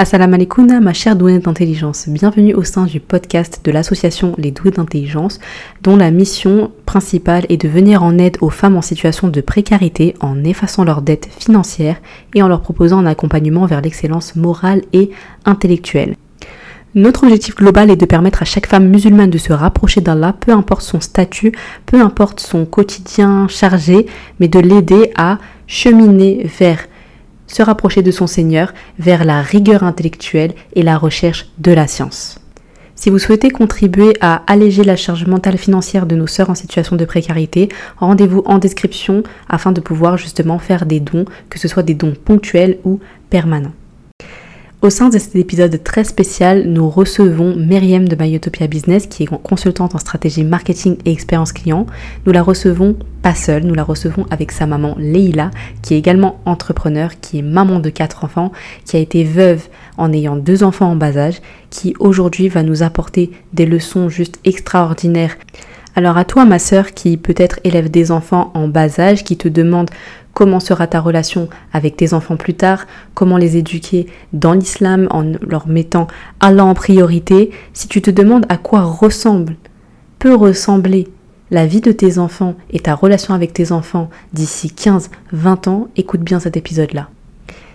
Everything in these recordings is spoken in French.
Assalamu alaikum, ma chère douée d'intelligence. Bienvenue au sein du podcast de l'association Les Doués d'intelligence, dont la mission principale est de venir en aide aux femmes en situation de précarité en effaçant leurs dettes financières et en leur proposant un accompagnement vers l'excellence morale et intellectuelle. Notre objectif global est de permettre à chaque femme musulmane de se rapprocher d'Allah, peu importe son statut, peu importe son quotidien chargé, mais de l'aider à cheminer vers se rapprocher de son Seigneur vers la rigueur intellectuelle et la recherche de la science. Si vous souhaitez contribuer à alléger la charge mentale financière de nos sœurs en situation de précarité, rendez-vous en description afin de pouvoir justement faire des dons, que ce soit des dons ponctuels ou permanents. Au sein de cet épisode très spécial, nous recevons Myriam de Myotopia Business, qui est consultante en stratégie marketing et expérience client. Nous la recevons pas seule, nous la recevons avec sa maman Leila, qui est également entrepreneur, qui est maman de quatre enfants, qui a été veuve en ayant deux enfants en bas âge, qui aujourd'hui va nous apporter des leçons juste extraordinaires. Alors à toi ma sœur qui peut-être élève des enfants en bas âge, qui te demande comment sera ta relation avec tes enfants plus tard, comment les éduquer dans l'islam en leur mettant Allah en priorité, si tu te demandes à quoi ressemble, peut ressembler la vie de tes enfants et ta relation avec tes enfants d'ici 15-20 ans, écoute bien cet épisode-là.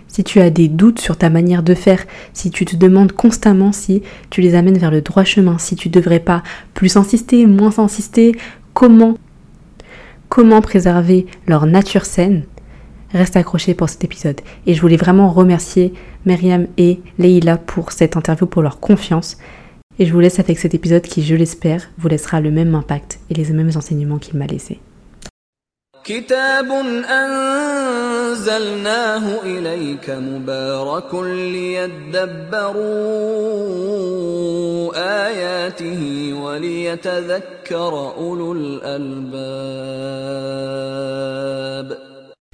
Si tu as des doutes sur ta manière de faire, si tu te demandes constamment si tu les amènes vers le droit chemin, si tu devrais pas plus insister, moins insister, comment comment préserver leur nature saine, reste accroché pour cet épisode. Et je voulais vraiment remercier Myriam et Leila pour cette interview, pour leur confiance. Et je vous laisse avec cet épisode qui, je l'espère, vous laissera le même impact et les mêmes enseignements qu'il m'a laissé.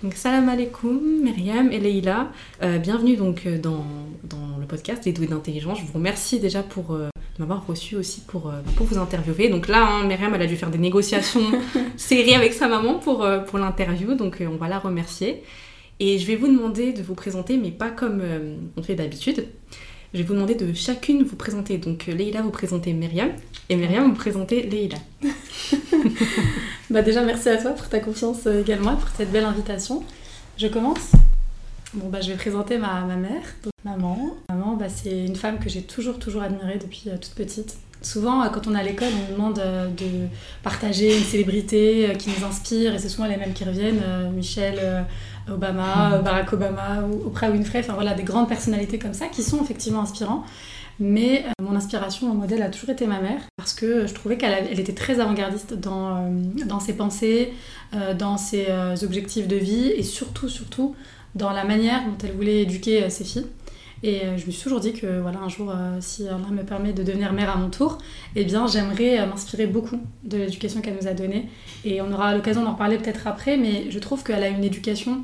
Donc salam alaikum, Myriam et Leïla. Euh, bienvenue donc euh, dans, dans, le podcast Les Doués d'intelligence. Je vous remercie déjà pour euh, m'avoir reçu aussi pour, pour vous interviewer. Donc là, hein, Myriam, elle a dû faire des négociations serrées avec sa maman pour, pour l'interview. Donc on va la remercier. Et je vais vous demander de vous présenter, mais pas comme on fait d'habitude. Je vais vous demander de chacune vous présenter. Donc Leïla, vous présentez Myriam. Et Myriam, vous présentez Leïla. bah déjà, merci à toi pour ta confiance euh, également, pour cette belle invitation. Je commence Bon, bah, je vais présenter ma, ma mère, donc, maman. Maman, bah, c'est une femme que j'ai toujours, toujours admirée depuis euh, toute petite. Souvent, euh, quand on est à l'école, on nous demande de partager une célébrité qui nous inspire, et c'est souvent les mêmes qui reviennent. Michel Obama, mm. Barack Obama, ou Oprah Winfrey, enfin voilà, des grandes personnalités comme ça qui sont effectivement inspirants. Mais euh, mon inspiration, mon modèle a toujours été ma mère parce que je trouvais qu'elle elle était très avant-gardiste dans, euh, dans ses pensées, euh, dans ses objectifs de vie et surtout, surtout dans la manière dont elle voulait éduquer ses filles. Et je me suis toujours dit que voilà, un jour, si Allah me permet de devenir mère à mon tour, eh bien, j'aimerais m'inspirer beaucoup de l'éducation qu'elle nous a donnée. Et on aura l'occasion d'en parler peut-être après, mais je trouve qu'elle a une éducation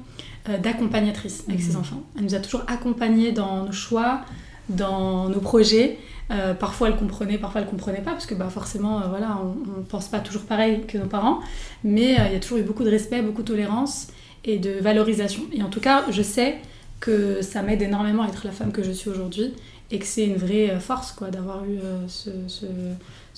d'accompagnatrice avec ses mmh. enfants. Elle nous a toujours accompagnés dans nos choix, dans nos projets. Euh, parfois elle comprenait, parfois elle comprenait pas, parce que bah, forcément, euh, voilà, on ne pense pas toujours pareil que nos parents, mais euh, il y a toujours eu beaucoup de respect, beaucoup de tolérance et de valorisation. Et en tout cas, je sais que ça m'aide énormément à être la femme que je suis aujourd'hui et que c'est une vraie force quoi d'avoir eu ce, ce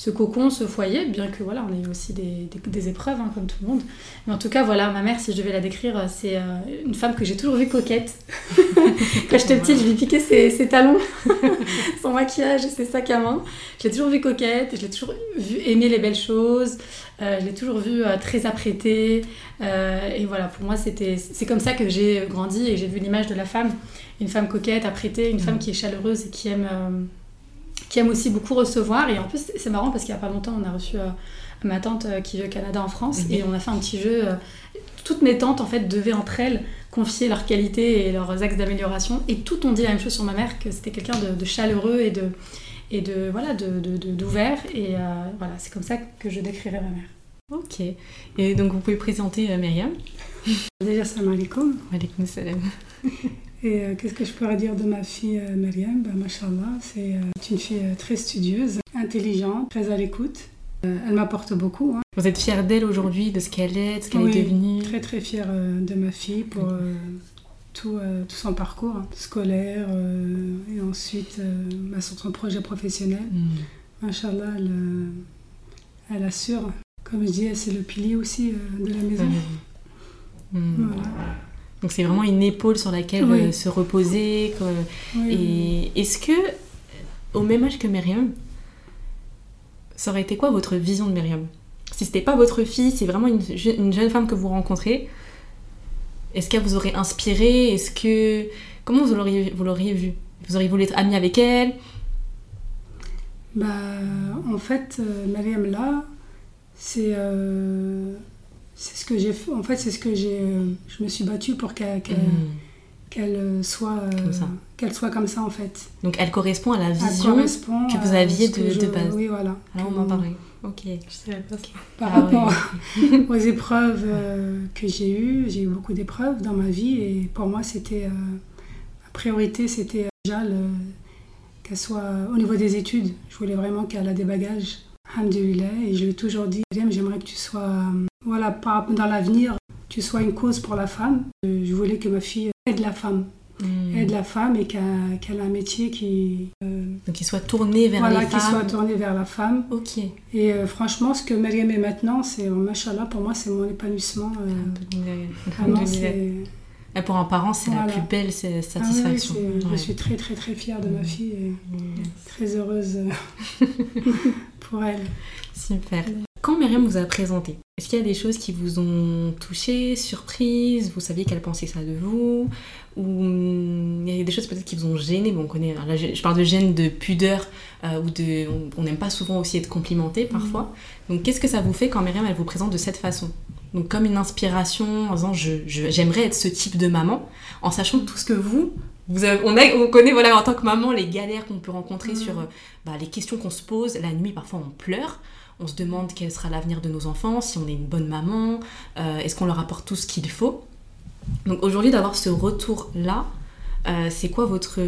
cocon, ce foyer, bien que voilà, on ait eu aussi des, des, épreuves, hein, comme tout le monde. Mais en tout cas, voilà, ma mère, si je devais la décrire, c'est euh, une femme que j'ai toujours vue coquette. Quand j'étais petite, je lui piquais ses, ses talons, son maquillage et ses sacs à main. Je l'ai toujours vue coquette, je l'ai toujours vue aimer les belles choses, euh, je l'ai toujours vue euh, très apprêtée. et voilà, pour moi, c'était, c'est comme ça que j'ai grandi et j'ai vu l'image de la femme. Une femme coquette, apprêtée, une femme mm. qui est chaleureuse et qui aime qui aime aussi beaucoup recevoir. Et en plus, c'est marrant parce qu'il n'y a pas longtemps, on a reçu euh, ma tante euh, qui vit au Canada en France et on a fait un petit jeu. Euh, toutes mes tantes, en fait, devaient entre elles confier leurs qualités et leurs axes d'amélioration. Et toutes ont dit la même chose sur ma mère, que c'était quelqu'un de, chaleureux et de, et de voilà d'ouvert. et voilà, c'est comme ça que je décrirais ma mère. Ok. Et donc, vous pouvez présenter Myriam Déjà, salam alaikum. Alaikum salam. Et euh, qu'est-ce que je pourrais dire de ma fille euh, Myriam bah, Mashallah, c'est euh, une fille très studieuse, intelligente, très à l'écoute. elle m'apporte beaucoup. Hein. Vous êtes fière d'elle aujourd'hui, de ce qu'elle est, de ce qu'elle est devenue? Très très fière de ma fille pour tout, tout, son parcours hein, scolaire et ensuite bah, sur son projet professionnel. Mm. Machallah, elle, elle, assure. Comme je dis, c'est le pilier aussi de la maison. Mm. Donc c'est vraiment une épaule sur laquelle se reposer. et est-ce que, au même âge que Myriam, ça aurait été quoi votre vision de Myriam? Si c'était pas votre fille, c'est vraiment une, une, jeune femme que vous rencontrez, est-ce qu'elle vous aurait inspiré? Est-ce que comment vous l'auriez vous l'auriez vue? Vous auriez voulu être amie avec elle? Bah en fait, euh, Myriam là, c'est euh, c'est ce que j'ai en fait c'est ce que j'ai euh, je me suis battue pour qu'elle hmm qu'elle euh, soit, euh, qu'elle soit comme ça en fait. Donc elle correspond à la vision que vous aviez de, base. Oui, voilà. Alors on m'en parlait. Ok. Par ah rapport aux épreuves euh, que j'ai eues, j'ai eu beaucoup d'épreuves dans ma vie et pour moi c'était la priorité c'était déjà qu'elle soit au niveau des études. Je voulais vraiment qu'elle a des bagages. Et je lui ai toujours dit, j'aimerais que tu sois, voilà, dans l'avenir, tu sois une cause pour la femme. Je voulais que ma fille aide la femme. Hmm. Aide la femme et qu'elle a un métier qui. Euh, Donc qu'il soit tourné vers voilà, femmes. Voilà, qu'il soit tourné vers la femme. Ok. Et euh, franchement, ce que Mariam est maintenant, c'est, oh, machallah, pour moi, c'est mon épanouissement. Euh, et pour un parent, c'est la plus belle ah satisfaction. Je suis très, très, très fière de ma fille et très heureuse pour elle. Super. Quand Myriam vous a présenté, est-ce qu'il y a des choses qui vous ont touché, surprise Vous saviez qu'elle pensait ça de vous Ou hum, il y a des choses peut-être qui vous ont gêné Bon, on connaît, là, je, parle de gêne, de pudeur, euh, ou de, on n'aime pas souvent aussi être complimenté parfois. Mm. Donc, qu'est-ce que ça vous fait quand Myriam elle vous présente de cette façon? Donc, comme une inspiration, en disant j'aimerais être ce type de maman, en sachant tout ce que vous, vous on, on, connaît voilà, en tant que maman les galères qu'on peut rencontrer mm. sur euh, bah, les questions qu'on se pose. La nuit, parfois, on pleure on se demande quel sera l'avenir de nos enfants, si on est une bonne maman, euh, est-ce qu'on leur apporte tout ce qu'il faut. Donc aujourd'hui, d'avoir ce retour-là, euh, c'est quoi votre,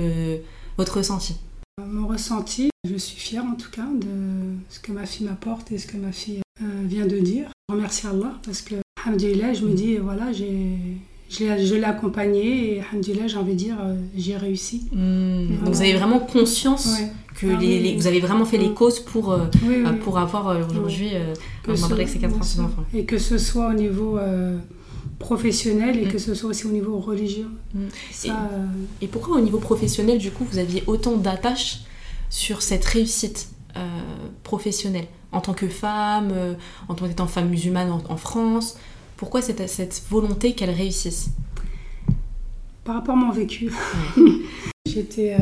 votre ressenti? Mon ressenti, je suis fière en tout cas de ce que ma fille m'apporte et ce que ma fille euh, vient de dire. Je remercie Allah parce que, alhamdulillah, je me dis, voilà, j'ai je l'ai accompagnée et alhamdulillah, j'ai envie de dire, j'ai réussi. Hmm. Donc vous avez vraiment conscience que ah les, vous avez vraiment fait les causes pour, euh, euh, pour avoir euh, aujourd'hui un avec ces enfants. Et que ce soit au niveau professionnel et mm. que ce soit aussi au niveau religieux. Mm. et, pourquoi au niveau professionnel, du coup, vous aviez autant d'attaches sur cette réussite professionnelle? En tant que femme, en tant qu'étant femme musulmane en, France Pourquoi cette, cette volonté qu'elle réussisse Par rapport à mon vécu. J'étais, euh,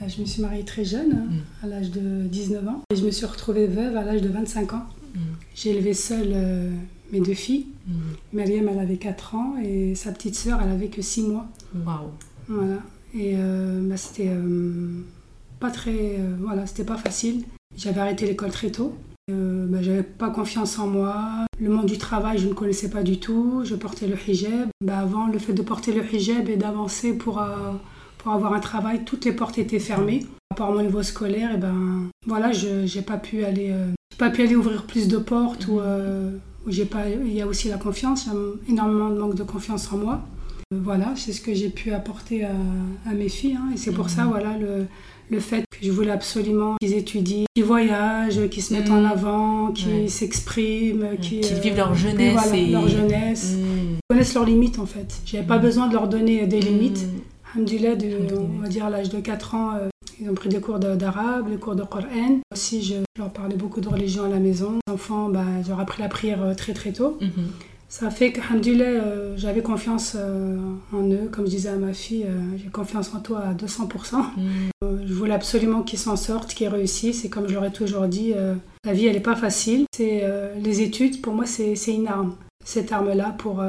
bah, je me suis mariée très jeune, hein, mm. à l'âge de 19 ans, et je me suis retrouvée veuve à l'âge de 25 ans. Mm. J'ai élevé seule euh, mes deux filles. Mm. elle avait 4 ans et sa petite sœur, elle avait que 6 mois. Waouh. Voilà. Et euh, bah, c'était pas très, voilà, c'était pas facile. J'avais arrêté l'école très tôt. Bah, j'avais pas confiance en moi. Le monde du travail, je ne connaissais pas du tout. Je portais le hijab. Bah, avant, le fait de porter le hijab et d'avancer pour pour avoir un travail, toutes les portes étaient fermées. Par mon niveau scolaire, et eh ben voilà, je j'ai pas pu aller, euh, pas pu aller ouvrir plus de portes ou euh, j'ai pas, il y a aussi la confiance, énormément de manque de confiance en moi. Euh, voilà, c'est ce que j'ai pu apporter à, à mes filles, hein, et c'est pour ça, mhm. voilà, le, le fait que je voulais absolument qu'ils étudient, qu'ils voyagent, qu'ils se mettent en mhm. avant, qu'ils s'expriment, qu'ils vivent leur jeunesse. et... leur jeunesse. Mhm. connaissent leurs limites en fait. J'avais pas besoin de leur donner des limites. Alhamdulillah, on va dire à l'âge de 4 ans, euh, ils ont pris des cours d'arabe, des cours de Coran. Aussi, je leur parlais beaucoup de religion à la maison. Les enfants, bah, j'aurais appris la prière euh, très très tôt. Ça fait que, euh, j'avais confiance en eux. Comme je disais à ma fille, j'ai confiance en toi à 200%. Mhm. je voulais absolument qu'ils s'en sortent, qu'ils réussissent. Et comme je leur ai toujours dit, la vie, elle n'est pas facile. C'est les études, pour moi, c'est une arme. Cette arme-là pour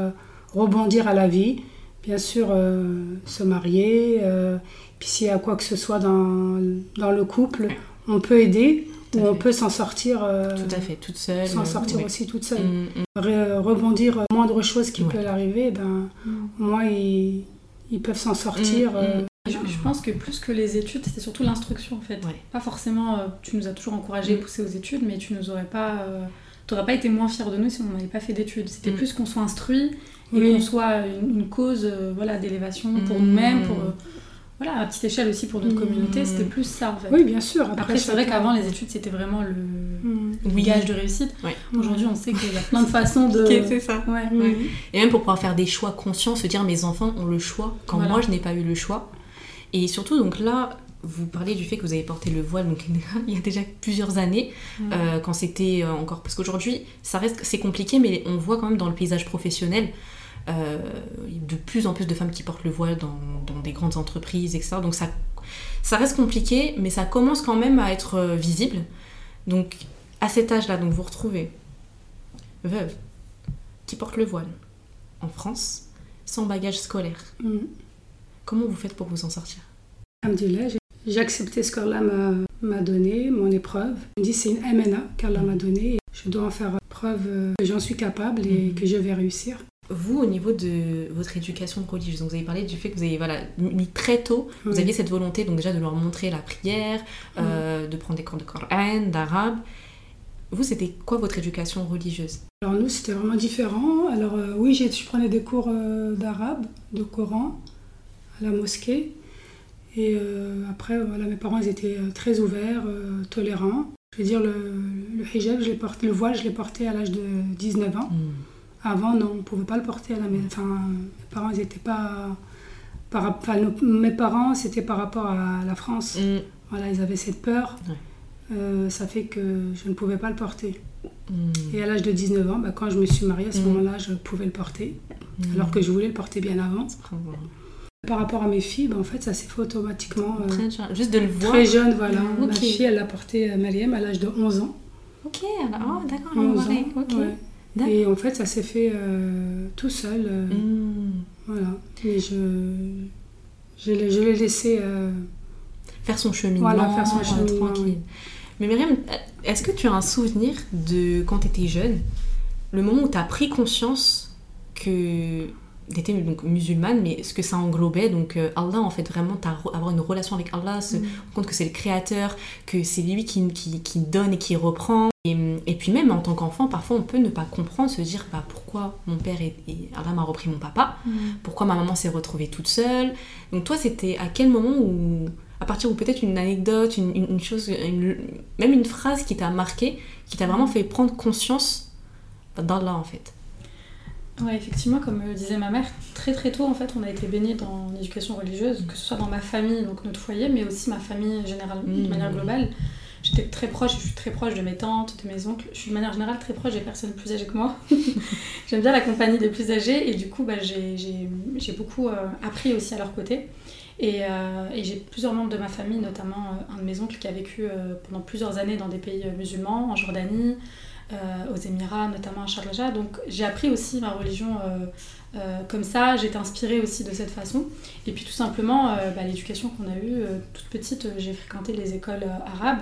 rebondir à la vie bien sûr euh, se marier. Euh, puis s'il y a quoi que ce soit dans, dans le couple, on peut aider on peut s'en sortir. Euh, Tout à fait, toute seule. S'en sortir aussi toute seule. Mm, mm. rebondir moindre chose qui peut l'arriver, ben, au moins ils, ils peuvent s'en sortir. Mm, je, pense que plus que les études, c'était surtout l'instruction en fait. Pas forcément, tu nous as toujours encouragé, poussé aux études, mais tu nous aurais pas, t'aurais pas été moins fier de nous si on n'avait pas fait d'études. C'était plus qu'on soit instruit et qu'on soit une, cause euh, voilà, d'élévation pour nous-mêmes, pour, voilà, à petite échelle aussi pour notre Mm. communauté, c'était plus ça en fait. Oui, bien sûr. Après, c'est vrai qu'avant, les études, c'était vraiment le, Mm. Oui. gage de réussite. Ouais. Aujourd'hui, on sait qu'il y a plein de façons de. C'est ça. Ouais. Mm. Et même pour pouvoir faire des choix conscients, se dire mes enfants ont le choix quand Voilà. moi je n'ai pas eu le choix. Et surtout, donc là, vous parlez du fait que vous avez porté le voile donc, il y a déjà plusieurs années, euh, quand c'était euh, encore. Parce qu'aujourd'hui, ça reste, c'est compliqué, mais on voit quand même dans le paysage professionnel euh, de plus en plus de femmes qui portent le voile dans, dans des grandes entreprises, etc. Donc ça, ça reste compliqué, mais ça commence quand même à être euh, visible. Donc à cet âge-là, donc vous retrouvez veuve qui porte le voile en France sans bagage scolaire. Mm. Comment vous faites pour vous en sortir? Alhamdulillah, j'ai- accepté ce qu'Allah m'a- donné, mon épreuve. Je me dis c'est une MNA qu'Allah m'a donnée. Je dois en faire preuve euh, que j'en suis capable et Mhm. que je vais réussir. Vous, au niveau de votre éducation religieuse, donc vous avez parlé du fait que vous avez voilà, mis très tôt, vous aviez cette volonté donc déjà de leur montrer la prière, euh, de prendre des cours de Coran, d'arabe. Vous, c'était quoi votre éducation religieuse? Alors nous, c'était vraiment différent. Alors euh, oui, je prenais des cours euh, d'arabe, de Coran, à la mosquée. Et euh, après, voilà, mes parents, ils étaient très ouverts, tolérants. Je veux dire, le, le hijab, je porté, le voile, je l'ai porté à l'âge de 19 ans. Avant, non, on ne pouvait pas le porter à la maison. Enfin, mes parents, ils n'étaient pas... Par, enfin, nos- mes parents, c'était par rapport à la France. Mm. Voilà, ils avaient cette peur. Ouais. Euh, ça fait que je ne pouvais pas le porter. Mm. Et à l'âge de 19 ans, bah, quand je me suis mariée, à ce Mm. moment-là, je pouvais le porter. Alors que je voulais le porter bien avant. Par rapport à mes filles, bah, en fait, ça s'est fait automatiquement. euh, Très jeune. Juste de le voir. très jeune, voilà. Mm, Ma fille, elle l'a porté à Mariam à l'âge de 11 ans. Ok, alors- oh, d'accord, 11 on va ans, ok. ouais. Et en fait, ça s'est fait euh, tout seul. euh, Mm. Voilà. Mais je, je l'ai je l'ai laissé. euh, Faire son cheminement, Voilà, faire son cheminement, tranquille. oui. Mais Myriam, est-ce que tu as un souvenir de quand tu étais jeune, le moment où tu as pris conscience que étais donc musulmane, mais ce que ça englobait, donc euh, Allah en fait vraiment, avoir une relation avec Allah, se Mm. rendre compte que c'est le créateur, que c'est lui qui, qui, qui donne et qui reprend. Et, et puis même en tant qu'enfant, parfois on peut ne pas comprendre, se dire bah, pourquoi mon père et, et Allah m'a repris mon papa, pourquoi ma maman s'est retrouvée toute seule? Donc toi, c'était à quel moment où, à partir où peut-être une anecdote, une, une- une chose, une- même une phrase qui t'a marqué, qui t'a vraiment fait prendre conscience d'Allah en fait? Ouais, effectivement, comme euh, disait ma mère, très très tôt, en fait, on a été baigné dans l'éducation religieuse, que ce soit dans ma famille, donc notre foyer, mais aussi ma famille générale, de Mhm. manière globale. J'étais très proche, je suis très proche de mes tantes, de mes oncles. Je suis de manière générale très proche des personnes plus âgées que moi. J'aime bien la compagnie des plus âgés et du coup, bah, j'ai- beaucoup euh, appris aussi à leur côté. Et, euh, et j'ai plusieurs membres de ma famille, notamment euh, un de mes oncles qui a vécu euh, pendant plusieurs années dans des pays euh, musulmans, en Jordanie, euh, aux Émirats, notamment à Sharjah. Donc j'ai appris aussi ma religion euh, euh, comme ça, j'ai été inspirée aussi de cette façon. Et puis tout simplement, euh, bah, l'éducation qu'on a eue, euh, toute petite, euh, j'ai fréquenté les écoles euh, arabes.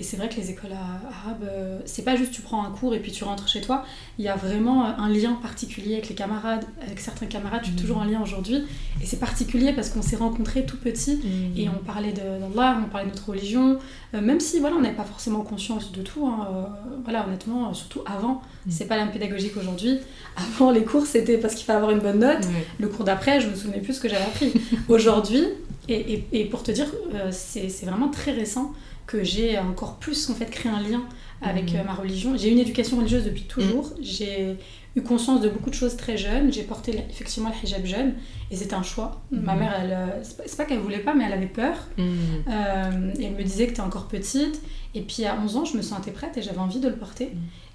Et c'est vrai que les écoles arabes, euh, c'est pas juste tu prends un cours et puis tu rentres chez toi. Il y a vraiment euh, un lien particulier avec les camarades, avec certains camarades. Suis Mhm. toujours en lien aujourd'hui. Et c'est particulier parce qu'on s'est rencontrés tout petits et on parlait de- d'Allah, on parlait de notre religion, Euh, même si voilà, on n'avait pas forcément conscience de tout. hein, euh, voilà, honnêtement, surtout avant, Mm. c'est pas la même pédagogie qu'aujourd'hui. Avant, les cours, c'était parce qu'il fallait avoir une bonne note. Le cours d'après, je me souvenais plus ce que j'avais appris. Aujourd'hui, et, et- et pour te dire, euh, c'est vraiment très récent que j'ai encore plus en fait créé un lien avec Mhm. euh, ma religion. J'ai eu une éducation religieuse depuis toujours. J'ai eu conscience de beaucoup de choses très jeune. J'ai porté effectivement le hijab jeune et c'était un choix. Ma Mhm. mère, elle, euh, c'est pas, qu'elle voulait pas, mais elle avait peur. Euh, et elle me disait que t'es encore petite. Et puis à 11 ans, je me sentais prête et j'avais envie de le porter.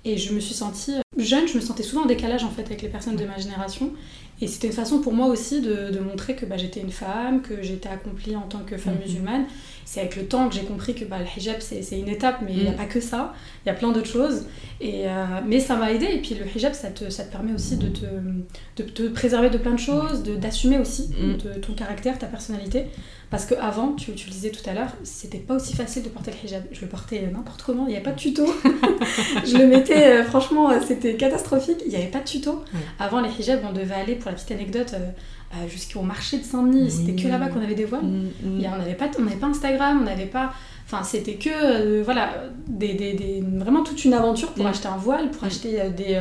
Et je me suis sentie jeune, je me sentais souvent en décalage en fait avec les personnes de ma génération. Et c'était une façon pour moi aussi de, de montrer que bah, j'étais une femme, que j'étais accomplie en tant que femme Mhm. musulmane. C'est avec le temps que j'ai compris que bah, le hijab c'est une étape, mais il n'y a Mm. pas que ça. Il y a plein d'autres choses. Et, euh, mais ça m'a aidé. Et puis le hijab, ça te, ça te permet aussi de te, de te préserver de plein de choses, de- d'assumer aussi Mm. de ton caractère, ta personnalité. Parce qu'avant, tu, tu le disais tout à l'heure, c'était pas aussi facile de porter le hijab. Je le portais n'importe comment, il n'y avait pas de tuto. je le mettais, euh, franchement, euh, c'était catastrophique, il n'y avait pas de tuto. Avant, les hijabs, on devait aller, pour la petite anecdote, euh, jusqu'au marché de Saint-Denis. C'était que là-bas qu'on avait des voiles. Mm, mm. Y a- on n'avait pas, on pas Instagram, on n'avait pas. Enfin, c'était que euh, voilà, des, des- des- vraiment toute une aventure pour Mm. acheter un voile, pour Mm. acheter euh, des,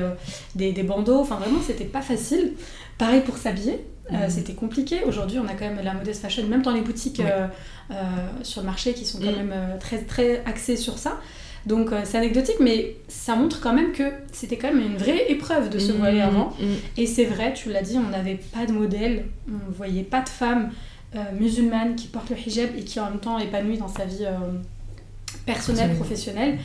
des, des bandeaux. Enfin, vraiment, c'était pas facile. Pareil pour s'habiller. Euh, c'était compliqué. Aujourd'hui, on a quand même la modest fashion, même dans les boutiques sur le marché qui sont quand Mm. même très, très axées sur ça. Donc c'est anecdotique, mais ça montre quand même que c'était quand même une vraie épreuve de se Mm. voiler avant. Mm. Et c'est vrai, tu l'as dit, on n'avait pas de modèle, on voyait pas de femme euh, musulmane qui porte le hijab et qui en même temps épanouie dans sa vie euh, personnelle, professionnelle.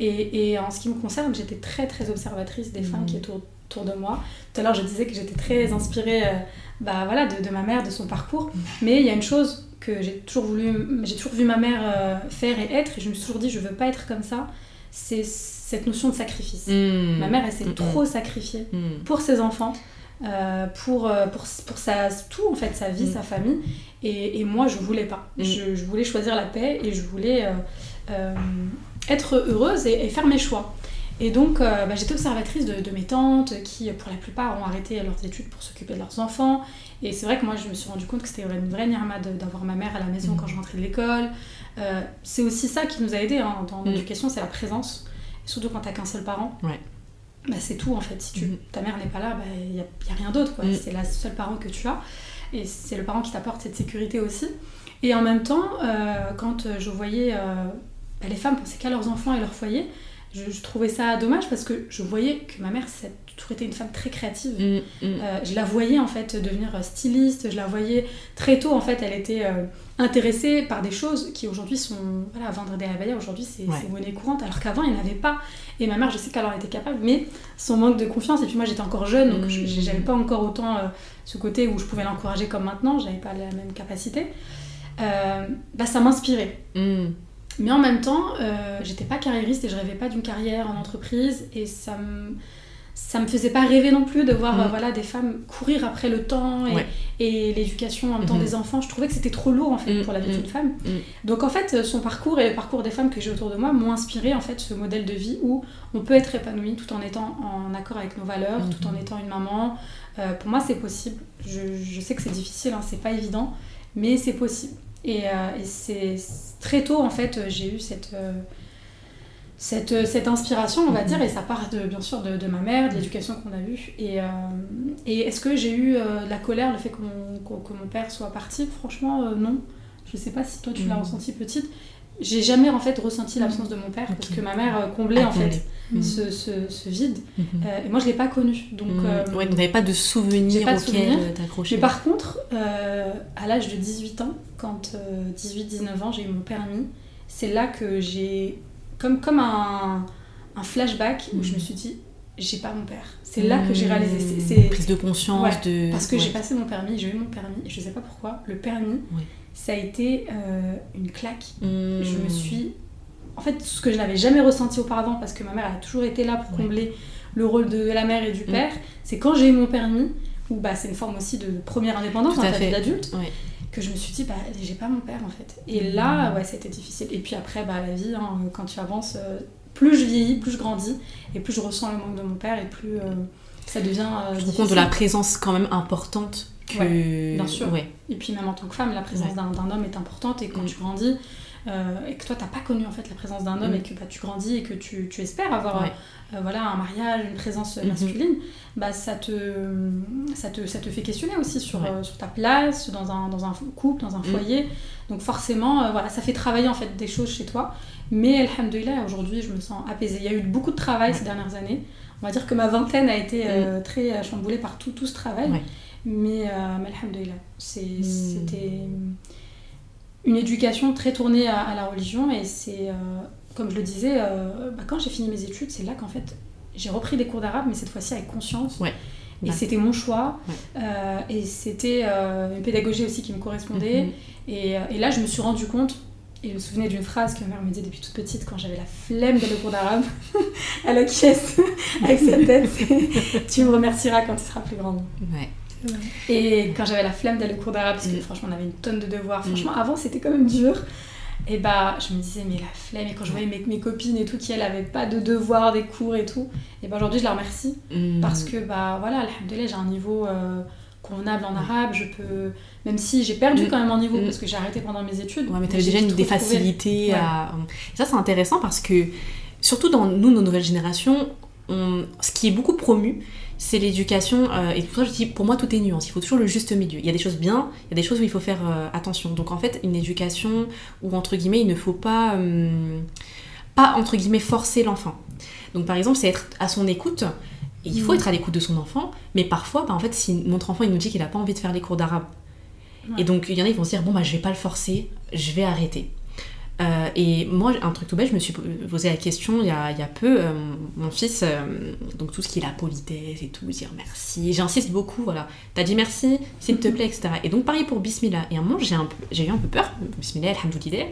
Et, et en ce qui me concerne, j'étais très très observatrice des femmes Mhm. qui étaient autour, de moi. Tout à l'heure, je disais que j'étais très inspirée euh, bah, voilà, de, de ma mère, de son parcours. Mais il y a une chose que j'ai toujours voulu, j'ai toujours vu ma mère euh, faire et être, et je me suis toujours dit, je veux pas être comme ça, c'est cette notion de sacrifice. Mm. Ma mère, elle s'est Mm, mm. trop sacrifiée pour ses enfants, euh, pour, euh, pour, pour sa, tout en fait, sa vie, sa famille. Et, et moi, je voulais pas. Je, je voulais choisir la paix et je voulais euh, euh, être heureuse et, et faire mes choix. Et donc, euh, bah, j'étais observatrice de, de mes tantes qui, pour la plupart, ont arrêté leurs études pour s'occuper de leurs enfants. Et c'est vrai que moi, je me suis rendu compte que c'était une vraie nirma de- d'avoir ma mère à la maison Mm. quand je rentrais de l'école. Euh, c'est aussi ça qui nous a aidés hein, dans Mm. l'éducation, c'est la présence. Et surtout quand t'as qu'un seul parent. Ouais. Bah, c'est tout en fait. Si tu, Mhm. ta mère n'est pas là, il n'y a, rien d'autre. Mm. C'est la seule parent que tu as. Et c'est le parent qui t'apporte cette sécurité aussi. Et en même temps, euh, quand je voyais bah, les femmes pensaient qu'à leurs enfants et leur foyer, je, je trouvais ça dommage parce que je voyais que ma mère, c'est toujours été une femme très créative. Mm, mm. Euh, je la voyais en fait devenir styliste, je la voyais très tôt en fait, elle était euh, intéressée par des choses qui aujourd'hui sont. Voilà, vendre des abayas aujourd'hui c'est Ouais. monnaie courante alors qu'avant il n'y en avait pas. Et ma mère, je sais qu'elle en était capable, mais son manque de confiance, et puis moi j'étais encore jeune donc je- j'avais pas encore autant euh, ce côté où je pouvais l'encourager comme maintenant, j'avais pas la même capacité. Euh, bah, ça m'inspirait. Mais en même temps, euh, j'étais pas carriériste et je rêvais pas d'une carrière en entreprise et ça me ça me faisait pas rêver non plus de voir Mm. euh, voilà des femmes courir après le temps et, Ouais. et l'éducation en même temps Mhm. des enfants. Je trouvais que c'était trop lourd en fait Mm, pour la vie mm, d'une femme. mm. Donc en fait, son parcours et le parcours des femmes que j'ai autour de moi m'ont inspiré en fait ce modèle de vie où on peut être épanoui tout en étant en accord avec nos valeurs, tout en étant une maman. Euh, pour moi, c'est possible. Je, je sais que c'est difficile, hein, c'est pas évident, mais c'est possible. Et, euh, et c'est très tôt en fait, j'ai eu cette euh, cette, euh, cette inspiration, on va Mhm. dire, et ça part de, bien sûr de, de ma mère, de l'éducation qu'on a eue. Et, euh, et est-ce que j'ai eu euh, de la colère, le fait que mon, que, que mon père soit parti? Franchement, euh, non. Je sais pas si toi tu l'as Mhm. ressenti petite. J'ai jamais en fait ressenti l'absence de mon père parce que ma mère euh, comblait en fait Mhm. ce, ce, ce vide. Mhm. Euh, et moi je l'ai pas connu. Donc, Mm. euh, ouais, donc t'avais pas de j'ai souvenirs pas de souvenirs. euh, t'accrocher. mais par contre, euh, à l'âge de 18 ans, quand 18-19 ans, j'ai eu mon permis, c'est là que j'ai, comme, comme un, un flashback, où je me Mhm. suis dit, j'ai pas mon père. C'est là que j'ai Mm. réalisé. c'est- Prise de conscience, Ouais, de. Parce que ouais. j'ai passé mon permis, j'ai eu mon permis, je sais pas pourquoi, le permis, Ouais. ça a été euh, une claque. Mm. Je me suis. En fait, ce que je n'avais jamais ressenti auparavant, parce que ma mère a toujours été là pour combler le rôle de la mère et du Mm. père, c'est quand j'ai eu mon permis, où bah, c'est une forme aussi de première indépendance dans ta vie d'adulte, que je me suis dit, bah, j'ai pas mon père en fait. Et là, ouais, c'était difficile. Et puis après, bah, la vie, hein, quand tu avances, euh, plus je vieillis, plus je grandis, et plus je ressens le manque de mon père, et plus euh, ça devient. euh, Je me rends compte de la présence quand même importante que. bien sûr. Ouais. Et puis même en tant que femme, la présence Ouais. d'un d'un homme est importante et quand Mm. tu grandis euh, et que toi t'as pas connu en fait la présence d'un homme Mm. et que bah, tu grandis et que tu, tu espères avoir Ouais. euh, voilà un mariage, une présence euh, Mhm. masculine, bah ça te, ça te ça te fait questionner aussi sur, Ouais. euh, sur ta place dans un, dans un couple, dans un Mm. foyer. Donc forcément euh, voilà ça fait travailler en fait des choses chez toi. Mais alhamdoulilah aujourd'hui je me sens apaisée. Il y a eu beaucoup de travail ces dernières années. On va dire que ma vingtaine a été euh, très euh, chamboulée par tout, tout ce travail. Mais, euh, mais alhamdoulilah, Mm. c'était une éducation très tournée à, à la religion et c'est, euh, comme je le disais, euh, bah, quand j'ai fini mes études, c'est là qu'en fait j'ai repris des cours d'arabe, mais cette fois-ci avec conscience. Ouais. Et Ouais. c'était mon choix. Ouais. Euh, et c'était une pédagogie aussi qui me correspondait. Mhm. Et, et là, je me suis rendu compte, et je me souvenais d'une phrase que ma mère me disait depuis toute petite quand j'avais la flemme d'aller au cours d'arabe. Elle acquiesce avec sa tête. tu me remercieras quand tu seras plus grande. Ouais. Et quand j'avais la flemme d'aller au cours d'arabe, parce que Mm. franchement on avait une tonne de devoirs, franchement avant c'était quand même dur. Et bah je me disais mais la flemme, et quand je voyais mes, mes copines et tout qui elles avaient pas de devoirs, des cours et tout, et bah aujourd'hui je la remercie Mm. parce que bah voilà, alhamdoulilah j'ai un niveau euh, convenable en arabe, je peux, même si j'ai perdu Mm. quand même en niveau Mm. parce que j'ai arrêté pendant mes études. Ouais, mais t'avais déjà une, des facilités Ouais. à. Et ça, c'est intéressant parce que, surtout dans nous, nos nouvelles générations, ce qui est beaucoup promu, c'est l'éducation. Euh, et pour ça, je dis, pour moi, tout est nuance. Il faut toujours le juste milieu. Il y a des choses bien, il y a des choses où il faut faire euh, attention. Donc, en fait, une éducation où, entre guillemets, il ne faut pas, hum, pas entre guillemets, forcer l'enfant. Donc, par exemple, c'est être à son écoute. il faut mm. être à l'écoute de son enfant, mais parfois, bah, en fait, si notre enfant il nous dit qu'il n'a pas envie de faire les cours d'arabe, et donc il y en a, ils vont se dire, bon, bah, je vais pas le forcer, je vais arrêter. Euh, et moi, un truc tout bête, je me suis posé la question il y a, il y a peu, euh, mon fils, euh, donc tout ce qui est la politesse et tout, dire merci, j'insiste beaucoup, voilà, t'as dit merci, s'il te plaît, etc. Et donc pareil pour Bismillah. Et à un moment, j'ai eu un peu peur, Bismillah, alhamdoulilah.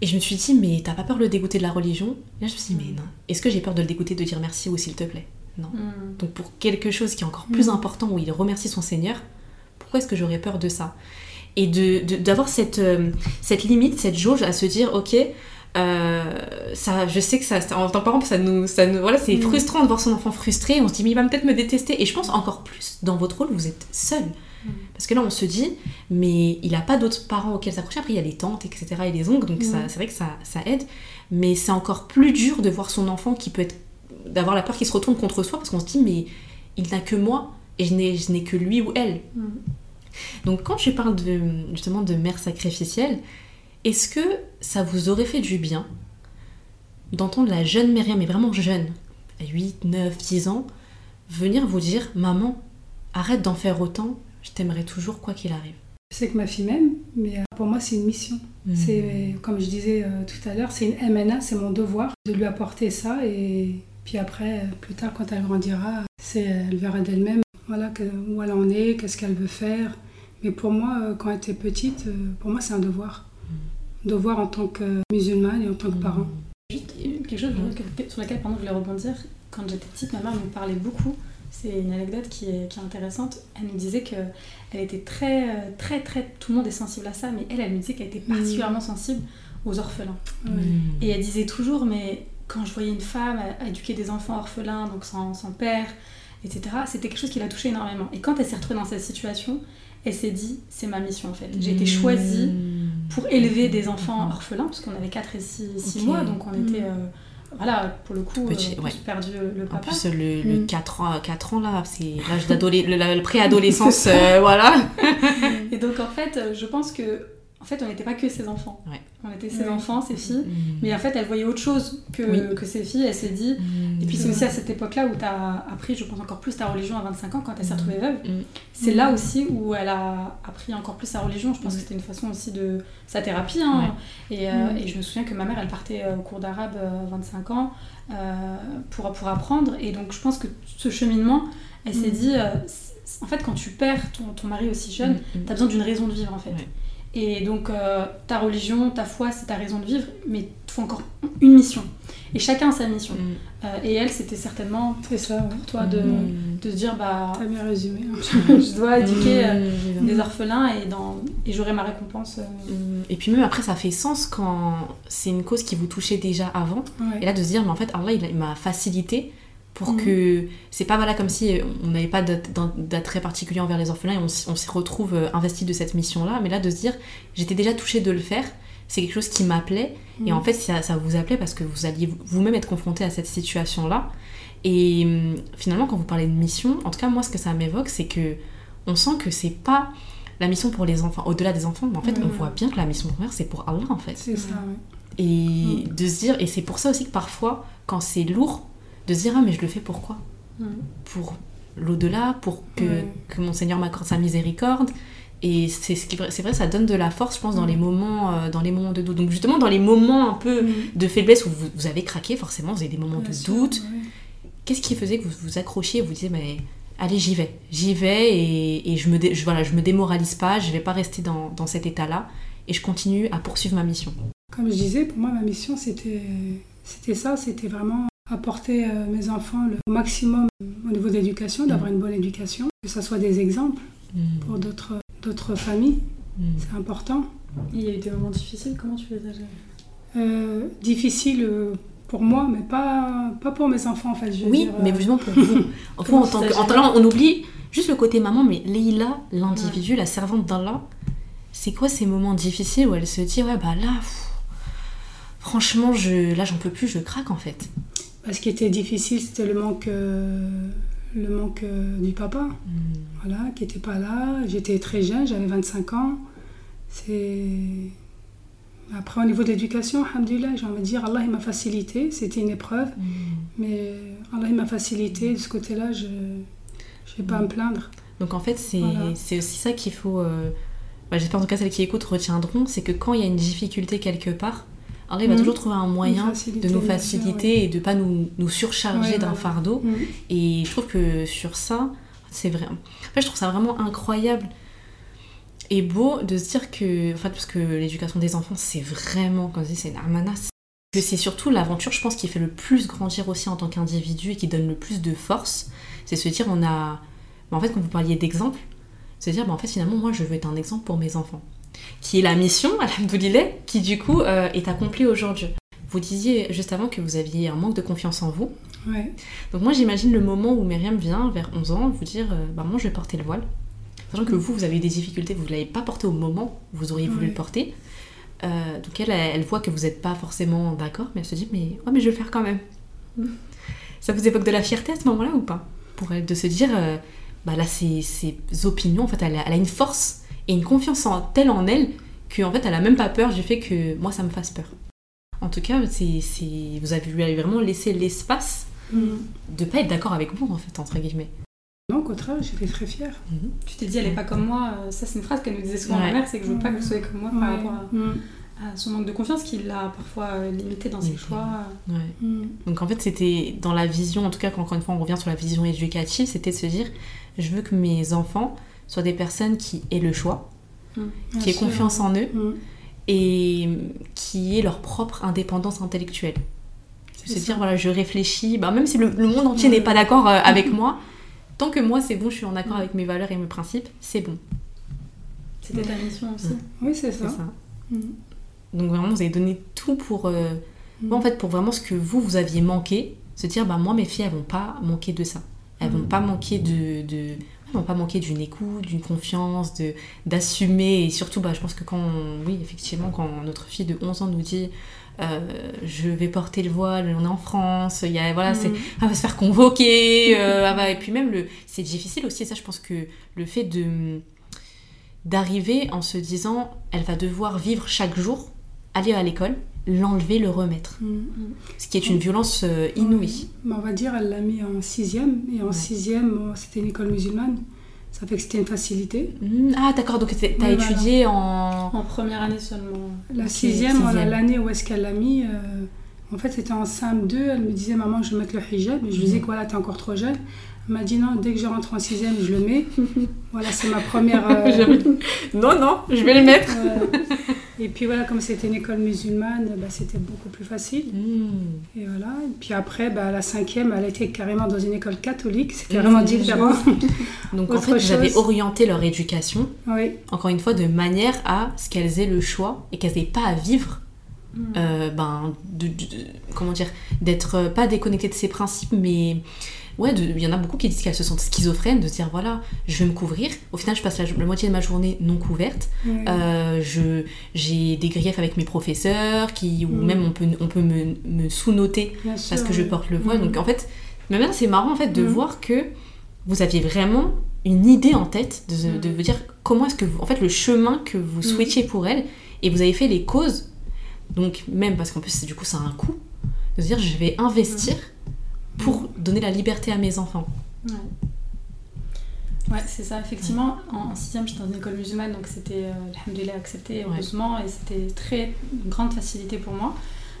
Et je me suis dit, mais t'as pas peur de le dégoûter de la religion? Et là, je me suis dit, mais non. Est-ce que j'ai peur de le dégoûter de dire merci ou s'il te plaît? Non. Hmm. Donc pour quelque chose qui est encore plus hmm. important, où il remercie son Seigneur, pourquoi est-ce que j'aurais peur de ça? Et d'avoir de, cette, euh, cette limite, cette jauge à se dire, ok, euh, ça, je sais que ça, en tant que parent, ça nous, ça nous voilà, c'est mm. frustrant de voir son enfant frustré. On se dit, mais il va peut-être me détester. Et je pense encore plus, dans votre rôle, vous êtes seul. Mm. Parce que là, on se dit, mais il n'a pas d'autres parents auxquels s'accrocher. Après, il y a les tantes, etc. et les oncles, donc mm. c'est vrai que ça, ça aide. Mais c'est encore plus dur de voir son enfant qui peut être. d'avoir la peur qu'il se retourne contre soi, parce qu'on se dit, mais il n'a que moi, et je n'ai que lui ou elle. Donc quand je parle de, justement de mère sacrificielle, est-ce que ça vous aurait fait du bien d'entendre la jeune Myriam, mais vraiment jeune, à 8, 9, 10 ans, venir vous dire Maman, arrête d'en faire autant, je t'aimerais toujours quoi qu'il arrive? Je sais que ma fille m'aime, mais euh, pour moi c'est une mission. Hmm. C'est, comme je disais euh, tout à l'heure, c'est une MNA, c'est mon devoir de lui apporter ça et puis après, plus tard, quand elle grandira, c'est, elle verra d'elle-même voilà, où elle en est, qu'est-ce qu'elle veut faire. Mais pour moi, euh, quand elle était petite, euh, pour moi, c'est un devoir. Mm. Devoir en tant que musulmane et en tant que parent. Juste quelque chose sur laquelle pardon, je voulais rebondir. Quand j'étais petite, ma mère me parlait beaucoup. C'est une anecdote qui est, qui est, intéressante. Elle nous disait qu'elle était très, euh, très, très. Tout le monde est sensible à ça, mais elle, elle me disait qu'elle était mm. particulièrement sensible aux orphelins. Et elle disait toujours, mais quand je voyais une femme éduquer des enfants orphelins, donc sans, sans père, etc., c'était quelque chose qui l'a touchée énormément. Et quand elle s'est retrouvée dans cette situation, elle s'est dit c'est ma mission en fait. J'ai été choisie pour élever des enfants orphelins, parce qu'on avait 4 et 6, mois, donc on était. Mm. Euh, voilà, pour le coup, Petit, euh, perdu le papa. En plus, le, 4, mm. ans, 4 ans là, c'est l'âge d'adolescence, le, préadolescence, euh, voilà. et donc en fait, je pense que en fait, on n'était pas que ses enfants. On était ses enfants, ses filles. Mm. Mais en fait, elle voyait autre chose que, que ses filles. Elle s'est dit. Mm. Et puis, c'est aussi à cette époque-là où tu as appris, je pense, encore plus ta religion à 25 ans quand elle s'est retrouvée veuve. C'est là aussi où elle a appris encore plus sa religion. Je pense que c'était une façon aussi de sa thérapie. Hein. Et, euh, et, je me souviens que ma mère, elle partait euh, au cours d'arabe à 25 ans euh, pour, pour apprendre. Et donc, je pense que ce cheminement, elle s'est dit. en fait, quand tu perds ton, ton mari aussi jeune, tu as besoin d'une raison de vivre, en fait. Et donc, euh, ta religion, ta foi, c'est ta raison de vivre, mais il faut encore une mission. Et chacun a sa mission. Mm. Euh, et elle, c'était certainement ça, pour toi de, mm. de, se dire bah. T'as bien résumé. Hein. je dois éduquer euh, mm. des orphelins et, dans, et j'aurai ma récompense. Et puis, même après, ça fait sens quand c'est une cause qui vous touchait déjà avant. Et là, de se dire, mais en fait, Allah, il m'a facilité pour mhm. que c'est pas voilà comme si on n'avait pas d'attrait particulier envers les orphelins et on, on s'y retrouve euh, investi de cette mission là mais là de se dire j'étais déjà touchée de le faire c'est quelque chose qui m'appelait et en mhm. fait ça, ça, vous appelait parce que vous alliez vous-même être confronté à cette situation là et hum, finalement quand vous parlez de mission en tout cas moi ce que ça m'évoque c'est que on sent que c'est pas la mission pour les enfants au-delà des enfants mais en fait on voit bien que la mission première c'est pour Allah en fait c'est ça et mm. de se dire et c'est pour ça aussi que parfois quand c'est lourd de se dire ah mais je le fais pourquoi mm. Pour l'au-delà, pour que, que mon Seigneur m'accorde sa miséricorde. Et c'est ce qui c'est vrai, ça donne de la force, je pense, dans les moments, euh, dans les moments de doute. Donc justement, dans les moments un peu mm. de faiblesse où vous, vous, avez craqué, forcément, vous avez des moments de doute. Qu'est-ce qui faisait que vous vous accrochiez et vous disiez, mais allez, j'y vais, j'y vais et, et, je me je, voilà, je me démoralise pas, je vais pas rester dans, dans cet état-là et je continue à poursuivre ma mission. Comme je disais, pour moi, ma mission, c'était c'était ça, c'était vraiment apporter à mes enfants le maximum au niveau de l'éducation, d'avoir une bonne éducation, que ce soit des exemples mm. pour d'autres, d'autres familles. Mm. C'est important. Il y a eu des moments difficiles, comment tu les as gérés? Euh, Difficiles euh, pour moi, mais pas, pas pour mes enfants en fait. Je oui, mais euh, justement pour vous. en, en, tant que, en on oublie juste le côté maman, mais Leïla, l'individu, la servante d'Allah, c'est quoi ces moments difficiles où elle se dit, ouais, bah là, franchement, je, là, j'en peux plus, je craque en fait? Bah, ce qui était difficile, c'était le manque, euh, le manque euh, du papa, Mm. voilà, qui n'était pas là. J'étais très jeune, j'avais 25 ans. C'est... Après, au niveau de l'éducation, alhamdoulilah, j'ai envie de dire, Allah il m'a facilité. C'était une épreuve, Mm. mais Allah il m'a facilité. De ce côté-là, je ne vais pas me plaindre. Donc en fait, c'est Voilà. c'est aussi ça qu'il faut. euh, bah, J'espère en tout cas celles qui écoutent retiendront c'est que quand il y a une difficulté quelque part, Allah il va Mhm. toujours trouver un moyen de nous sûr, faciliter et de pas nous, nous surcharger Ouais, d'un fardeau. Mm. Et je trouve que sur ça, c'est vrai. En fait, je trouve ça vraiment incroyable et beau de se dire que, en fait, parce que l'éducation des enfants, c'est vraiment, comme je dis, c'est une amanas. Que c'est surtout l'aventure, je pense, qui fait le plus grandir aussi en tant qu'individu et qui donne le plus de force. C'est se dire, on a. bah, en fait, quand vous parliez d'exemple, se dire, bah, en fait, finalement, moi, je veux être un exemple pour mes enfants. Qui est la mission, alhamdoulilah, qui du coup euh, est accomplie aujourd'hui. Vous disiez juste avant que vous aviez un manque de confiance en vous. Ouais. Donc moi j'imagine le moment où Myriam vient vers 11 ans vous dire euh, bah moi je vais porter le voile. Sachant que vous vous avez eu des difficultés, vous ne l'avez pas porté au moment où vous auriez voulu Ouais. le porter. Euh, donc elle, elle voit que vous n'êtes pas forcément d'accord, mais elle se dit mais ouais mais je vais le faire quand même. Ça vous évoque de la fierté à ce moment-là ou pas? Pour elle de se dire euh, bah là ses, ses opinions en fait elle a, elle a une force et une confiance en, telle en elle qu'en fait elle a même pas peur du fait que moi ça me fasse peur. En tout cas c'est, c'est- vous avez lui avez vraiment laissé l'espace Mm. de pas être d'accord avec vous en fait entre guillemets. Non, au contraire, j'étais très fière. Tu t'es dit, elle est pas comme moi. euh, Ça, c'est une phrase qu'elle nous disait souvent, Ouais. ma mère, c'est que je veux pas que vous soyez comme moi par rapport à, Mm. à son manque de confiance qui l'a parfois euh, limité dans ses choix. Ouais. Mm. Donc en fait c'était dans la vision, en tout cas quand encore une fois on revient sur la vision éducative, c'était de se dire je veux que mes enfants soient des personnes qui aient le choix, Bien qui aient sûr. confiance en eux Mm. et qui aient leur propre indépendance intellectuelle. Se C'est dire voilà je réfléchis, bah, même si le, le monde entier n'est pas d'accord euh, avec moi, tant que moi c'est bon, je suis en accord avec mes valeurs et mes principes, c'est bon. C'était ta mission aussi. Mm. Oui, c'est ça. ça. Mm. Donc vraiment vous avez donné tout pour euh, Mm. En fait, pour vraiment ce que vous, vous aviez manqué, se dire, bah moi, mes filles, elles vont pas manquer de ça. Elles vont Mm. pas manquer de... de... Pas manquer d'une écoute, d'une confiance, de d'assumer. Et surtout, bah, je pense que quand... on- Oui, effectivement, quand notre fille de 11 ans nous dit... euh, je vais porter le voile, on est en France, il y a, voilà, c'est, Mm. elle va se faire convoquer, euh, elle va- et puis même, le, c'est difficile aussi, ça je pense que le fait de d'arriver en se disant, elle va devoir vivre chaque jour, aller à l'école, l'enlever, le remettre. Mm. Ce qui est une violence euh, inouïe. On va dire, elle l'a mis en sixième. Et en Ouais. sixième, bon, c'était une école musulmane. Ça fait que c'était une facilité. Ah d'accord, donc Oui, voilà. étudié en... En première année seulement. La sixième, l'année où est-ce qu'elle l'a mis, euh, en fait, c'était en CM2. Elle me disait, maman, je vais mettre le hijab. Et je lui disais voilà, t'es encore trop jeune. Elle m'a dit, non, dès que je rentre en sixième, je le mets. voilà, c'est ma première. euh, Non, non, je vais le mettre. Et puis voilà, comme c'était une école musulmane, bah, c'était beaucoup plus facile. Hmm. Et voilà. Et puis après, bah, la cinquième, elle était carrément dans une école catholique. C'était vraiment différent. Donc en fait, vous avez chose. orienté leur éducation, oui. encore une fois, de manière à ce qu'elles aient le choix et qu'elles n'aient pas à vivre, Mm. euh, ben, de, comment dire, d'être pas déconnectées de ses principes, mais ouais, il y en a beaucoup qui disent qu'elles se sentent schizophrènes, de se dire voilà, je vais me couvrir. Au final, je passe la, la moitié de ma journée non couverte. Euh, je, j'ai des griefs avec mes professeurs, qui, ou même on peut, on peut me, me sous-noter Bien sûr, parce que je porte le voile. Mm. Donc en fait, mais maintenant c'est marrant en fait de Mm. voir que vous aviez vraiment une idée en tête de, Mm. de vous dire comment est-ce que vous, en fait le chemin que vous souhaitiez pour elle et vous avez fait les causes. Donc même parce qu'en plus du coup ça a un coût de se dire je vais investir pour donner la liberté à mes enfants. Ouais. Ouais, c'est ça, effectivement. En, en sixième, j'étais dans une école musulmane, donc c'était, euh, alhamdoulilah, accepté, heureusement, et c'était très une grande facilité pour moi.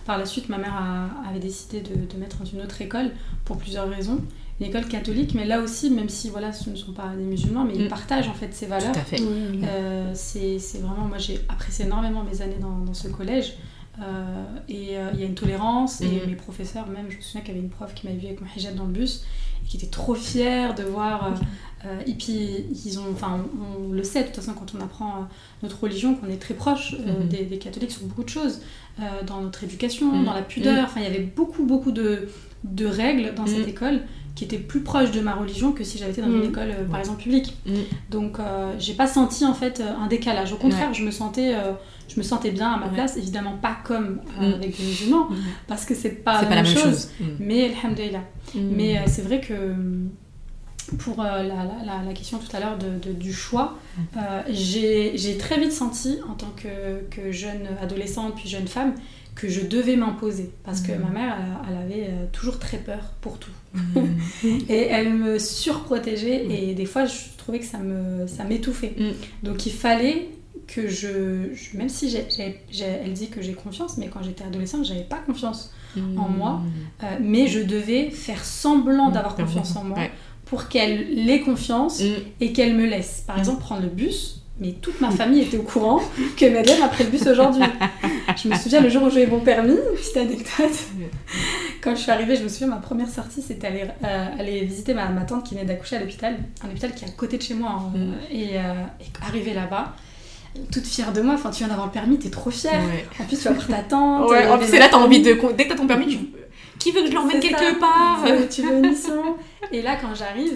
Par la suite, ma mère a- avait décidé de, de mettre dans une autre école pour plusieurs raisons. Une école catholique, mais là aussi, même si voilà, ce ne sont pas des musulmans, mais ils Mm. partagent en fait ces valeurs. Tout à fait. Euh, c'est c'est vraiment, moi j'ai apprécié énormément mes années dans, dans ce collège. Euh, et euh, il y a une tolérance, et Mhm. mes professeurs, même, je me souviens qu'il y avait une prof qui m'avait vu avec mon hijab dans le bus, et qui était trop fière de voir. euh, euh, et puis, ils ont, enfin, on, on le sait de toute façon quand on apprend euh, notre religion, qu'on est très proche euh, Mhm. des, des catholiques sur beaucoup de choses, dans notre éducation, Mhm. dans la pudeur. Enfin, il y avait beaucoup, beaucoup de, de règles dans cette école qui était plus proche de ma religion que si j'avais été dans une école, par exemple, publique. Donc, j'ai pas senti en fait un décalage. Au contraire, je me sentais, je me sentais bien à ma Ouais. place. Évidemment, pas comme euh, Mm. avec des musulmans, Mm. parce que c'est pas, C'est pas la même chose. Mm. Mais alhamdoulilah. Mais euh, Mm. c'est vrai que pour euh, la, la- la- la question tout à l'heure de, de- du choix, j'ai très vite senti en tant que, que jeune adolescente puis jeune femme que je devais m'imposer parce que ma mère elle, elle avait toujours très peur pour tout Mm. et elle me surprotégeait et des fois je trouvais que ça me ça m'étouffait Mhm. donc il fallait que je, je- même si elle dit que j'ai confiance mais quand j'étais adolescente j'avais pas confiance en moi. euh, mais je devais faire semblant d'avoir Mm. confiance en moi Ouais. pour qu'elle ait confiance Mm. et qu'elle me laisse. Par exemple, prendre le bus, mais toute ma famille était au courant que Madeleine a pris le bus aujourd'hui. Je me souviens le jour où j'ai eu mon permis, petite anecdote. Quand je suis arrivée, je me souviens, ma première sortie, c'était aller, euh, aller visiter ma, ma tante qui venait d'accoucher à l'hôpital, un hôpital qui est à côté de chez moi. hein. Et, euh, et arriver là-bas, toute fière de moi, enfin, tu viens d'avoir le permis, t'es trop fière. Ouais. En plus, tu vas voir ta tante. Ouais, en plus, c'est là, t'as envie de. Dès que t'as ton permis, tu. Qui veut que je l'emmène quelque ça. part? Tu veux- une mission? Et là, quand j'arrive,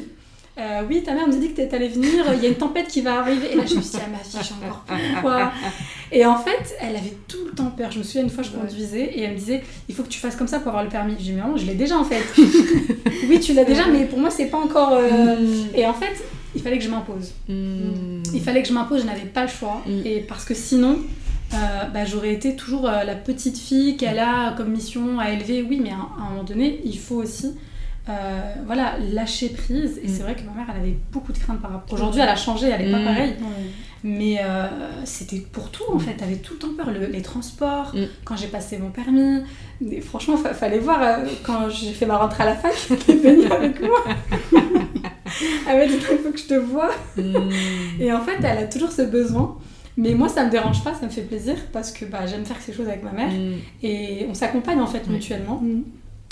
euh, oui, ta mère nous a dit que t'allais venir, il y a une tempête qui va arriver. Et là, je me suis dit, ah ma fille, j'ai encore pourquoi? Et en fait, elle avait tout le temps peur. Je me souviens, une fois, je conduisais et elle me disait, il faut que tu fasses comme ça pour avoir le permis. J'ai dit, mais maman, je l'ai déjà en fait. oui, tu l'as déjà, mais pour moi, c'est pas encore. euh, Et en fait, il fallait que je m'impose. Mm. Il fallait que je m'impose, je n'avais pas le choix. Mm. Et parce que sinon, euh, bah, j'aurais été toujours euh, la petite fille qu'elle a comme mission à élever. Oui, mais à, un- à un moment donné, il faut aussi euh, voilà, lâcher prise. Et c'est vrai que ma mère, elle avait beaucoup de craintes par rapport. Aujourd'hui, elle a changé, elle n'est pas pareille. Mais c'était pour tout en fait. T'avais tout le temps peur. Le- les transports, quand j'ai passé mon permis. Et franchement, fa- fallait voir quand j'ai fait ma rentrée à la fac, elle est venue avec moi. elle m'a dit il faut que je te vois. Mm. Et en fait, elle a toujours ce besoin. Mais moi, ça me dérange pas, ça me fait plaisir parce que bah, j'aime faire ces choses avec ma mère Mm. et on s'accompagne en fait Ouais. mutuellement. Mm.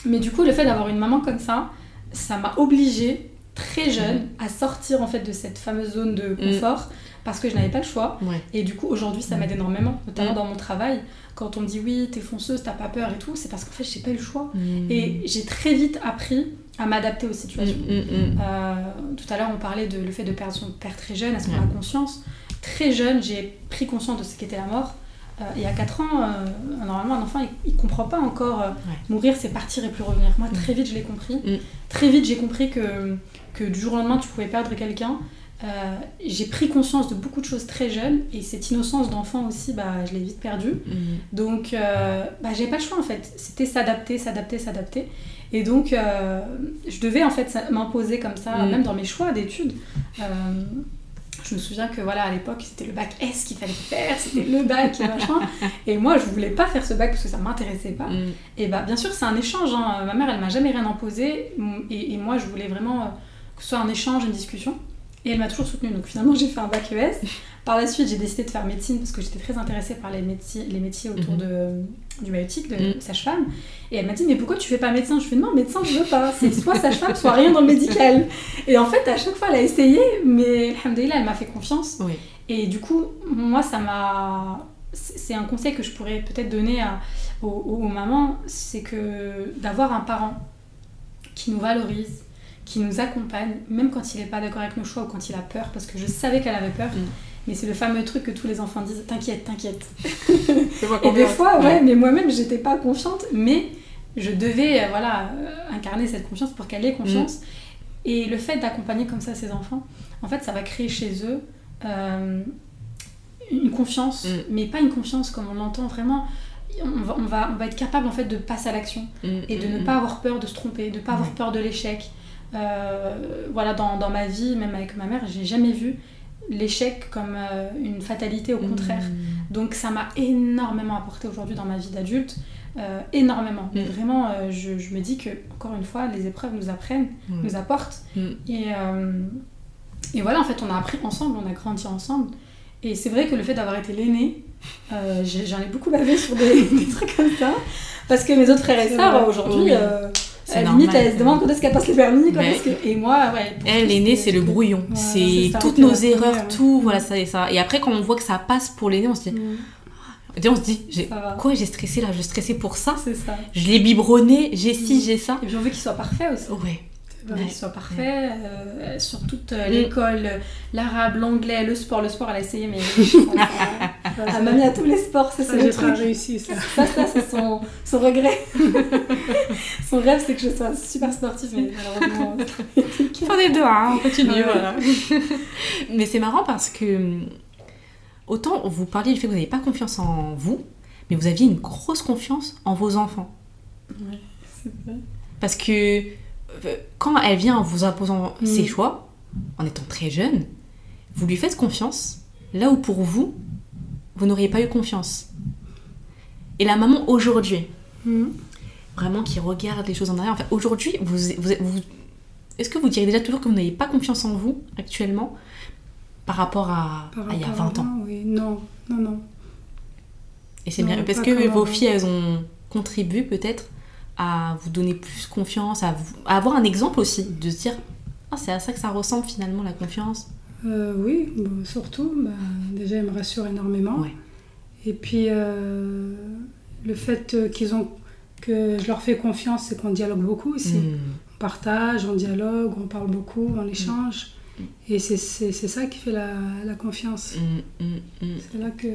Mais du coup, le fait d'avoir une maman comme ça, ça m'a obligée très jeune à sortir en fait de cette fameuse zone de confort parce que je n'avais pas le choix. Ouais. Et du coup, aujourd'hui, ça m'aide énormément, notamment Mm. dans mon travail. Quand on me dit oui, t'es fonceuse, t'as pas peur et tout, c'est parce qu'en fait, j'ai pas eu le choix. Et j'ai très vite appris à m'adapter aux Mm, situations. mm, mm. Euh, tout à l'heure, on parlait de le fait de perdre son père très jeune. Est-ce qu'on Ouais. a conscience Très jeune, j'ai pris conscience de ce qu'était la mort. Euh, et à 4 ans, euh, normalement, un enfant, il, il comprend pas encore euh, mourir, c'est partir et plus revenir. Moi, très vite, je l'ai compris. Mm. Très vite, j'ai compris que, que du jour au lendemain, tu pouvais perdre quelqu'un. J'ai pris conscience de beaucoup de choses très jeune. Et cette innocence d'enfant aussi, bah, je l'ai vite perdue. Mm. Donc, bah, j'avais pas le choix en fait. C'était s'adapter, s'adapter, s'adapter. Et donc, euh, je devais en fait m'imposer comme ça, Mm. même dans mes choix d'études. Euh, je me souviens que voilà, à l'époque, c'était le bac S qu'il fallait faire, c'était le bac et machin. Et moi, je voulais pas faire ce bac parce que ça m'intéressait pas. Mm. Et bah, bien sûr, c'est un échange. hein. Ma mère, elle m'a jamais rien imposé. Et, et moi, je voulais vraiment euh, que ce soit un échange, une discussion. Et elle m'a toujours soutenue. Donc finalement, j'ai fait un bac ES. Par la suite, j'ai décidé de faire médecine parce que j'étais très intéressée par les métiers, les métiers autour Mhm. de, du maïeutique, de Mhm. sage-femme. Et elle m'a dit, mais pourquoi tu fais pas médecin? Je fais, non, médecin, je veux pas. C'est soit sage-femme, soit rien dans le médical. Et en fait, à chaque fois, elle a essayé, mais alhamdoulilah, elle m'a fait confiance. Oui. Et du coup, moi, ça m'a. C'est c'est un conseil que je pourrais peut-être donner à- aux, aux mamans, c'est que d'avoir un parent qui nous valorise, qui nous accompagne, même quand il n'est pas d'accord avec nos choix ou quand il a peur, parce que je savais qu'elle avait peur. Mm. Mais c'est le fameux truc que tous les enfants disent T'inquiète, t'inquiète. Et des fois, ouais, mais moi-même, j'étais pas confiante, mais je devais euh, voilà, euh, incarner cette confiance pour qu'elle ait confiance. Et le fait d'accompagner comme ça ses enfants, en fait, ça va créer chez eux euh, une confiance, Mm. mais pas une confiance comme on l'entend vraiment. On va, on, va, on va être capable en fait de passer à l'action Mm, et de mm, ne mm. pas avoir peur de se tromper, de ne pas avoir peur de l'échec. Euh, voilà, dans, dans ma vie, même avec ma mère, j'ai jamais vu l'échec comme euh, une fatalité, au contraire. Mm. Donc ça m'a énormément apporté aujourd'hui dans ma vie d'adulte, euh, énormément. Mais Mm. vraiment, euh, je, je me dis que, encore une fois, les épreuves nous apprennent, Mm. nous apportent. Mm. Et, euh, et voilà, en fait, on a appris ensemble, on a grandi ensemble. Et c'est vrai que le fait d'avoir été l'aîné, j'en ai beaucoup bavé sur des, des trucs comme ça. Parce que mes autres frères et sœurs, aujourd'hui, Oui. C'est limite, elles se demandent quand est-ce qu'elles passent les permis. Quand Mais- est-ce que... Et moi, ouais. Elle, c'est le brouillon. Ouais, c'est toutes nos erreurs, première. tout. Voilà, ça et ça. Et après, quand on voit que ça passe pour l'aîné, on se dit, Mm. et on se dit, j'ai- quoi, j'ai stressé là, je stressais pour ça. C'est ça. Je l'ai biberonné, j'ai ci, Mm. j'ai ça. Et on veut qu'il soit parfait aussi. Ouais. Pas qu'il soit parfait. Euh, sur toute euh, l'école, l'arabe, l'anglais, le sport. Le sport, elle a essayé, mais elle m'a mis à tous les sports. Ça, c'est le truc. réussi, ça. Ça, ça c'est son, son regret. son rêve, c'est que je sois super sportive, mais malheureusement. Prenez deux, hein, on continue. voilà. mais c'est marrant parce que autant vous parliez du fait que vous n'avez pas confiance en vous, mais vous aviez une grosse confiance en vos enfants. Ouais, c'est vrai. Parce que euh, quand elle vient en vous imposant mm. ses choix, en étant très jeune, vous lui faites confiance, là où pour vous, vous n'auriez pas eu confiance. Et la maman aujourd'hui, mm. vraiment qui regarde les choses en arrière, enfin, aujourd'hui, vous, vous, est-ce que vous direz déjà toujours que vous n'avez pas confiance en vous actuellement par rapport à, il y a 20 ans? Oui, non, non, non. Et c'est bien, parce que vos filles, elles ont contribué peut-être à vous donner plus confiance, à, avoir un exemple aussi, de se dire ah, c'est à ça que ça ressemble finalement la confiance. Euh, oui, surtout, bah, déjà, elle me rassure énormément. Et puis, euh, le fait qu'ils ont, que je leur fais confiance, c'est qu'on dialogue beaucoup aussi. Hmm. On partage, on dialogue, on parle beaucoup, on échange. Hmm. Et c'est ça qui fait la, la confiance. Hmm, c'est là que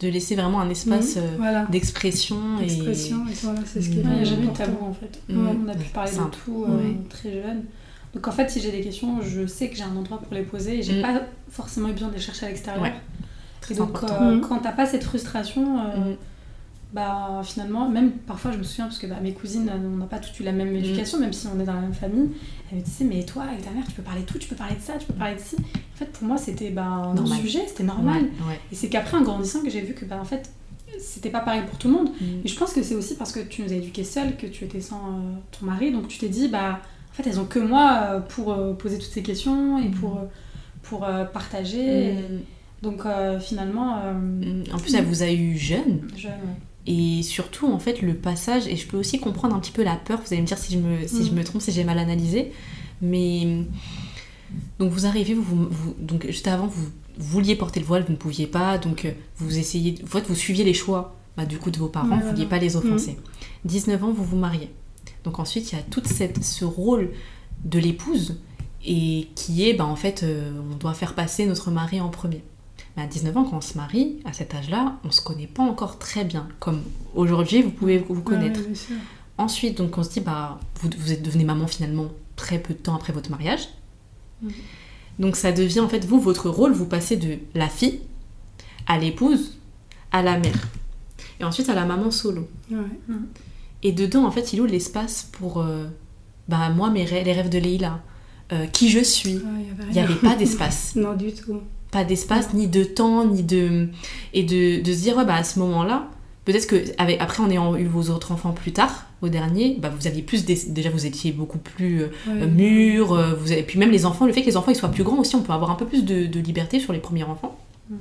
de laisser vraiment un espace euh, d'expression. Et... voilà, c'est ce qui est Il n'y a jamais de tabou en fait. On a pu parler de tout euh, très jeune. Donc en fait, si j'ai des questions, je sais que j'ai un endroit pour les poser et j'ai mm. pas forcément eu besoin de les chercher à l'extérieur. Et donc euh, quand t'as pas cette frustration, mm bah finalement, même parfois je me souviens, parce que bah, mes cousines, on n'a pas toutes eu la même mm. éducation, même si on est dans la même famille, elles me disaient, mais toi, avec ta mère, tu peux parler de tout, tu peux parler de ça, tu peux parler de ci. En fait, pour moi, c'était bah, un sujet, c'était normal. Et c'est qu'après, en grandissant, que j'ai vu que, bah, en fait, c'était pas pareil pour tout le monde. Mm. Et je pense que c'est aussi parce que tu nous as éduqués seuls, que tu étais sans euh, ton mari, donc tu t'es dit, bah, en fait, elles ont que moi euh, pour euh, poser toutes ces questions et pour, mm. pour partager. Donc finalement. En plus, elle vous a eu jeune. Jeune, et surtout, en fait, le passage, et je peux aussi comprendre un petit peu la peur, vous allez me dire si je me, si je mm. me trompe, si j'ai mal analysé, mais donc vous arrivez, vous, donc juste avant, vous vouliez porter le voile, vous ne pouviez pas, donc euh, vous essayez, en fait, vous suiviez les choix bah, du coup de vos parents, vous ne vouliez pas les offenser. 19 mm. ans, vous vous mariez. Donc ensuite, il y a tout cette, ce rôle de l'épouse, et qui est, bah, en fait, euh, on doit faire passer notre mari en premier. Mais à 19 ans, quand on se marie, à cet âge-là, on se connaît pas encore très bien. Comme aujourd'hui, vous pouvez vous connaître. Ensuite, donc, on se dit, bah, vous, vous êtes devenue maman finalement très peu de temps après votre mariage. Donc, ça devient en fait, vous, votre rôle, vous passez de la fille à l'épouse à la mère. Et ensuite à la maman solo. Et dedans, en fait, il ouvre l'espace pour euh, bah, moi, mes rêves, les rêves de Leïla, euh, qui je suis? Il n'y avait pas d'espace. non, du tout pas d'espace, ni de temps, ni de. Et de, de se dire, ouais, bah à ce moment-là, peut-être que avec, après en ayant eu vos autres enfants plus tard, au dernier, bah, vous aviez plus. Déjà, vous étiez beaucoup plus euh, mûr. Euh, vous avez, puis même les enfants, le fait que les enfants ils soient plus grands aussi, on peut avoir un peu plus de, de liberté sur les premiers enfants. Mm.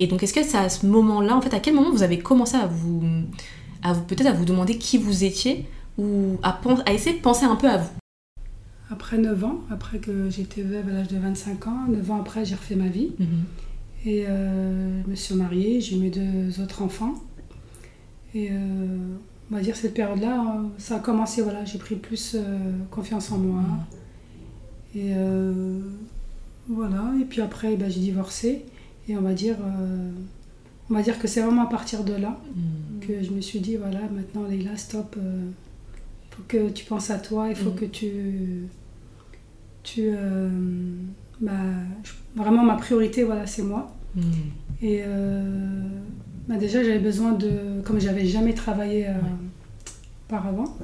Et donc, est-ce que c'est à ce moment-là, en fait, à quel moment vous avez commencé à vous. À vous peut-être à vous demander qui vous étiez ou à, à essayer de penser un peu à vous? Après 9 ans, après que j'étais veuve à l'âge de 25 ans, 9 ans après, j'ai refait ma vie. Mhm. Et euh, je me suis mariée, j'ai eu mes deux autres enfants. Et euh, on va dire cette période-là, euh, ça a commencé, voilà, j'ai pris plus confiance en moi. Mhm. Et voilà, et puis après, ben, j'ai divorcé. Et on va dire, on va dire que c'est vraiment à partir de là mhm. que je me suis dit, voilà, maintenant, Leïla, stop. Il faut que tu penses à toi, il faut que tu tu, euh, bah, vraiment ma priorité, voilà, c'est moi. Hmm. Et euh, bah, déjà, j'avais besoin de, comme j'avais jamais travaillé euh, auparavant,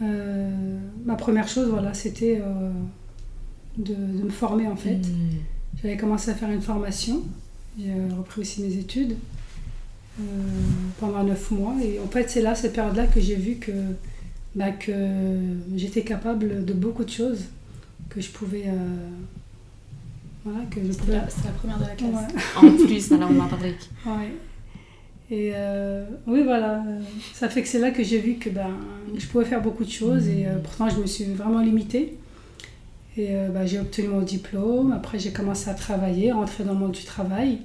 ma première chose, voilà, c'était de, me former en fait. Hmm. J'avais commencé à faire une formation, j'ai repris aussi mes études pendant neuf mois. Et en fait, c'est là, cette période-là, que j'ai vu que, bah, que j'étais capable de beaucoup de choses que je pouvais. Euh, voilà, que je pouvais. C'est la première de la classe. en plus, alors on Patrick. Ouais. Et euh, oui, voilà, ça fait que c'est là que j'ai vu que ben, je pouvais faire beaucoup de choses et euh, pourtant je me suis vraiment limitée. Et ben, j'ai obtenu mon diplôme, après j'ai commencé à travailler, rentrer dans le monde du travail.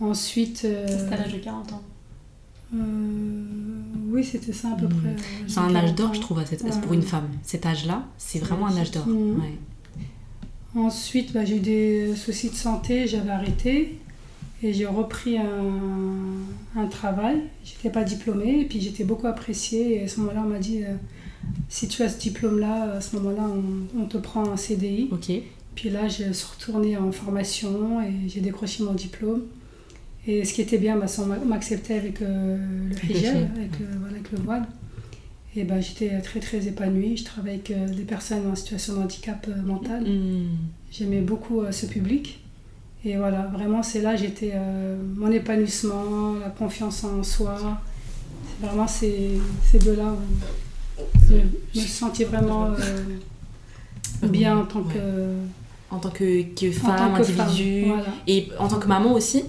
Ensuite. C'était à l'âge de 40 ans Oui, c'était ça à peu Mm. près. euh, C'est un âge 40 d'or, je trouve, à cette- Ouais. pour une femme. Cet âge-là, c'est vraiment un âge d'or. Ouais. Ensuite, bah, j'ai eu des soucis de santé, j'avais arrêté et j'ai repris un, un travail. J'étais pas diplômée et puis j'étais beaucoup appréciée. Et à ce moment-là, on m'a dit euh, si tu as ce diplôme-là, à ce moment-là, on, on te prend un CDI. Ok. Puis là, je suis retournée en formation et j'ai décroché mon diplôme. Et ce qui était bien, bah, c'est m'acceptait avec euh, le hijab, avec, le- voilà, avec le voile. Et bah, j'étais très très épanouie. Je travaille avec euh, des personnes en situation de handicap euh, mental. Mm. J'aimais beaucoup euh, ce public. Et voilà, vraiment, c'est là j'étais euh, mon épanouissement, la confiance en soi. C'est vraiment ces, ces deux-là où je me sentais vraiment euh, bien en tant que, En tant que, que en femme, tant que femme. individu. Voilà. Et en tant que maman aussi.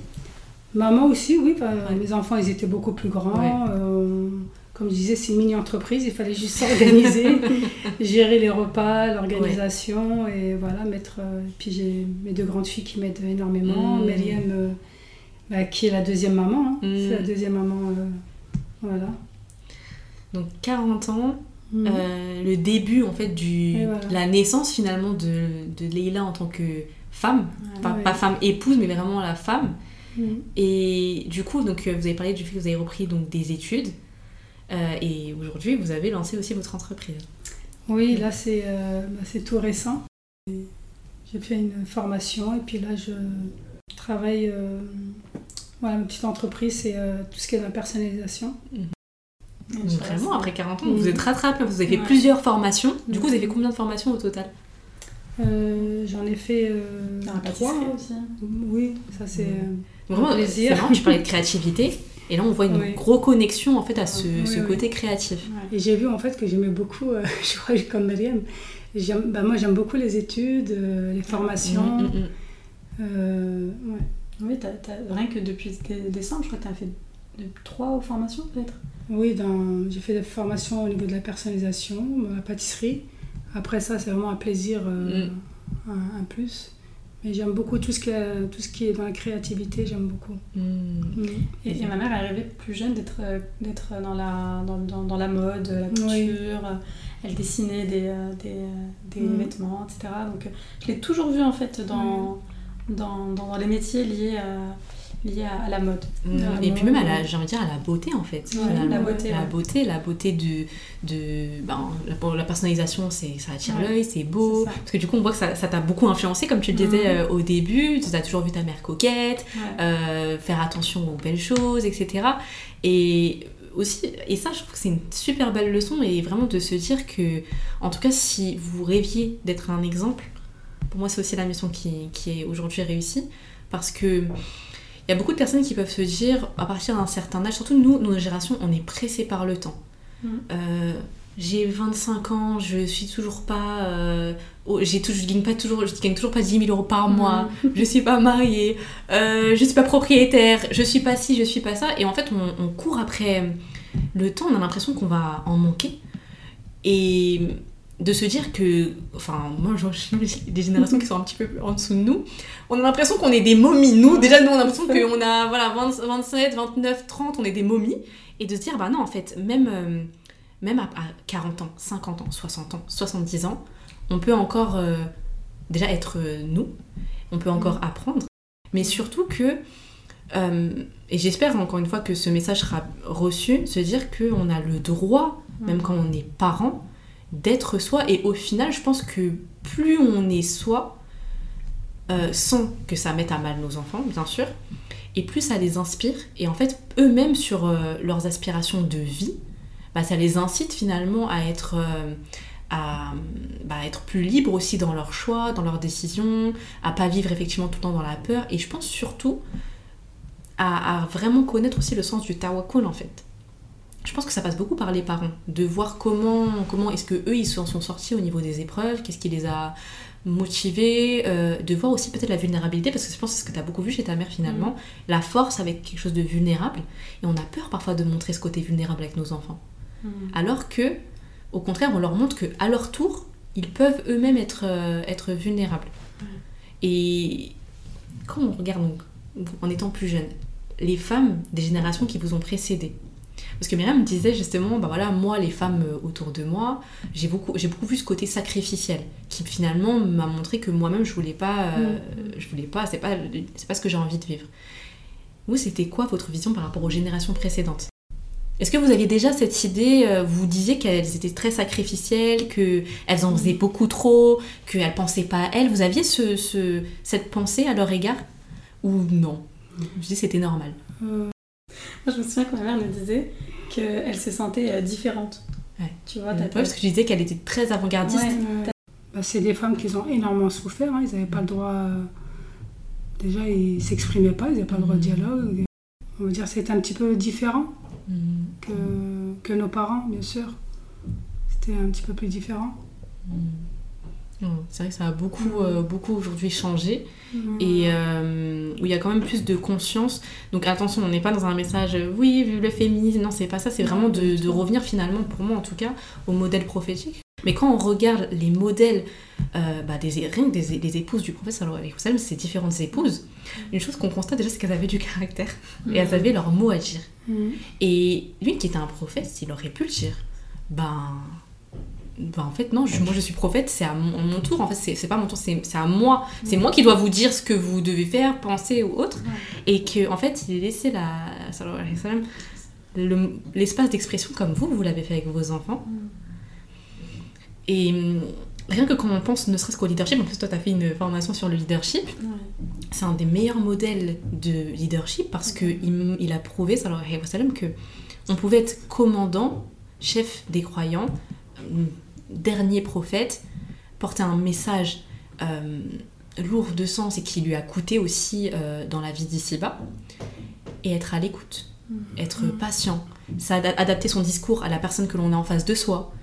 Maman aussi, oui. bah, Ouais. Mes enfants, ils étaient beaucoup plus grands. Ouais. Euh, comme je disais, c'est une mini-entreprise. Il fallait juste s'organiser, gérer les repas, l'organisation. Et voilà, mettre... euh, puis j'ai mes deux grandes filles qui m'aident énormément. Mm. Myriam, euh, bah, qui est la deuxième maman. hein. Mm. C'est la deuxième maman. voilà. Donc 40 ans, Mm. euh, le début en fait du voilà. la naissance finalement de, de Leïla en tant que femme, pas femme épouse mais vraiment la femme. Mm. Et du coup donc euh, vous avez parlé du fait que vous avez repris donc des études euh, et aujourd'hui vous avez lancé aussi votre entreprise. Oui, là, c'est euh, bah, c'est tout récent. J'ai fait une formation et puis là, je travaille. euh, voilà, ma petite entreprise, c'est euh, tout ce qui est la personnalisation. Donc vraiment après 40 ans Mm. vous êtes rattrapé, vous avez fait Ouais. plusieurs formations. Du coup Mm. vous avez fait combien de formations au total? Euh, J'en ai fait euh, Dans la trois. aussi. Oui, ça c'est. euh, Vraiment plaisir. c'est marrant, tu parlais de créativité et là on voit une grosse connexion en fait à ce, Oui, ce oui. côté créatif. Et j'ai vu en fait que j'aimais beaucoup, euh, je crois que comme Myriam, j'aime- bah, moi j'aime beaucoup les études, euh, les formations. Mm, mm, mm. euh, ouais. Oui, t'as- t'as- rien que depuis dé- décembre, je crois que tu as fait de- trois formations peut-être? Oui, dans- j'ai fait des formations au niveau de la personnalisation, la pâtisserie. Après ça, c'est vraiment un plaisir, euh, un, un plus. Mais j'aime beaucoup tout ce, qui est, tout ce qui est dans la créativité, j'aime beaucoup. Mm. Mm. Et, et ma mère est arrivée plus jeune d'être d'être dans la, dans, dans, dans la mode, la couture. Oui. Elle dessinait des, euh, des, euh, des Mm. vêtements, etc. Donc euh, je l'ai toujours vue en fait dans, dans, dans, dans les métiers liés à, liés à, à la mode. Mm. Et puis même à la, ouais. j'ai envie de dire à la beauté en fait. Ouais, la beauté, la ouais. beauté, la beauté de, de ben, la, la personnalisation, c'est ça attire Ouais. l'œil, c'est beau. Parce que du coup on voit que ça t'a beaucoup influencé comme tu le disais Mhm. euh, au début. Tu as toujours vu ta mère coquette, euh, faire attention aux belles choses, etc. Et aussi, et ça je trouve que c'est une super belle leçon et vraiment de se dire que, en tout cas si vous rêviez d'être un exemple, pour moi c'est aussi la mission qui, qui est aujourd'hui réussie parce que il y a beaucoup de personnes qui peuvent se dire à partir d'un certain âge, surtout nous, nos générations, on est pressé par le temps. Mhm. Euh, j'ai 25 ans, je suis toujours pas. euh, oh, j'ai tout- je gagne pas toujours, je gagne toujours pas 10 000 euros par mois. Je suis pas mariée, euh, je suis pas propriétaire, je suis pas ci, je suis pas ça. Et en fait, on, on court après le temps, on a l'impression qu'on va en manquer. Et de se dire que, enfin, moi, je suis des générations qui sont un petit peu en dessous de nous, on a l'impression qu'on est des momies. Nous, déjà, nous, on a l'impression qu'on a, voilà, 20 27, 29, 30, on est des momies. Et de se dire, bah non, en fait, même, euh, même à, à 40 ans, 50 ans, 60 ans, 70 ans, on peut encore euh, déjà être euh, nous, on peut encore apprendre, mais surtout que, euh, et j'espère encore une fois que ce message sera reçu, se dire qu'on a le droit, même quand on est parent, d'être soi, et au final, je pense que plus on est soi, euh, sans que ça mette à mal nos enfants, bien sûr, et plus ça les inspire, et en fait, eux-mêmes, sur euh, leurs aspirations de vie, bah, ça les incite finalement à être, euh, à, bah, être plus libres aussi dans leurs choix, dans leurs décisions, à pas vivre effectivement tout le temps dans la peur, et je pense surtout à, à vraiment connaître aussi le sens du tawakkul en fait. Je pense que ça passe beaucoup par les parents, de voir comment, comment est-ce que eux ils s'en sont sortis au niveau des épreuves, qu'est-ce qui les a motivés, euh, de voir aussi peut-être la vulnérabilité, parce que je pense que c'est ce que tu as beaucoup vu chez ta mère finalement, la force avec quelque chose de vulnérable, et on a peur parfois de montrer ce côté vulnérable avec nos enfants. Mm. Alors que, au contraire, on leur montre que à leur tour, ils peuvent eux-mêmes être, euh, être vulnérables. Et quand on regarde donc, en étant plus jeune, les femmes des générations qui vous ont précédé, Parce que Myriam me disait justement, bah voilà, moi, les femmes euh, autour de moi, j'ai beaucoup, j'ai beaucoup vu ce côté sacrificiel, qui finalement m'a montré que moi-même, je voulais pas, euh, je voulais pas, c'est pas, c'est pas ce que j'ai envie de vivre. Vous, c'était quoi votre vision par rapport aux générations précédentes? Est-ce que vous aviez déjà cette idée, euh, vous disiez qu'elles étaient très sacrificielles, qu'elles en faisaient beaucoup trop, qu'elles pensaient pas à elles? Vous aviez ce, cette pensée à leur égard? Ou non? Je disais c'était normal. Euh, moi je me souviens quand ma mère me disait qu'elle se sentait euh, différente. Ouais. Tu vois, parce que je disais qu'elle était très avant-gardiste. Bah, c'est des femmes qui ont énormément souffert, hein. ils n'avaient pas le droit... Déjà, ils s'exprimaient pas, ils n'avaient pas le droit de mm. dialogue. On va dire que c'était un petit peu différent que, que, nos parents, bien sûr. C'était un petit peu plus différent. Mm. C'est vrai que ça a beaucoup, mm. euh, beaucoup aujourd'hui changé mm. et euh, où il y a quand même plus de conscience. Donc attention, on n'est pas dans un message oui, vive le féminisme, non, c'est pas ça, c'est vraiment de, de, revenir finalement, pour moi en tout cas, au modèle prophétique. Mais quand on regarde les modèles euh, bah, des, rien des, des, épouses du prophète, ces différentes épouses, une chose qu'on constate déjà, c'est qu'elles avaient du caractère et elles avaient leur mot à dire. Mm. Et lui qui était un prophète, s'il aurait pu le dire, ben, ben en fait non, moi je suis prophète, c'est à mon, tour, en fait c'est pas mon tour, c'est à moi, c'est moi qui dois vous dire ce que vous devez faire, penser ou autre, et que en fait il a laissé la, l'espace d'expression comme vous, vous l'avez fait avec vos enfants. Mm. Et rien que quand on pense ne serait-ce qu'au leadership, en plus toi tu as fait une formation sur le leadership, c'est un des meilleurs modèles de leadership parce qu'il il a prouvé, que on pouvait être commandant, chef des croyants, dernier prophète, porter un message euh, lourd de sens et qui lui a coûté aussi euh, dans la vie d'ici-bas, et être à l'écoute, mm. être patient, ça adapter son discours à la personne que l'on a en face de soi,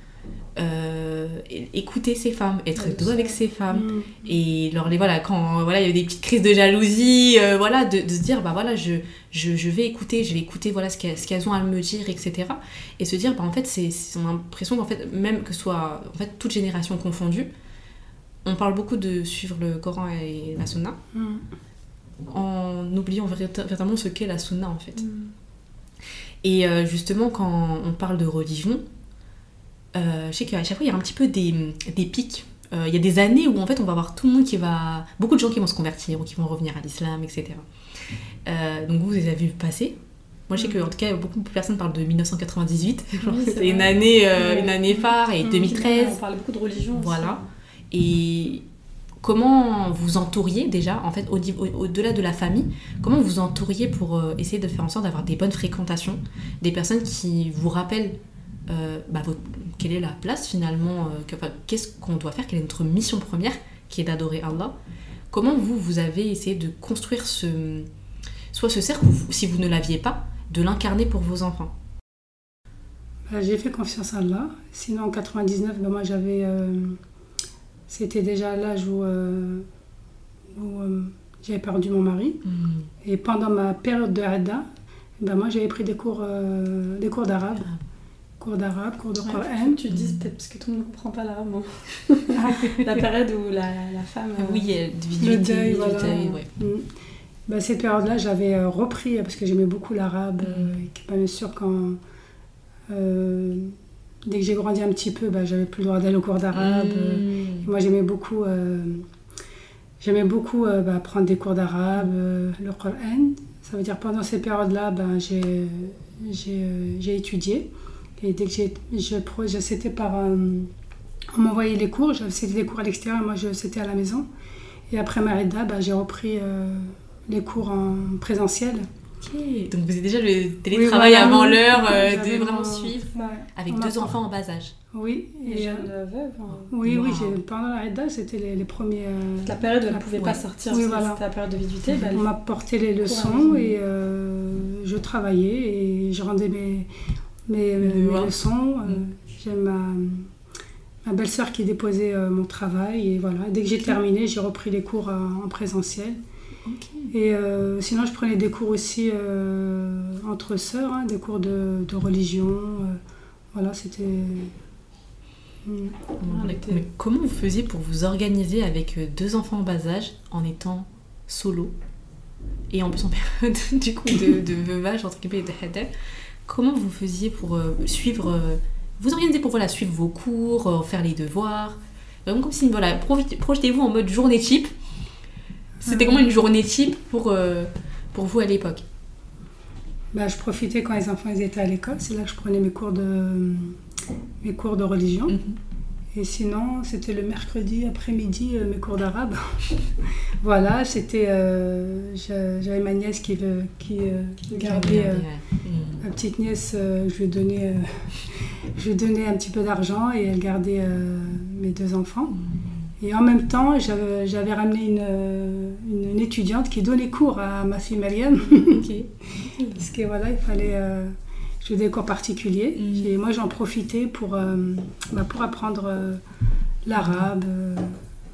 euh, écouter ces femmes, être doux avec ces femmes. Mm. et leur les voilà quand voilà il y a des petites crises de jalousie, euh, voilà de, de, se dire bah voilà je, je, je, vais écouter, je vais écouter voilà ce qu'elles ont à me dire etc et se dire bah en fait c'est on a l'impression qu'en fait même que ce soit en fait toute génération confondue, on parle beaucoup de suivre le Coran et la Sunna mm. en oubliant véritablement ce qu'est la Sunna en fait. Mm. Et euh, justement quand on parle de religion euh, je sais qu'à chaque fois, il y a un petit peu des, des pics. Euh, il y a des années où en fait on va voir tout le monde qui va. beaucoup de gens qui vont se convertir ou qui vont revenir à l'islam, etc. Euh, donc vous, vous les avez vu passer. Moi, je sais qu'en tout cas, beaucoup de personnes parlent de 1998. c'est une année, une année phare et 2013. On parle beaucoup de religion. Voilà. Et comment vous entouriez déjà, en fait, au-delà de la famille, comment vous entouriez pour essayer de faire en sorte d'avoir des bonnes fréquentations, des personnes qui vous rappellent euh, bah, quelle est la place finalement, euh, qu'est-ce qu'on doit faire, quelle est notre mission première, qui est d'adorer Allah. Comment vous, vous avez essayé de construire ce, soit ce cercle, ou si vous ne l'aviez pas, de l'incarner pour vos enfants? Bah, J'ai fait confiance à Allah. Sinon, en 99, bah, moi j'avais. Euh, c'était déjà l'âge où, j'avais perdu mon mari. Hmm. Et pendant ma période de Hadda, moi j'avais pris des cours, des cours d'arabe. Ah cours d'arabe, cours de Coran. tu dis peut-être parce que tout le monde ne comprend pas l'arabe. la période où la, la femme. Euh, oui, le deuil, voilà. Mm. Bah, cette période-là, j'avais euh, repris parce que j'aimais beaucoup l'arabe. Mm. Euh, bien sûr, quand. dès que j'ai grandi un petit peu, bah, j'avais plus le droit d'aller au cours d'arabe. Mm. Moi, j'aimais beaucoup. J'aimais beaucoup bah, prendre des cours d'arabe, le Coran. Ça veut dire pendant ces périodes-là, ben, j'ai étudié. Et dès que j'ai, je, c'était par. Euh, on m'envoyait les cours, c'était des cours à l'extérieur, moi c'était à la maison. Et après Marida, bah, j'ai repris euh, les cours en présentiel. Donc vous avez déjà le télétravail avant l'heure euh, de vraiment suivre avec deux enfants en bas âge. Oui, et, jeune veuve. Hein. Oui, oui, pendant la Reda, c'était les, premiers. la période où elle ne pouvait pas sortir, c'était la période de viduité. Bah, on m'a porté les leçons et je travaillais et je rendais mes, mes, mes leçons. Euh. J'ai ma, ma belle-sœur qui déposait euh, mon travail. Et voilà, dès que j'ai terminé, j'ai repris les cours euh, en présentiel. Et sinon, je prenais des cours aussi entre sœurs, hein, des cours de, de religion. voilà, c'était. Mm. Mais comment vous faisiez pour vous organiser avec deux enfants en bas âge en étant solo et en plus en période du coup de, de veuvage entre guillemets de comment vous faisiez pour euh, suivre. euh, vous organisez pour voilà, suivre vos cours, euh, faire les devoirs Vraiment comme si, voilà, projetez-vous en mode journée type. C'était comment une journée type pour, pour vous à l'époque? Bah, je profitais quand les enfants ils étaient à l'école, c'est là que je prenais mes cours de, mes cours de religion. Mhm. Et sinon, c'était le mercredi après-midi, euh, mes cours d'arabe. voilà, c'était. euh, j'a- J'avais ma nièce qui, qui euh, gardait. euh, ma petite nièce, euh, je lui donnais, euh, je lui donnais un petit peu d'argent et elle gardait euh, mes deux enfants. Et en même temps, j'avais ramené une, euh, une, une étudiante qui donnait cours à ma fille Mariam. Parce que voilà, il fallait. Des cours particuliers. Mhm. Et moi, j'en profitais pour, euh, bah, pour apprendre euh, l'arabe. euh,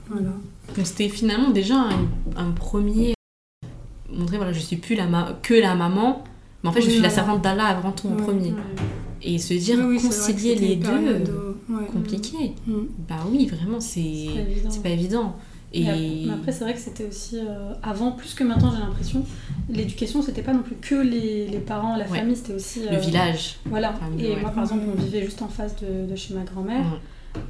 voilà. Donc c'était finalement déjà un, un premier montrer voilà je suis plus la ma- que la maman mais en fait je suis la servante d'Allah avant tout en Ouais. premier et se dire Oui, oui, concilier les deux compliqué Mhm. bah oui vraiment c'est C'est pas évident. Et après, c'est vrai que c'était aussi euh, avant, plus que maintenant, j'ai l'impression. L'éducation, c'était pas non plus que les, les parents, la Ouais. famille, c'était aussi. le euh, village Voilà. Famille, Et ouais. moi, par exemple, on vivait juste en face de, de chez ma grand-mère. Ouais.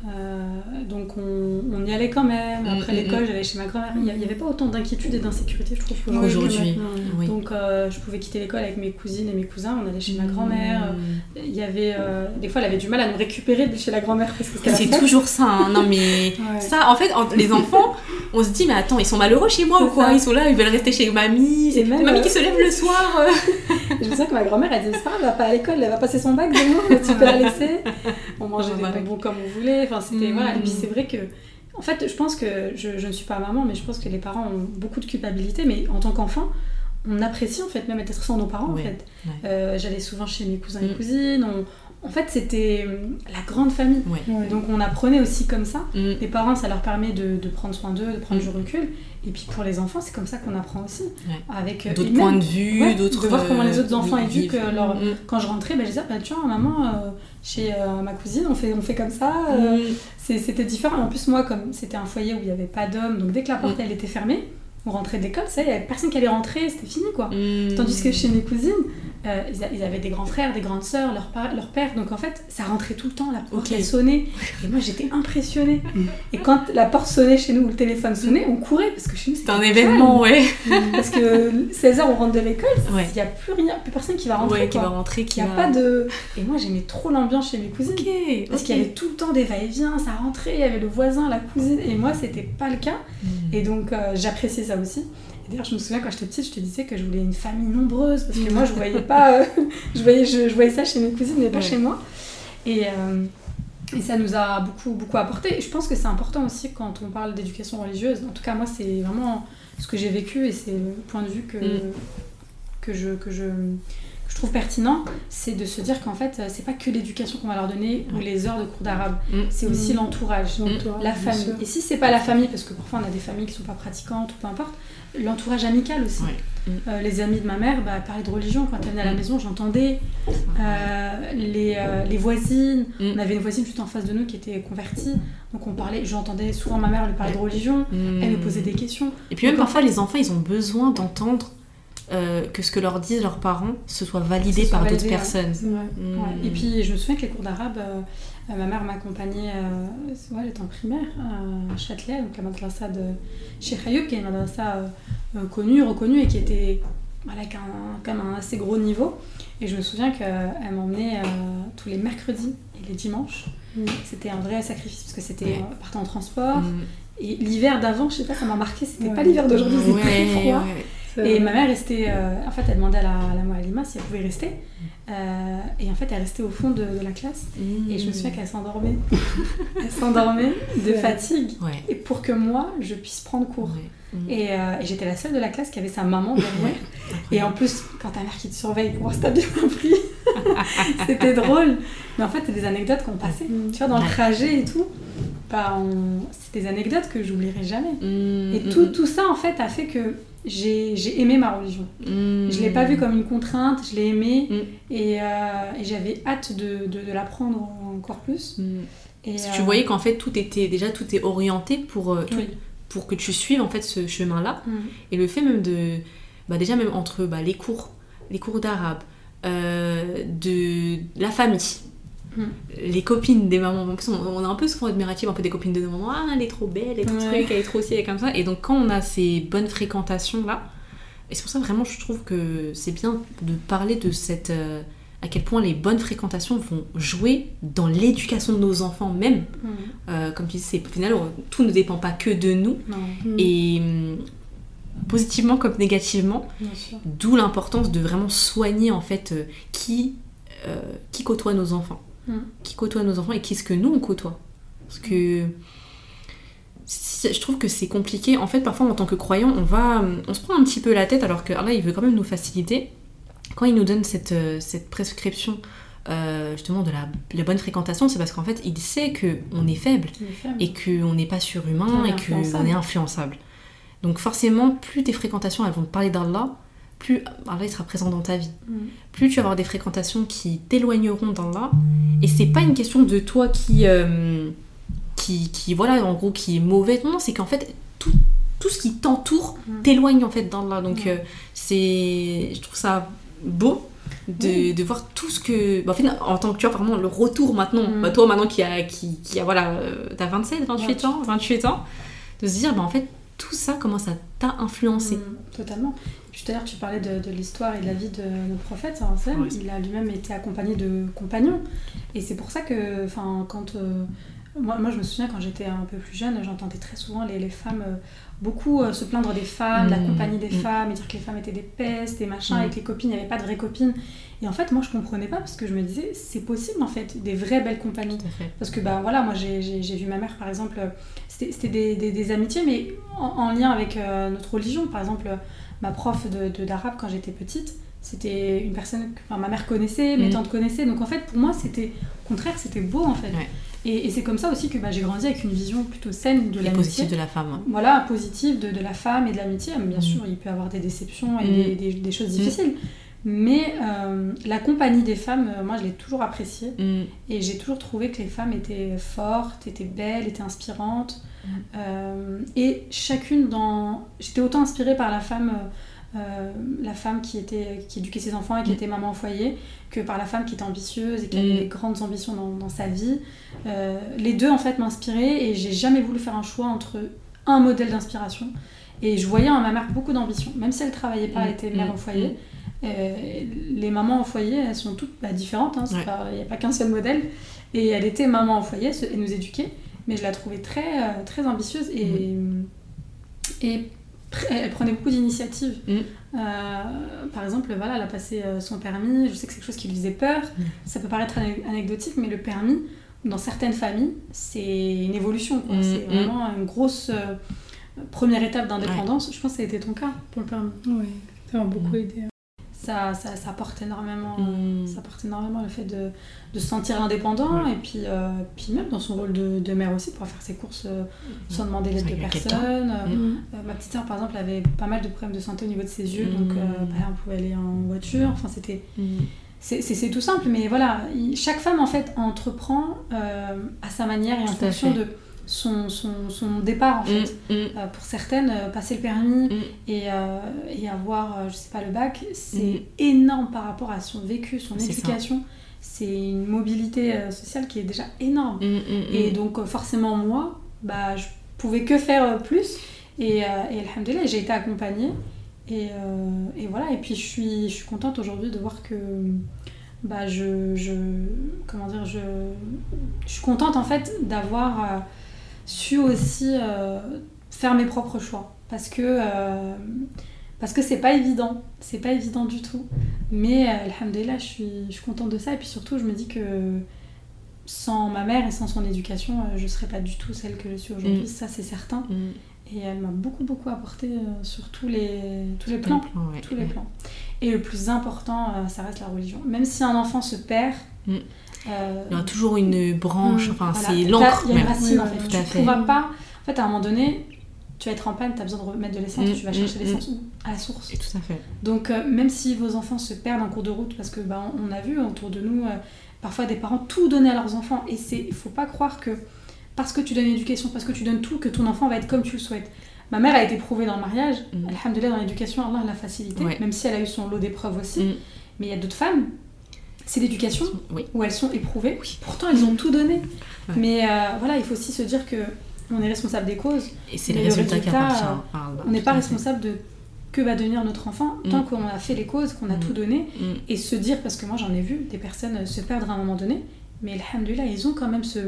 Euh, donc, on, on y allait quand même. Après Mm, mm, l'école, j'allais chez ma grand-mère. Il n'y avait pas autant d'inquiétude et d'insécurité, je trouve, Oui, Aujourd'hui. oui Donc, euh, je pouvais quitter l'école avec mes cousines et mes cousins. On allait chez ma grand-mère. Mmh. Il y avait, euh, des fois, elle avait du mal à nous récupérer de chez la grand-mère parce que c'est toujours ça hein. non mais Ouais. ça en fait en- les enfants on se dit mais attends ils sont malheureux chez moi ou quoi ça. ils sont là ils veulent rester chez mamie c'est mamie euh, qui se lève le soir. Je me souviens que ma grand-mère, elle disait, c'est pas grave, elle va pas à l'école, elle va passer son bac demain, tu peux la laisser. On mangeait des bonbons comme on voulait, enfin c'était, Mm. voilà. Et puis c'est vrai que, en fait, je pense que, je, je ne suis pas maman, mais je pense que les parents ont beaucoup de culpabilité, mais en tant qu'enfant, on apprécie en fait même être sans nos parents Ouais, en fait. ouais. Euh, J'allais souvent chez mes cousins et Mm. cousines, on- en fait c'était hum, la grande famille. ouais Ouais. Donc on apprenait aussi comme ça. Mmh. Les parents, ça leur permet de, de prendre soin d'eux, de prendre Mm. du recul. Et puis pour les enfants, c'est comme ça qu'on apprend aussi. Ouais. Avec euh, d'autres points de vue Ouais, d'autres de voir comment les euh, autres enfants vivent vivent. que leur- Mmh. quand je rentrais, bah, je disais, bah, tu vois, maman, euh, chez euh, ma cousine, on fait, on fait comme ça. euh, c'est- C'était différent. En plus, moi, comme c'était un foyer où il n'y avait pas d'hommes, donc dès que la porte Mm. elle était fermée, on rentrait de l'école, ça, il n'y avait personne qui allait rentrer, c'était fini quoi. Tandis que chez mes cousines, euh, ils, a- ils avaient des grands frères, des grandes sœurs, leur, père, donc en fait, ça rentrait tout le temps, la porte Ok. elle sonnait. Et moi, j'étais impressionnée. Mm. Et quand la porte sonnait chez nous ou le téléphone sonnait, on courait parce que chez nous, c'est un c'était événement ouais calme. Parce que 16h, on rentre de l'école, il ouais n'y a plus rien, plus personne qui va rentrer. ouais qui va rentrer qui a pas de. Et moi, j'aimais trop l'ambiance chez mes cousines. Parce qu'il y avait tout le temps des va-et-vient, ça rentrait, il y avait le voisin, la cousine, et moi, c'était pas le cas. Mmh. Et donc, euh, j'appréciais ça aussi. D'ailleurs, je me souviens quand j'étais petite, je te disais que je voulais une famille nombreuse, parce que moi, je voyais pas. euh, je, voyais, je, je voyais ça chez mes cousines, mais pas Ouais. chez moi. Et. euh, et ça nous a beaucoup, beaucoup apporté. Et je pense que c'est important aussi quand on parle d'éducation religieuse. En tout cas, moi, c'est vraiment ce que j'ai vécu et c'est le point de vue que, Mm. que, je, que, je, que je trouve pertinent. C'est de se dire qu'en fait, c'est pas que l'éducation qu'on va leur donner ou les heures de cours d'arabe. Mm. C'est aussi Mm. l'entourage. La famille. Et si c'est pas la famille, parce que parfois on a des familles qui sont pas pratiquantes ou peu importe, l'entourage amical aussi. Ouais. Mm. Euh, les amis de ma mère bah, parlaient de religion. Quand elle venait à la Mm. maison, j'entendais. Euh, les, euh, les voisines, Mm. on avait une voisine juste en face de nous qui était convertie. Donc on parlait, j'entendais souvent ma mère lui parler de religion. Mmh. Elle me posait des questions. Et puis même Donc, parfois les enfants ils ont besoin d'entendre euh, que ce que leur disent leurs parents ce soit validé soit par d'autres personnes. Mmh. Ouais. Et puis je me souviens que les cours d'arabe, euh, ma mère m'accompagnait, euh, ouais, j'étais en primaire à Châtelet, donc la madrasa de Cheikh Ayoub, qui est une madrasa euh, euh, connue, reconnue et qui était voilà, un, quand même un assez gros niveau. Et je me souviens qu'elle m'emmenait euh, tous les mercredis et les dimanches. Mm. C'était un vrai sacrifice parce que c'était euh, partant en transport. Mmh. Et l'hiver d'avant, je sais pas, ça m'a marqué, c'était Ouais. pas l'hiver d'aujourd'hui, c'était très froid. ouais. C'est Et ma mère restait. euh, en fait, elle demandait à la, à la Moalima si elle pouvait rester. Euh, et en fait, elle restait au fond de, de la classe. Mmh. Et je me souviens qu'elle s'endormait. elle s'endormait de fatigue. Ouais. Et pour que moi, je puisse prendre cours. Ouais. Mmh. Et, euh, et j'étais la seule de la classe qui avait sa maman derrière. Et en plus, quand ta mère qui te surveille, comment ça t'a bien compris C'était drôle. Mais en fait, c'est des anecdotes qu'on passait. Mm. Tu vois, dans le trajet et tout, bah, on... c'est des anecdotes que j'oublierai jamais. Mmh. Et tout, tout ça, en fait, a fait que j'ai aimé ma religion. Mmh. Je l'ai pas vue comme une contrainte, je l'ai aimée Mm. et, euh, et j'avais hâte de, de, de l'apprendre encore plus. Mmh. Et, Parce que euh, tu voyais qu'en fait tout était déjà tout est orienté pour euh, tout- Oui. pour que tu suives en fait ce chemin là Mm. et le fait même de bah déjà même entre bah, les cours les cours d'arabe de la famille. Mm. Les copines des mamans, en plus, on, on a un peu souvent admiratif un peu des copines de nos mamans, ah elle est trop belle, elle est trop Ouais. truc, elle est trop ci, elle est comme ça. Et donc quand on a ces bonnes fréquentations là, et c'est pour ça vraiment je trouve que c'est bien de parler de cette euh, à quel point les bonnes fréquentations vont jouer dans l'éducation de nos enfants même. Mm. Euh, comme tu dis, c'est- au final tout ne dépend pas que de nous Mm. et positivement comme négativement. D'où l'importance de vraiment soigner en fait euh, qui, euh, qui côtoie nos enfants. Mm. Qui côtoie nos enfants et qu'est-ce que nous on côtoie. Parce que je trouve que c'est compliqué. En fait, parfois en tant que croyant, on va, on se prend un petit peu la tête alors que Allah il veut quand même nous faciliter. Quand il nous donne cette, euh, cette prescription euh, justement de la, la bonne fréquentation, c'est parce qu'en fait il sait que on est faible Les femmes. et qu'on n'est pas surhumain est et qu'on est influençable. Donc forcément, plus tes fréquentations elles vont te parler d'Allah, plus Allah il sera présent dans ta vie. Mm. Plus tu vas avoir des fréquentations qui t'éloigneront d'Allah. Et c'est pas une question de toi qui, euh, qui, qui, voilà, en gros, qui est mauvais. Non, c'est qu'en fait, tout, tout ce qui t'entoure Mm. t'éloigne en fait d'Allah. Donc Mm. euh, c'est... Je trouve ça beau de, voir tout ce que... bah, en, fait, en tant que tu vois, vraiment, le retour maintenant, Mm. bah, toi maintenant qui a, qui, qui a voilà, euh, t'as 27, 28 ans, 28 ans, de se dire, bah, en fait, tout ça, comment ça t'a influencé. Totalement. Et tout à l'heure, tu parlais de, de l'histoire et de la vie de notre prophète, sallallahu alayhi wa sallam. Ouais. il a lui-même été accompagné de compagnons. Et c'est pour ça que, enfin, quand. euh, moi, moi, je me souviens quand j'étais un peu plus jeune, j'entendais très souvent les, les femmes euh, beaucoup euh, se plaindre des femmes, de la compagnie des mm. femmes, et dire que les femmes étaient des pestes, des machins, Mm. et que les copines, il n'y avait pas de vraies copines. Et en fait, moi, je comprenais pas parce que je me disais, c'est possible en fait, des vraies belles compagnies. Tout à fait. Parce que bah voilà, moi j'ai- vu ma mère par exemple, c'était c'était des, des- des amitiés, mais en, en lien avec euh, notre religion. Par exemple, euh, ma prof de de- d'arabe quand j'étais petite, c'était une personne que enfin, ma mère connaissait, mes Mhm. tantes connaissaient. Donc en fait, pour moi, c'était au contraire, c'était beau en fait. Ouais. Et, et c'est comme ça aussi que bah, j'ai grandi avec une vision plutôt saine de l'amitié. positifs de la femme. hein. Voilà, positive de, de la femme et de l'amitié. Bien Mhm. sûr, il peut y avoir des déceptions et des, des- des choses difficiles. Mais euh, la compagnie des femmes, euh, moi, je l'ai toujours appréciée. Mm. Et j'ai toujours trouvé que les femmes étaient fortes, étaient belles, étaient inspirantes. Mm. Euh, et chacune dans... J'étais autant inspirée par la femme, la femme qui, était, qui éduquait ses enfants et qui Mm. était maman au foyer, que par la femme qui était ambitieuse et qui avait des grandes ambitions dans, dans sa vie. Les deux, en fait, m'inspiraient et j'ai jamais voulu faire un choix entre un modèle d'inspiration. Et je voyais en ma mère beaucoup d'ambition, même si elle travaillait pas, elle était mère au foyer. Euh, les mamans au foyer, elles sont toutes bah, différentes, hein, Ouais. il n'y a pas qu'un seul modèle. Et elle était maman au foyer, elle nous éduquait, mais je la trouvais très, euh, très ambitieuse et, et pr- elle prenait beaucoup d'initiatives. Mhm. Euh, par exemple, voilà, elle a passé euh, son permis, je sais que c'est quelque chose qui lui faisait peur, Mhm. ça peut paraître ane- anecdotique, mais le permis, dans certaines familles, c'est une évolution, quoi. C'est vraiment une grosse euh, première étape d'indépendance. Je pense que ça a été ton cas pour le permis. Oui, ça m'a beaucoup Mm. aidé. Ça, ça, ça apporte énormément. Mm. Ça apporte énormément le fait de, de se sentir indépendant Ouais. et puis, euh, puis même dans son rôle de, de mère aussi, pouvoir faire ses courses euh, sans demander l'aide de personne. Euh, Mm. ma petite sœur, par exemple, avait pas mal de problèmes de santé au niveau de ses yeux, Mm. donc bah, on pouvait aller en voiture. Enfin, c'était Mm. c'est tout simple, mais voilà, il- chaque femme en fait entreprend à sa manière et en fonction de son, son, son départ en fait. Mm. Mm. Euh, pour certaines, euh, passer le permis Mm. et, euh, et avoir, je sais pas, le bac, c'est Mm. énorme par rapport à son vécu, son éducation. C'est une mobilité sociale qui est déjà énorme. Mm. Mm. Et donc, forcément, moi, bah, je pouvais que faire plus. Et, et alhamdoulilah, j'ai été accompagnée. Et, et voilà, et puis je suis, je suis contente aujourd'hui de voir que bah, je, je. Comment dire Je, je suis contente en fait d'avoir su aussi euh, faire mes propres choix. Parce que. euh, parce que c'est pas évident, c'est pas évident du tout. Mais euh, alhamdoulilah, je suis, je suis contente de ça. Et puis surtout, je me dis que sans ma mère et sans son éducation, euh, je serais pas du tout celle que je suis aujourd'hui, Mm. ça c'est certain. Mm. Et elle m'a beaucoup beaucoup apporté euh, sur tous les, tous les plans. ouais. Tous les plans. Et le plus important, euh, ça reste la religion. Même si un enfant se perd, Mm. Euh, Il y aura toujours une branche, Mm, enfin voilà. c'est l'encre Il y a une racine en fait. tout tu fait. pourras pas. En fait, à un moment donné, tu vas être en panne, tu as besoin de remettre de l'essence, Mm, tu vas mm, chercher mm. l'essence où À la source. Et tout à fait. Donc, euh, même si vos enfants se perdent en cours de route, parce que bah, on a vu autour de nous, euh, parfois des parents tout donner à leurs enfants, et c'est, il faut pas croire que parce que tu donnes l'éducation, parce que tu donnes tout, que ton enfant va être comme tu le souhaites. Ma mère a été prouvée dans le mariage, Mm. alhamdoulilah, dans l'éducation, Allah l'a facilité, Ouais. même si elle a eu son lot d'épreuves aussi. Mm. Mais il y a d'autres femmes, c'est l'éducation, Oui. où elles sont éprouvées. Pourtant, elles ont tout donné. Ouais. Mais euh, voilà, il faut aussi se dire que on est responsable des causes. Et c'est le résultat qui résultat, appartient. euh, On n'est pas responsable de que va devenir notre enfant tant Mm. qu'on a fait les causes, qu'on a Mm. tout donné. Mm. Et se dire, parce que moi j'en ai vu des personnes se perdre à un moment donné, mais alhamdoulilah, ils ont quand même ce.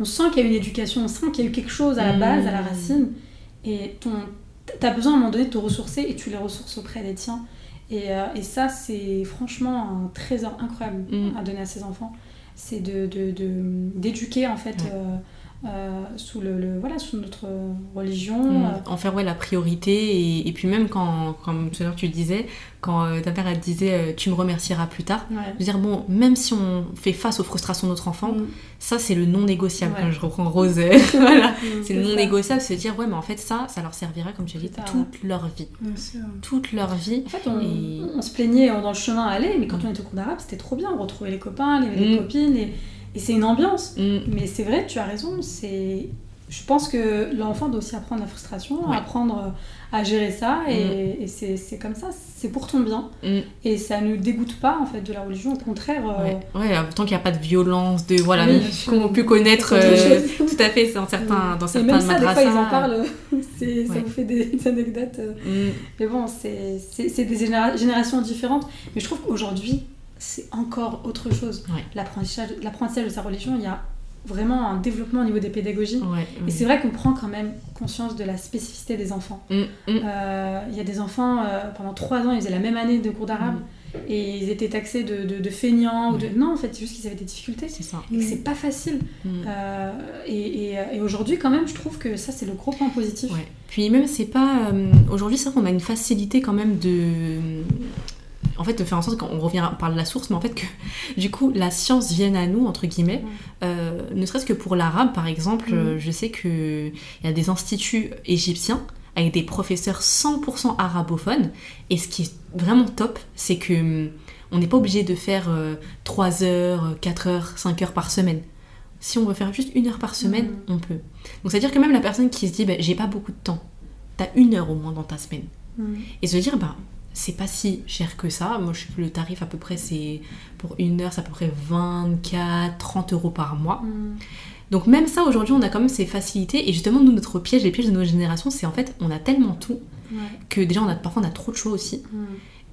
On sent qu'il y a une éducation, on sent qu'il y a eu quelque chose à la base, à la racine. Et ton... t'as besoin à un moment donné de te ressourcer et tu les ressources auprès des tiens. Et, euh, et ça, c'est franchement un trésor incroyable Mm. à donner à ses enfants. C'est de, de- de- d'éduquer en fait Ouais. Euh, sous, le, le- voilà, sous notre religion. Mm. En faire ouais, la priorité et, et puis même quand, comme tout à l'heure tu disais, quand euh, ta mère elle disait euh, tu me remercieras plus tard, ouais. dire bon, même si on fait face aux frustrations de notre enfant, Mm. ça c'est le non négociable. Ouais. Quand je reprends Rose, voilà, c'est le non ça. négociable, se dire ouais mais en fait ça, ça leur servira comme tu as dit toute leur vie, Bien sûr. toute leur vie. En fait, on, Et- on se plaignait dans le chemin à aller, mais quand on était au cours d'arabe, c'était trop bien. On retrouvait les copains, les, les Mm. copines, et, et c'est une ambiance. Mm. Mais c'est vrai, tu as raison. C'est, je pense que l'enfant doit aussi apprendre la frustration, Ouais. apprendre à gérer ça, et, et c'est, c'est comme ça. C'est pour ton bien, Mm. et ça ne dégoûte pas en fait de la religion. Au contraire, euh, Ouais, ouais, euh, tant qu'il n'y a pas de violence, de voilà, Oui, qu'on pu connaître euh, tout à fait dans certains, dans et certains même ça, des fois, ils en parlent. c'est, Ça Ouais. vous fait des, des anecdotes. euh, Mm. Mais bon, c'est c'est- c'est des généra- générations différentes. Mais je trouve qu'aujourd'hui, c'est encore autre chose. Ouais. L'apprentissage l'apprentissage de sa religion, il y a vraiment un développement au niveau des pédagogies. Ouais, Et c'est vrai qu'on prend quand même conscience de la spécificité des enfants. Mm, mm. Euh, Il y a des enfants, euh, pendant trois ans, ils faisaient la même année de cours d'arabe et ils étaient taxés de, de, de feignants. Ou de... Non, en fait, c'est juste qu'ils avaient des difficultés. c'est ça. Et que c'est pas facile. Mm. Euh, et et, et aujourd'hui, quand même, je trouve que ça, c'est le gros point positif. Ouais. Puis même, c'est pas. Aujourd'hui, c'est vrai qu'on a une facilité quand même de. En fait, de faire en sorte qu'on revient par la source, mais en fait, que du coup, la science vienne à nous, entre guillemets. Euh, ne serait-ce que pour l'arabe, par exemple, Mhm. euh, je sais qu'il y a des instituts égyptiens avec des professeurs 100% arabophones. Et ce qui est vraiment top, c'est que hum, on n'est pas obligé de faire euh, 3 heures, 4 heures, 5 heures par semaine. Si on veut faire juste une heure par semaine, Mhm. on peut. Donc c'est-à-dire que même la personne qui se dit, bah, j'ai pas beaucoup de temps, t'as une heure au moins dans ta semaine. Mm. Et se dire, bah, c'est pas si cher que ça. Moi, je sais que le tarif à peu près, c'est pour une heure, c'est à peu près 24, 30 euros par mois. Mm. Donc même ça, aujourd'hui, on a quand même ces facilités. Et justement, nous, notre piège, les pièges de nos générations, c'est en fait, on a tellement tout Ouais. que déjà, on a, parfois, on a trop de choix aussi. Mm.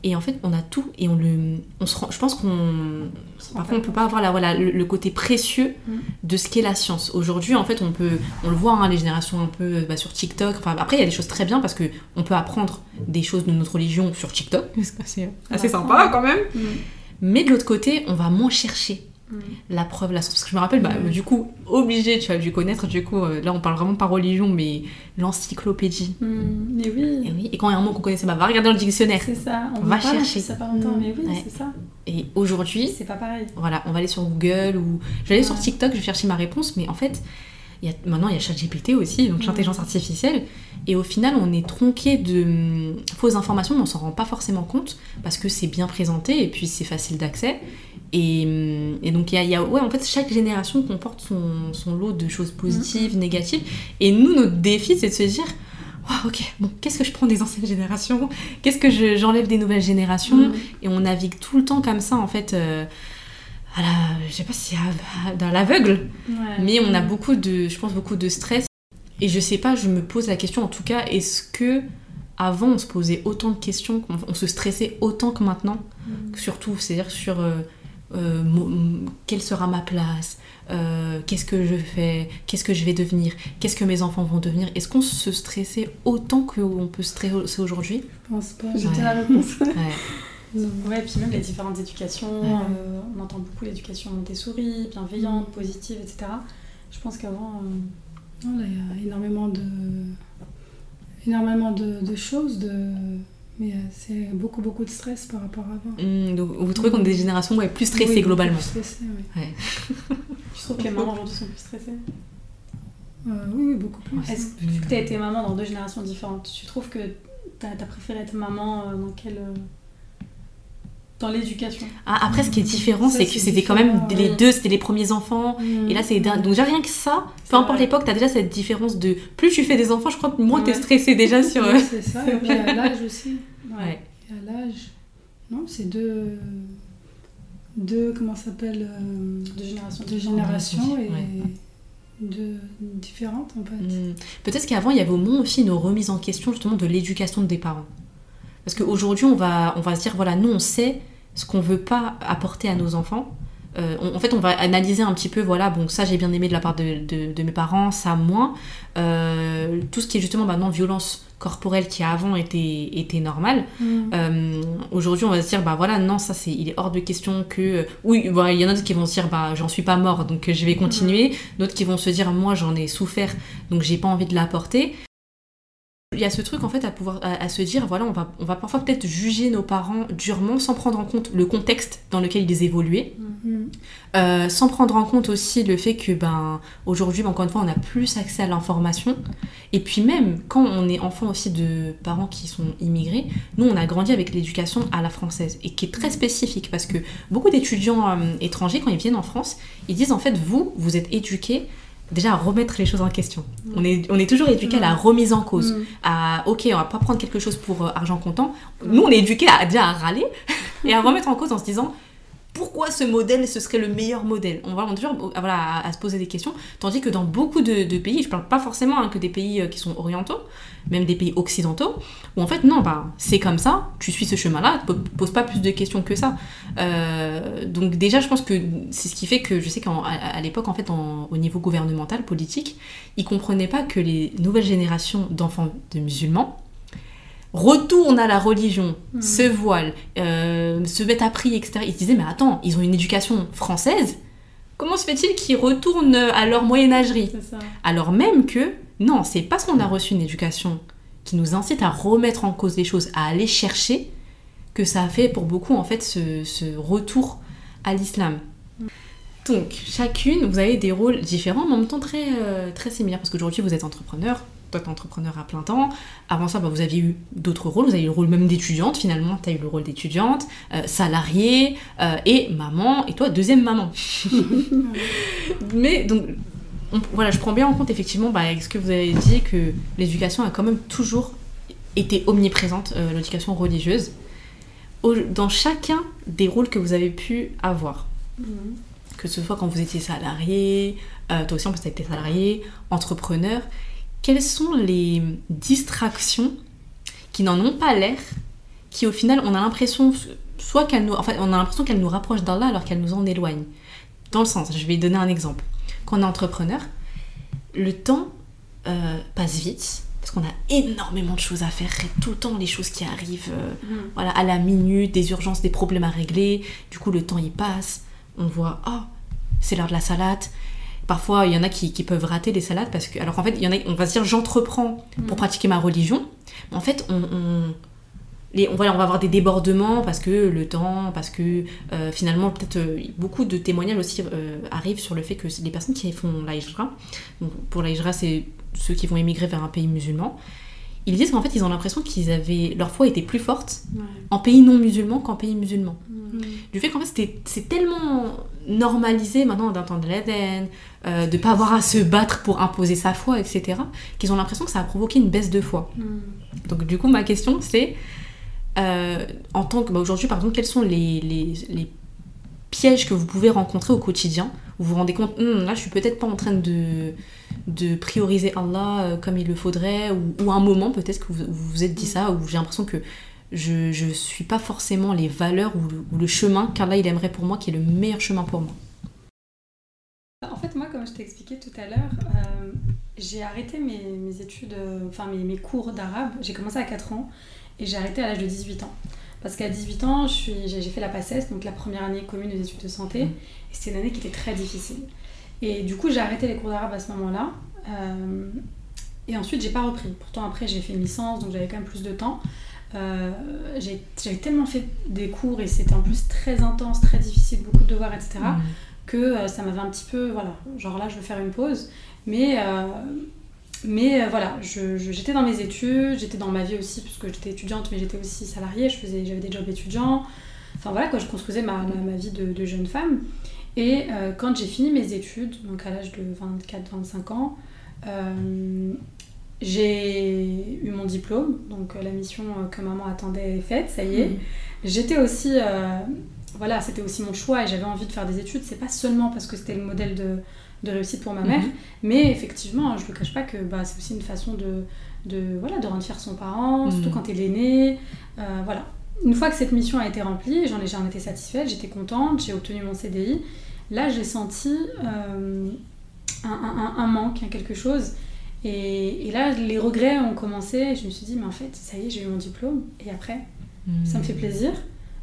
Et en fait, on a tout et on le, on se rend, je pense qu'on, parfois, on peut pas avoir la, voilà, le, le côté précieux Mm. de ce qu'est la science. Aujourd'hui, en fait, on peut, on le voit, hein, les générations un peu bah, sur TikTok. Enfin, après, il y a des choses très bien parce que on peut apprendre des choses de notre religion sur TikTok. C'est assez, sympa quand même. Mm. Mais de l'autre côté, on va moins chercher Mm. la preuve, la source. Parce que je me rappelle, bah, Mm. du coup, obligé, tu as dû connaître, du coup, euh, là on parle vraiment pas religion, mais l'encyclopédie. Mm. Mais oui. Et oui, et quand il y a un mot qu'on connaissait, bah, va regarder dans le dictionnaire. C'est ça, on Va chercher. ça pas longtemps, mais oui, Ouais. c'est ça. Et aujourd'hui, C'est pas pareil. voilà, on va aller sur Google ou. J'allais sur Ouais. TikTok, je vais chercher ma réponse, mais en fait, il y a... maintenant il y a ChatGPT aussi, donc Mm. l'intelligence artificielle. Et au final, on est tronqué de hum, fausses informations, mais on s'en rend pas forcément compte parce que c'est bien présenté et puis c'est facile d'accès. Et, hum, et donc, il y a, il y a- ouais, en fait, chaque génération comporte son, son lot de choses positives, négatives. Et nous, notre défi, c'est de se dire. Ok, bon, qu'est-ce que je prends des anciennes générations? Qu'est-ce que je- j'enlève des nouvelles générations? Mm. Et on navigue tout le temps comme ça, en fait, euh, à la, je sais pas si à- dans l'aveugle, Ouais. mais on a beaucoup de, je pense, beaucoup de stress. Et je sais pas, je me pose la question, en tout cas, est-ce que avant on se posait autant de questions, on, on se stressait autant que maintenant Mm. Surtout, c'est-à-dire sur euh, euh, quelle sera ma place, euh, qu'est-ce que je fais, qu'est-ce que je vais devenir, qu'est-ce que mes enfants vont devenir? Est-ce qu'on se stressait autant qu'on peut se stresser aujourd'hui? Je pense pas. J'ai Ouais. la réponse. Ouais. Non. Ouais, puis même les différentes éducations, Ouais. euh, on entend beaucoup l'éducation Montessori, bienveillante, positive, etc. Je pense qu'avant, euh, Non, là, il y a énormément de, énormément de, de choses, de... mais euh, c'est beaucoup, beaucoup de stress par rapport à avant. Hum, donc vous trouvez qu'on est des générations ouais, plus stressées Oui, globalement plus stressées, oui. je trouve que les mamans aujourd'hui sont plus stressées? Euh, oui, oui, beaucoup plus. Est-ce que vu que tu as été maman dans deux générations différentes, tu trouves que tu as, préféré être maman dans quelle. Dans l'éducation Ah, après, ce qui est différent, c'est que c'était quand même les ouais. deux, c'était les premiers enfants. Mm. Et là, c'est dingue. Donc, déjà, rien que ça, peu importe l'époque, t'as déjà cette différence de plus tu fais des enfants, je crois que moins t'es Ouais. stressé déjà sur. c'est ça. Et puis à l'âge aussi. Ouais. Et à l'âge. Non, c'est deux. Deux, comment ça s'appelle euh, De génération. Deux générations et Ouais. deux différentes en fait. Hmm. Peut-être qu'avant, il y avait au moins aussi une remise en question justement de l'éducation des parents. Parce qu'aujourd'hui, on va, on va se dire, voilà, nous, on sait ce qu'on veut pas apporter à nos enfants. Euh, on- en fait, on va analyser un petit peu, voilà, bon, ça j'ai bien aimé de la part de, de- de mes parents, ça moins. Euh, tout ce qui est justement maintenant violence corporelle qui avant était, était normal. Mm. Euh, Aujourd'hui, on va se dire, bah voilà, non, ça c'est, il est hors de question que. oui, bah, il y en a d'autres qui vont se dire, bah j'en suis pas mort, donc je vais continuer. D'autres qui vont se dire, moi j'en ai souffert, donc j'ai pas envie de l'apporter. Il y a ce truc en fait à pouvoir à, à se dire, voilà, on va, on va parfois peut-être juger nos parents durement sans prendre en compte le contexte dans lequel ils évoluaient. Mm. Euh, sans prendre en compte aussi le fait que ben aujourd'hui ben, encore une fois on a plus accès à l'information et puis même quand on est enfant aussi de parents qui sont immigrés nous on a grandi avec l'éducation à la française et qui est très spécifique parce que beaucoup d'étudiants euh, étrangers quand ils viennent en France ils disent en fait vous vous êtes éduqués déjà à remettre les choses en question. On est, on est toujours éduqué à la remise en cause Mm. à ok on va pas prendre quelque chose pour euh, argent comptant. Nous on est éduqué à déjà à râler et à remettre en cause en se disant pourquoi ce modèle ce serait le meilleur modèle on va toujours euh, à, se poser des questions. Tandis que dans beaucoup de, pays je parle pas forcément hein, que des pays euh, qui sont orientaux même des pays occidentaux où en fait non bah c'est comme ça tu suis ce chemin là pose pas plus de questions que ça. Euh, donc déjà je pense que c'est ce qui fait que je sais qu'à l'époque en fait au niveau gouvernemental politique ils comprenaient pas que les nouvelles générations d'enfants de musulmans retournent à la religion, Mhm. se voilent, euh, se mettent à prier, etc. Ils se disaient, mais attends, ils ont une éducation française, comment se fait-il qu'ils retournent à leur moyenâgerie. Alors même que, non, c'est parce qu'on a reçu une éducation qui nous incite à remettre en cause les choses, à aller chercher, que ça a fait pour beaucoup, en fait, ce, ce retour à l'islam. Donc, chacune, vous avez des rôles différents, mais en même temps très, euh, très similaires, parce qu'aujourd'hui, vous êtes entrepreneur, entrepreneur à plein temps. Avant ça, bah, vous aviez eu d'autres rôles, vous avez eu le rôle même d'étudiante, finalement, t'as eu le rôle d'étudiante, euh, salariée, euh, et maman, et toi, deuxième maman. mais donc, on- voilà, je prends bien en compte effectivement bah, ce que vous avez dit que l'éducation a quand même toujours été omniprésente, euh, l'éducation religieuse, au- dans chacun des rôles que vous avez pu avoir. Que ce soit quand vous étiez salarié, euh, toi aussi en plus tu été salarié, entrepreneur, quelles sont les distractions qui n'en ont pas l'air, qui au final on a l'impression soit qu'elles nous, enfin, on a l'impression qu'elles nous rapprochent d'Allah alors qu'elles nous en éloignent. Dans le sens, je vais donner un exemple. Quand on est entrepreneur, le temps euh, passe vite parce qu'on a énormément de choses à faire et tout le temps les choses qui arrivent euh, voilà, à la minute, des urgences, des problèmes à régler. Du coup, le temps il passe. On voit, oh, c'est l'heure de la salade. Parfois, il y en a qui, qui peuvent rater les salades parce que, alors qu'en fait, il y en a, on va se dire, j'entreprends pour pratiquer ma religion. Mais en fait, on, on- les, on, voilà, on va avoir des débordements parce que le temps, parce que euh, finalement, peut-être euh, beaucoup de témoignages aussi euh, arrivent sur le fait que les personnes qui font la hijra, donc pour la hijra, c'est ceux qui vont émigrer vers un pays musulman, ils disent qu'en fait, ils ont l'impression qu'ils avaient, leur foi était plus forte Ouais. en pays non musulman qu'en pays musulman. Mm. Du fait qu'en fait, c'est tellement normalisé maintenant d'entendre l'Éden, euh, de pas avoir à se battre pour imposer sa foi, etc., qu'ils ont l'impression que ça a provoqué une baisse de foi. Donc du coup, ma question, c'est, euh, en tant que... bah, Aujourd'hui, par exemple, quels sont les, les, les pièges que vous pouvez rencontrer au quotidien? Où vous vous rendez compte, Hum, là, je suis peut-être pas en train de, de prioriser Allah euh, comme il le faudrait, ou, ou un moment peut-être que vous vous êtes dit ça, où j'ai l'impression que je, je suis pas forcément les valeurs ou le, ou le chemin qu'Allah il aimerait pour moi, qui est le meilleur chemin pour moi. En fait, moi, comme je t'ai expliqué tout à l'heure, euh, j'ai arrêté mes, mes études, euh, enfin mes, mes cours d'arabe. J'ai commencé à 4 ans et j'ai arrêté à l'âge de 18 ans. Parce qu'à 18 ans, j'ai j'ai fait la PACES, donc la première année commune des études de santé. Et c'était une année qui était très difficile. Et du coup, j'ai arrêté les cours d'arabe à ce moment-là. Euh, et ensuite, j'ai pas repris. Pourtant, après, j'ai fait une licence, donc j'avais quand même plus de temps. Euh, J'avais tellement fait des cours et c'était en plus très intense, très difficile, beaucoup de devoirs, etc que euh, ça m'avait un petit peu voilà genre là je veux faire une pause mais euh, mais voilà j'étais dans mes études j'étais dans ma vie aussi puisque j'étais étudiante mais j'étais aussi salariée j'avais des jobs étudiants enfin voilà quoi je construisais ma, ma, ma vie de, de jeune femme et euh, quand j'ai fini mes études donc à l'âge de 24 25 ans euh, j'ai eu mon diplôme, donc la mission que maman attendait est faite, ça y est. J'étais aussi, voilà, c'était aussi mon choix et j'avais envie de faire des études. C'est pas seulement parce que c'était le modèle de, de réussite pour ma mère, mhm. mais effectivement, je ne cache pas que bah, c'est aussi une façon de, de, voilà, de rendre fier son parent, surtout mhm. quand elle est née. Euh, voilà. Une fois que cette mission a été remplie, j'en ai, j'en été satisfaite, j'étais contente, j'ai obtenu mon CDI. Là, j'ai senti euh, un, un, un, manque, quelque chose. Et, et, là, les regrets ont commencé. je me suis dit, mais en fait, ça y est, j'ai eu mon diplôme. Et après, ça me fait plaisir.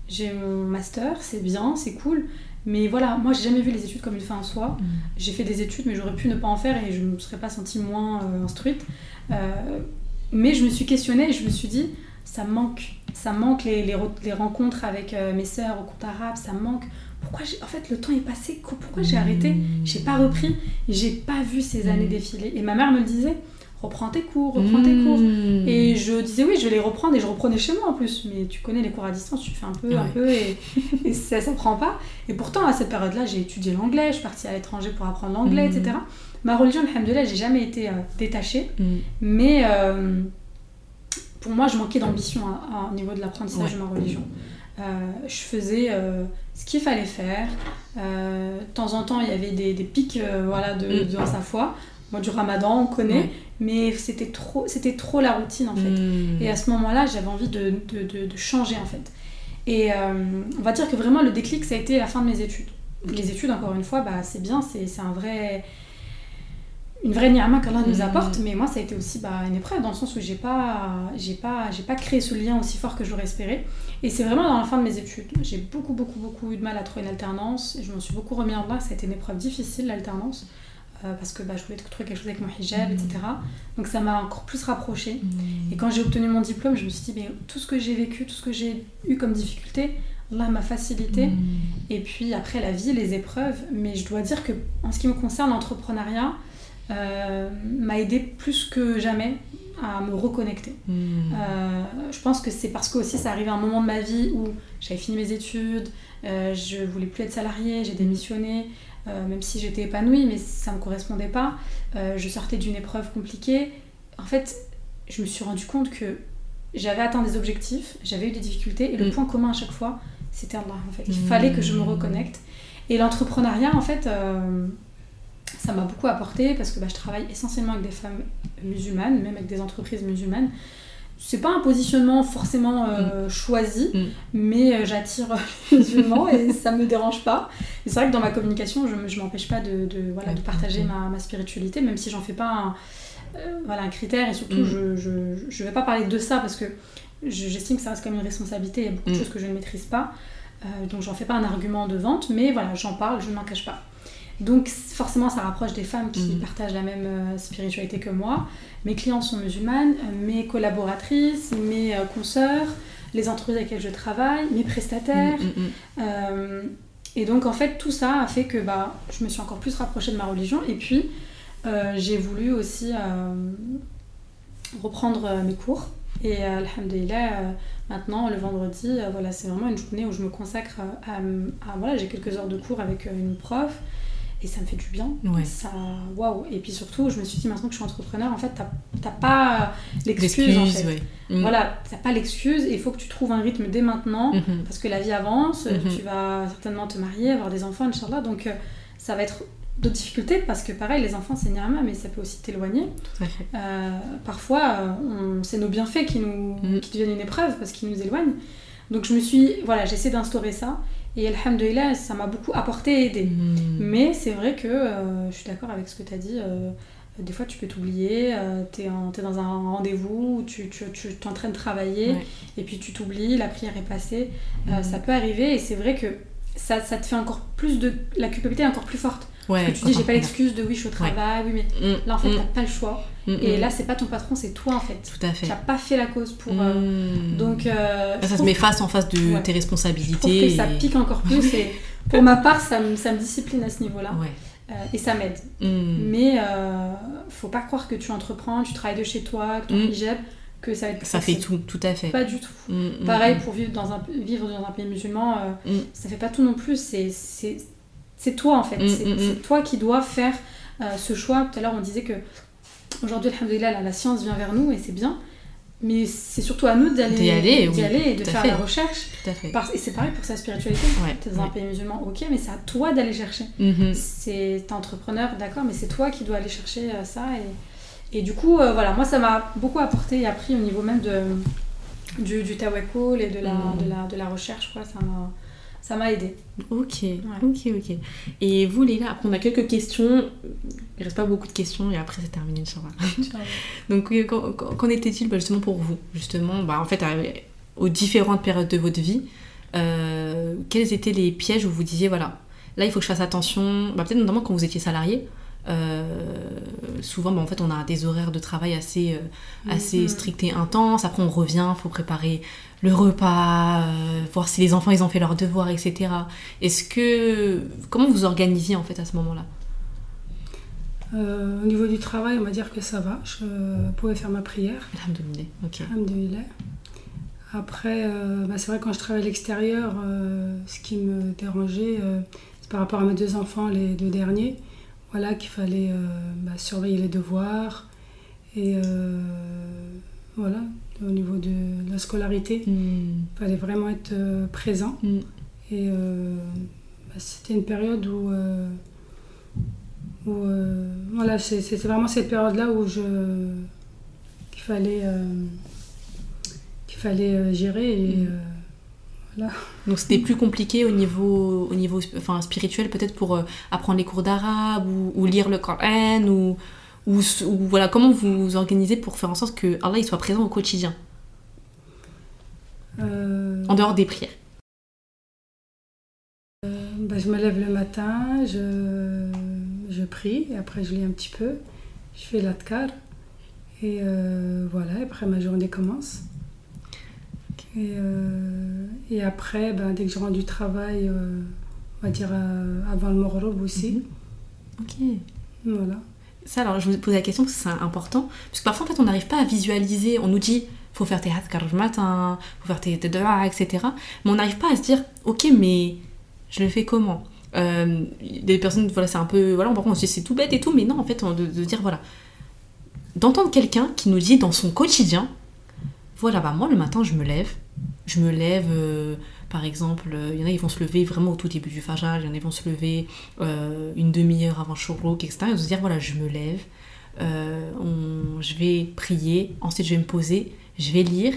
J'ai mon master, c'est bien, c'est cool. Mais voilà, moi j'ai jamais vu les études comme une fin en soi. Mm. J'ai fait des études, mais j'aurais pu ne pas en faire et je ne me serais pas sentie moins euh, instruite. Euh, mais je me suis questionnée et je me suis dit, ça manque. Ça manque les, les, les rencontres avec euh, mes sœurs au compte arabe, ça manque. Pourquoi en fait le temps est passé Pourquoi j'ai arrêté? Mm. J'ai pas repris. J'ai pas vu ces années mm. défiler. Et ma mère me le disait reprends tes cours, reprends tes cours. Hmm. Et je disais oui, je vais les reprendre et je reprenais chez moi en plus. Mais tu connais les cours à distance, tu fais un peu, un peu et, ça, ça prend pas. Et pourtant, à cette période-là, j'ai étudié l'anglais, je suis partie à l'étranger pour apprendre l'anglais, etc. Hmm. Ma religion, alhamdoulilah, j'ai jamais été euh, détachée. Mais euh, pour moi, je manquais d'ambition au niveau de l'apprentissage de ma religion. Euh, je faisais ce qu'il fallait faire. de temps en temps, il y avait des, des pics voilà, de, dans sa foi. Moi, du ramadan, on connaît mais c'était trop, c'était trop la routine en fait. Hmm. Et à ce moment-là, j'avais envie de, de, de, changer en fait. Et euh, on va dire que vraiment le déclic, ça a été la fin de mes études. Les études, encore une fois, bah, c'est bien, c'est un vrai, une vraie ni'ama qu'Allah nous hmm. apporte, mais moi, ça a été aussi bah, une épreuve dans le sens où j'ai pas, j'ai pas, j'ai pas créé ce lien aussi fort que j'aurais espéré. Et c'est vraiment dans la fin de mes études. J'ai beaucoup, beaucoup, beaucoup eu de mal à trouver une alternance. Je m'en suis beaucoup remis en bas. Ça a été une épreuve difficile, l'alternance. Euh, parce que bah, je voulais trouver quelque chose avec mon hijab, etc. Mm. Donc ça m'a encore plus rapprochée. Mm. Et quand j'ai obtenu mon diplôme, je me suis dit, mais tout ce que j'ai vécu, tout ce que j'ai eu comme difficulté, Allah m'a facilité. Mm. Et puis après, la vie, les épreuves. Mais je dois dire que en ce qui me concerne, l'entrepreneuriat euh, m'a aidé plus que jamais à me reconnecter. Euh, je pense que c'est parce que aussi ça arrivait à un moment de ma vie où j'avais fini mes études, je voulais plus être salariée, j'ai démissionné. Euh, même si j'étais épanouie, mais ça ne me correspondait pas. Euh, je sortais d'une épreuve compliquée. En fait, je me suis rendu compte que j'avais atteint des objectifs, j'avais eu des difficultés, et le mm. point commun à chaque fois, c'était Allah. En fait. Il mm. fallait que je me reconnecte. Et l'entrepreneuriat, en fait, euh, ça m'a beaucoup apporté parce que bah, je travaille essentiellement avec des femmes musulmanes, même avec des entreprises musulmanes c'est pas un positionnement forcément euh, mm. choisi, mm. mais euh, j'attire les musulmans et ça me dérange pas. c'est vrai que dans ma communication, je, je m'empêche pas de, de, voilà, de partager ma, ma, spiritualité, même si j'en fais pas un, euh, voilà, un critère et surtout mm. je, je, je, vais pas parler de ça parce que j'estime que ça reste comme une responsabilité, il y a beaucoup de choses que je ne maîtrise pas, donc j'en fais pas un argument de vente, mais voilà, j'en parle, je ne m'en cache pas. Donc forcément, ça rapproche des femmes qui partagent la même spiritualité que moi. Mes clients sont musulmanes, euh, mes collaboratrices, mes euh, consoeurs, les entreprises avec lesquelles je travaille, mes prestataires. Mm, mm. Euh, et donc en fait tout ça a fait que bah, je me suis encore plus rapprochée de ma religion et puis j'ai voulu aussi reprendre mes cours. Et alhamdulillah, maintenant le vendredi, voilà, c'est vraiment une journée où je me consacre à, à voilà, j'ai quelques heures de cours avec une prof et ça me fait du bien. Ça, waouh. Et puis surtout, je me suis dit maintenant que je suis entrepreneur, en fait, t'as pas l'excuse. En fait. Mm. Voilà, t'as pas l'excuse et il faut que tu trouves un rythme dès maintenant mm-hmm. parce que la vie avance. Mm-hmm. Tu vas certainement te marier, avoir des enfants, Inch'Allah. Donc euh, ça va être d'autres difficultés parce que pareil, les enfants c'est ni'ama, mais ça peut aussi t'éloigner. Euh, parfois, euh, c'est nos bienfaits qui nous mm. qui deviennent une épreuve parce qu'ils nous éloignent. Donc je me suis, voilà, j'essaie d'instaurer ça. Et Alhamdulillah, ça m'a beaucoup apporté et aidé. Hmm. Mais c'est vrai que euh, je suis d'accord avec ce que tu as dit. Euh, des fois, tu peux t'oublier, euh, tu es, es, dans un rendez-vous, tu, tu, tu es en train de travailler, et puis tu t'oublies, la prière est passée. Hmm. ça peut arriver, et c'est vrai que ça, ça, te fait encore plus de. La culpabilité est encore plus forte. Parce que tu dis, j'ai pas l'excuse de oui, je suis au travail, oui, mais mm. là, en fait, mm. t'as pas le choix. Mm, et là, c'est pas ton patron, c'est toi, en fait. Tout à fait. Tu pas fait la cause pour. Euh, donc. Euh, ça se met face en face de tes responsabilités. Je ça pique encore plus. et pour ma part, ça me, ça me discipline à ce niveau-là. Euh, et ça m'aide. Mais faut pas croire que tu entreprends, tu travailles de chez toi, que ton hijab que ça va être ça fait tout tout à fait pas du tout pareil pour vivre dans un vivre dans un pays musulman ça fait pas tout non plus c'est c'est toi en fait. Mm, mm, c'est, mm. toi qui dois faire euh, ce choix. Tout à l'heure, on disait que aujourd'hui, alhamdoulilah, la, la science vient vers nous et c'est bien. Mais c'est surtout à nous d'aller D'y aller, oui, aller et de faire fait. la recherche. Tout à fait. Parce- et c'est pareil pour sa spiritualité. Ouais, T'es dans un pays musulman, ok, mais c'est à toi d'aller chercher. Mhm. C'est t'es entrepreneur, d'accord, mais c'est toi qui dois aller chercher euh, ça. Et, et du coup, euh, voilà, moi ça m'a beaucoup apporté et appris au niveau même de, du, du tawakkul et de la, de la, de la recherche, quoi. Ça m'a, ça m'a aidé. Ok, ok, ok. Et vous, Léla, après on a quelques questions. Il reste pas beaucoup de questions et après c'est terminé, Inch'Allah. Donc, oui, qu'en était-il bah, justement pour vous? Justement, bah, en fait, à- aux différentes périodes de votre vie, euh, quels étaient les pièges où vous disiez, voilà, là il faut que je fasse attention, bah, peut-être notamment quand vous étiez salarié euh, souvent, bah, en fait, on a des horaires de travail assez, euh, assez Mhm. stricts et intenses. Après, on revient, il faut préparer le repas, euh, voir si les enfants ils ont fait leurs devoirs, etc. Est-ce que comment vous organisiez en fait à ce moment-là? Euh, au niveau du travail, on va dire que ça va. Je pouvais faire ma prière. Alhamdoulilah, ok. Alhamdoulilah. Après, euh, bah, c'est vrai quand je travaille à l'extérieur, euh, ce qui me dérangeait, euh, c'est par rapport à mes deux enfants, les deux derniers, voilà, qu'il fallait euh, bah, surveiller les devoirs et euh, voilà, au niveau de la scolarité, Hmm, il fallait vraiment être euh, présent. hmm. Et bah, c'était une période où, où euh, voilà, c'est- c'était vraiment cette période-là où je qu'il fallait euh, qu'il fallait gérer et Mm. euh, voilà. Donc c'était plus compliqué au niveau, au niveau enfin, spirituel, peut-être pour euh, apprendre les cours d'arabe ou, ou lire le Coran ou, ou, voilà, comment vous vous organisez pour faire en sorte que Allah il soit présent au quotidien, Euh, en dehors des prières bah, je me lève le matin, je, je prie et après je lis un petit peu, je fais l'adkar et euh, voilà, et après ma journée commence. Et, euh, et après, ben, dès que je rentre du travail, euh, on va dire euh, avant le Morrob aussi. Ok. Voilà. Ça, alors je vous pose la question parce que c'est important. Parce que parfois, en fait, on n'arrive pas à visualiser. On nous dit, faut faire tes hadkar le matin, faut faire tes, dua, etc. Mais on n'arrive pas à se dire, ok, mais je le fais comment? Des personnes, voilà, c'est un peu. Voilà, on se dit, c'est tout bête et tout, mais non, en fait, on- de, de dire, voilà. D'entendre quelqu'un qui nous dit dans son quotidien, voilà, bah moi, le matin, je me lève. Je me lève. euh, par exemple, euh, il y en a qui vont se lever vraiment au tout début du fajr, il y en a qui vont se lever euh, une demi-heure avant Shuruk, etc. Et de se dire, voilà, je me lève, euh, on- je vais prier, ensuite je vais me poser, je vais lire.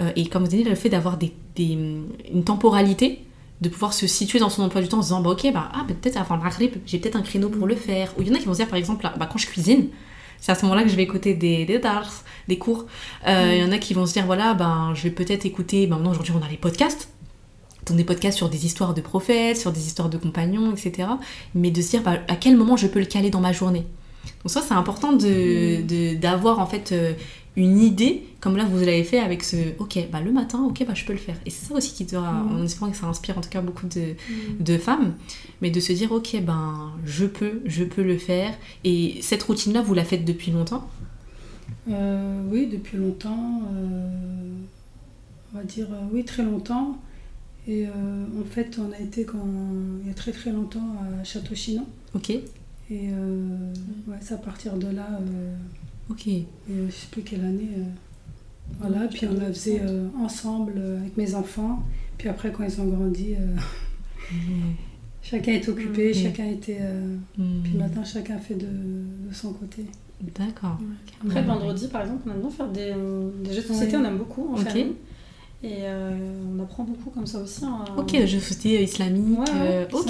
Euh, et comme vous dites, le fait d'avoir des, une temporalité, de pouvoir se situer dans son emploi du temps en se disant, bah, ok, bah, ah, peut-être avant le j'ai peut-être un créneau pour le faire. Ou il y en a qui vont se dire, par exemple, bah, quand je cuisine, c'est à ce moment-là que je vais écouter des, des dars, des cours. Euh, Il y en a qui vont se dire, voilà, ben, je vais peut-être écouter, ben, maintenant aujourd'hui on a les podcasts, donc des podcasts sur des histoires de prophètes, sur des histoires de compagnons, etc. Mais de se dire, bah, à quel moment je peux le caler dans ma journée? Donc ça, c'est important de- de- d'avoir en fait euh, une idée, comme là vous l'avez fait avec ce, ok, bah, le matin, ok, bah, je peux le faire. Et c'est ça aussi qui doit, Mm. en espérant que ça inspire en tout cas beaucoup de, de femmes, mais de se dire, ok, ben, je peux, je peux le faire. Et cette routine-là, vous la faites depuis longtemps? Euh, oui, depuis longtemps. euh, on va dire, euh, oui, très longtemps. Et en fait, on a été quand, il y a très très longtemps à Château-Chinon. Ok, Et euh, ouais, c'est à partir de là, ok. et, euh, je sais plus quelle année. euh, voilà, puis on la faisait euh, ensemble euh, avec mes enfants. Puis après, quand ils ont grandi, euh, chacun est occupé, chacun était. euh, Hmm. puis maintenant, chacun fait de, de son côté. D'accord. Après, Ouais. vendredi, par exemple, on aime bien faire des, des jeux de société, on aime beaucoup en Ok. famille. Et euh, on apprend beaucoup comme ça aussi. hein. Ok, jeux de société islamique. Euh, ok.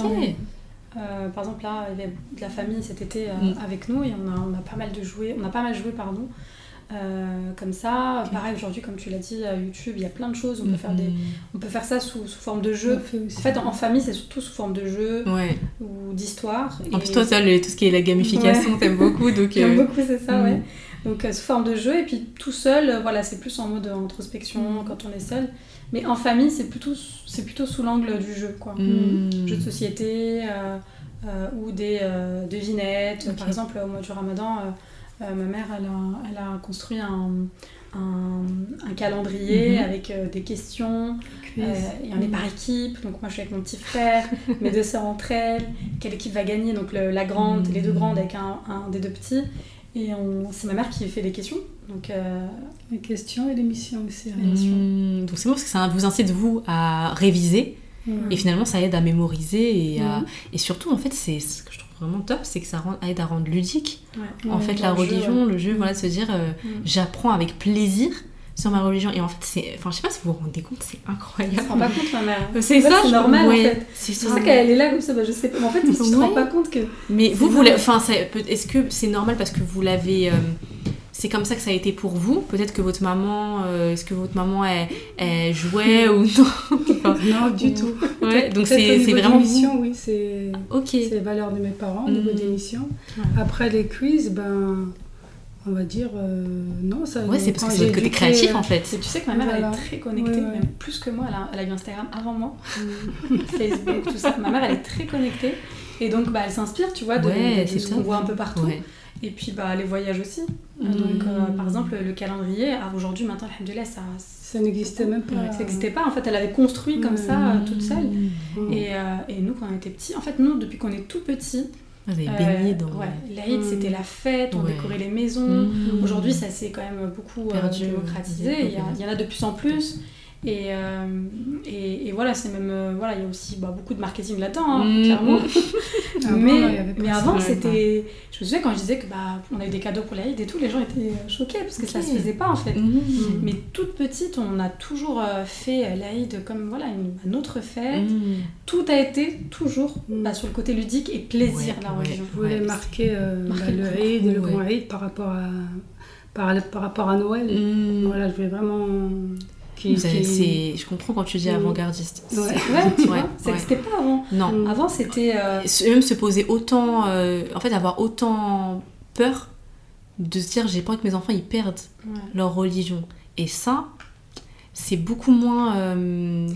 Euh, par exemple, là, il y avait de la famille cet été euh, Mm. avec nous et on a, on a pas mal de jouets, on a pas mal joué, pardon. Euh, comme ça, pareil aujourd'hui, comme tu l'as dit, à YouTube, il y a plein de choses. On peut faire des, Mhm. on peut faire ça sous, sous forme de jeu. Fait. En fait, en, en famille, c'est surtout sous forme de jeu Ouais. ou d'histoire. En Et- plus, toi, ça, le- tout ce qui est la gamification, t'aimes beaucoup. Donc, J'aime euh, beaucoup, c'est ça, mm. ouais. Donc sous forme de jeu, et puis tout seul, voilà, c'est plus en mode introspection Mm. quand on est seul. Mais en famille, c'est plutôt, c'est plutôt sous l'angle du jeu, quoi. mm. Jeux de société euh, euh, ou des euh, devinettes. Par exemple, au mois du ramadan, ma mère, elle a, elle a construit un, un, un calendrier Mhm. avec euh, des questions. Euh, et on est par équipe, donc moi je suis avec mon petit frère, mes deux sœurs entre elles, quelle équipe va gagner, donc le- la grande, Mhm. les deux grandes avec un, un des deux petits. Et c'est ma mère qui fait les questions. Donc, euh, Les questions et l'émission aussi. hein. Mmh, donc c'est bon parce que ça vous incite vous à réviser et finalement ça aide à mémoriser et, à- et surtout en fait c'est ce que je trouve vraiment top c'est que ça rend- aide à rendre ludique ouais. en Ouais, fait la jeu, religion ouais. le jeu voilà de se dire euh, j'apprends avec plaisir sur ma religion et en fait c'est enfin je sais pas si vous vous rendez compte c'est Elle incroyable se rend pas compte, ma mère. c'est ça c'est je- normal ouais, en fait. c'est C'est ça qu'elle est là comme ça, bah, je sais pas. Mais en fait, tu te rends Ouais. pas compte que. mais vous vous enfin est-ce que c'est normal parce que vous l'avez euh, c'est comme ça que ça a été pour vous? Peut-être que votre maman euh, est-ce que votre maman elle, elle jouait ou non? Enfin, Non, du Ou- tout. ouais donc c'est vraiment d'émission, oui, c'est ok c'est les valeurs de mes parents au niveau Mm. Ouais. Après les quiz, ben, on va dire euh, non. Ça, ouais c'est parce que c'est votre côté créatif euh, en fait tu sais que ma mère, Voilà. elle est très connectée, Ouais, ouais. même plus que moi. Elle a, elle a eu Instagram avant moi, Facebook, tout ça. Ma mère, elle est très connectée. Et donc, bah, elle s'inspire, tu vois, de, Ouais, de c'est ce qu'on voit un peu partout. ouais Et puis, bah, les voyages aussi. Mm. Donc, euh, par exemple, le calendrier, ah, aujourd'hui, maintenant, alhamdoulilah, ça Ça n'existait même pas. ça n'existait pas. En fait, elle avait construit comme ça, euh, toute seule. Mm. Et, euh, et nous, quand on était petits, en fait, nous, depuis qu'on est tout petits, vous avez euh, baigné dans ouais, l'Aïd, c'était la fête, on Ouais. décorait les maisons. Mmh. Aujourd'hui, ça s'est quand même beaucoup euh, démocratisé. Il y, a- il y en a de plus en plus. Et, euh, et, et voilà, c'est même. euh, voilà, il y a aussi bah, beaucoup de marketing là-dedans, hein, Mmh. clairement. Avant, mais, mais ça. avant, c'était. Je me souviens quand je disais que bah, on a eu des cadeaux pour l'Aïd et tout, les gens étaient euh, choqués parce que ça Ok. se faisait pas en fait. Mmh. Mais toute petite, on a toujours fait l'Aïd comme voilà, une, un autre fête. Mmh. Tout a été toujours Mm. bah, sur le côté ludique et plaisir, Ouais, la ouais. religion. Je voulais Ouais. marquer, euh, Marquer bah, le le Eid, le ouais. grand Eid par rapport à, par, par rapport à Noël. Mmh. Voilà, je voulais vraiment. Qui, Vous avez- qui- c'est- Je comprends quand tu dis Mmh. avant-gardiste. Ouais. Ouais, Ouais, ouais. n'existait pas avant. Non. Mm. Avant, c'était. euh, Même se poser autant. euh, En fait, avoir autant peur de se dire j'ai pas envie que mes enfants ils perdent leur religion. Et ça, c'est beaucoup moins. euh,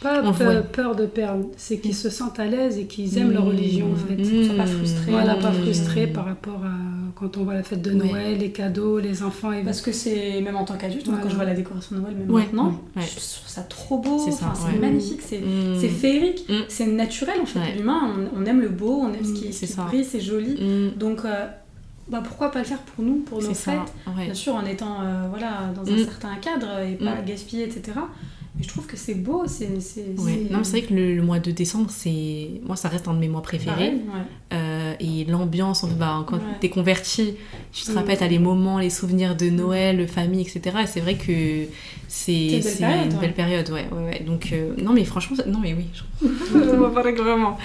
Pas On peur, de perdre, c'est qu'ils se sentent à l'aise et qu'ils aiment leur Mmh. religion en fait. Qu'ils soient pas frustrés. Voilà, pas Mmh. frustrés par rapport à quand on voit la fête de Ouais. Noël, les cadeaux, les enfants et Parce que c'est, même en tant qu'adulte, moi, Voilà. quand je vois la décoration de Noël, même Ouais, maintenant, ouais. je trouve ça trop beau, C'est enfin, ouais. magnifique, c'est, mmh. c'est féerique, Mm. c'est naturel en fait. Ouais. L'humain, on, on aime le beau, on aime ce Mm, qui, ce qui brille, c'est joli. Mmh. Donc, euh, bah, pourquoi pas le faire pour nous, pour nos fêtes ça. Ouais. Bien sûr, en étant euh, voilà, dans un Mm. certain cadre et pas Mm. gaspiller, etc. Mais je trouve que c'est beau, c'est. Ouais. c'est- Non, mais c'est vrai que le, le mois de décembre, c'est moi, ça reste un de mes mois préférés. pareil, ouais. Euh, et l'ambiance, en fait, bah, quand t'es converti, tu te Mm. rappelles, t'as les moments, les souvenirs de Noël, famille, etc. Et c'est vrai que c'est une belle période, ouais. belle période, ouais. Donc, euh, non, mais franchement, ça- non, mais oui, je, vraiment.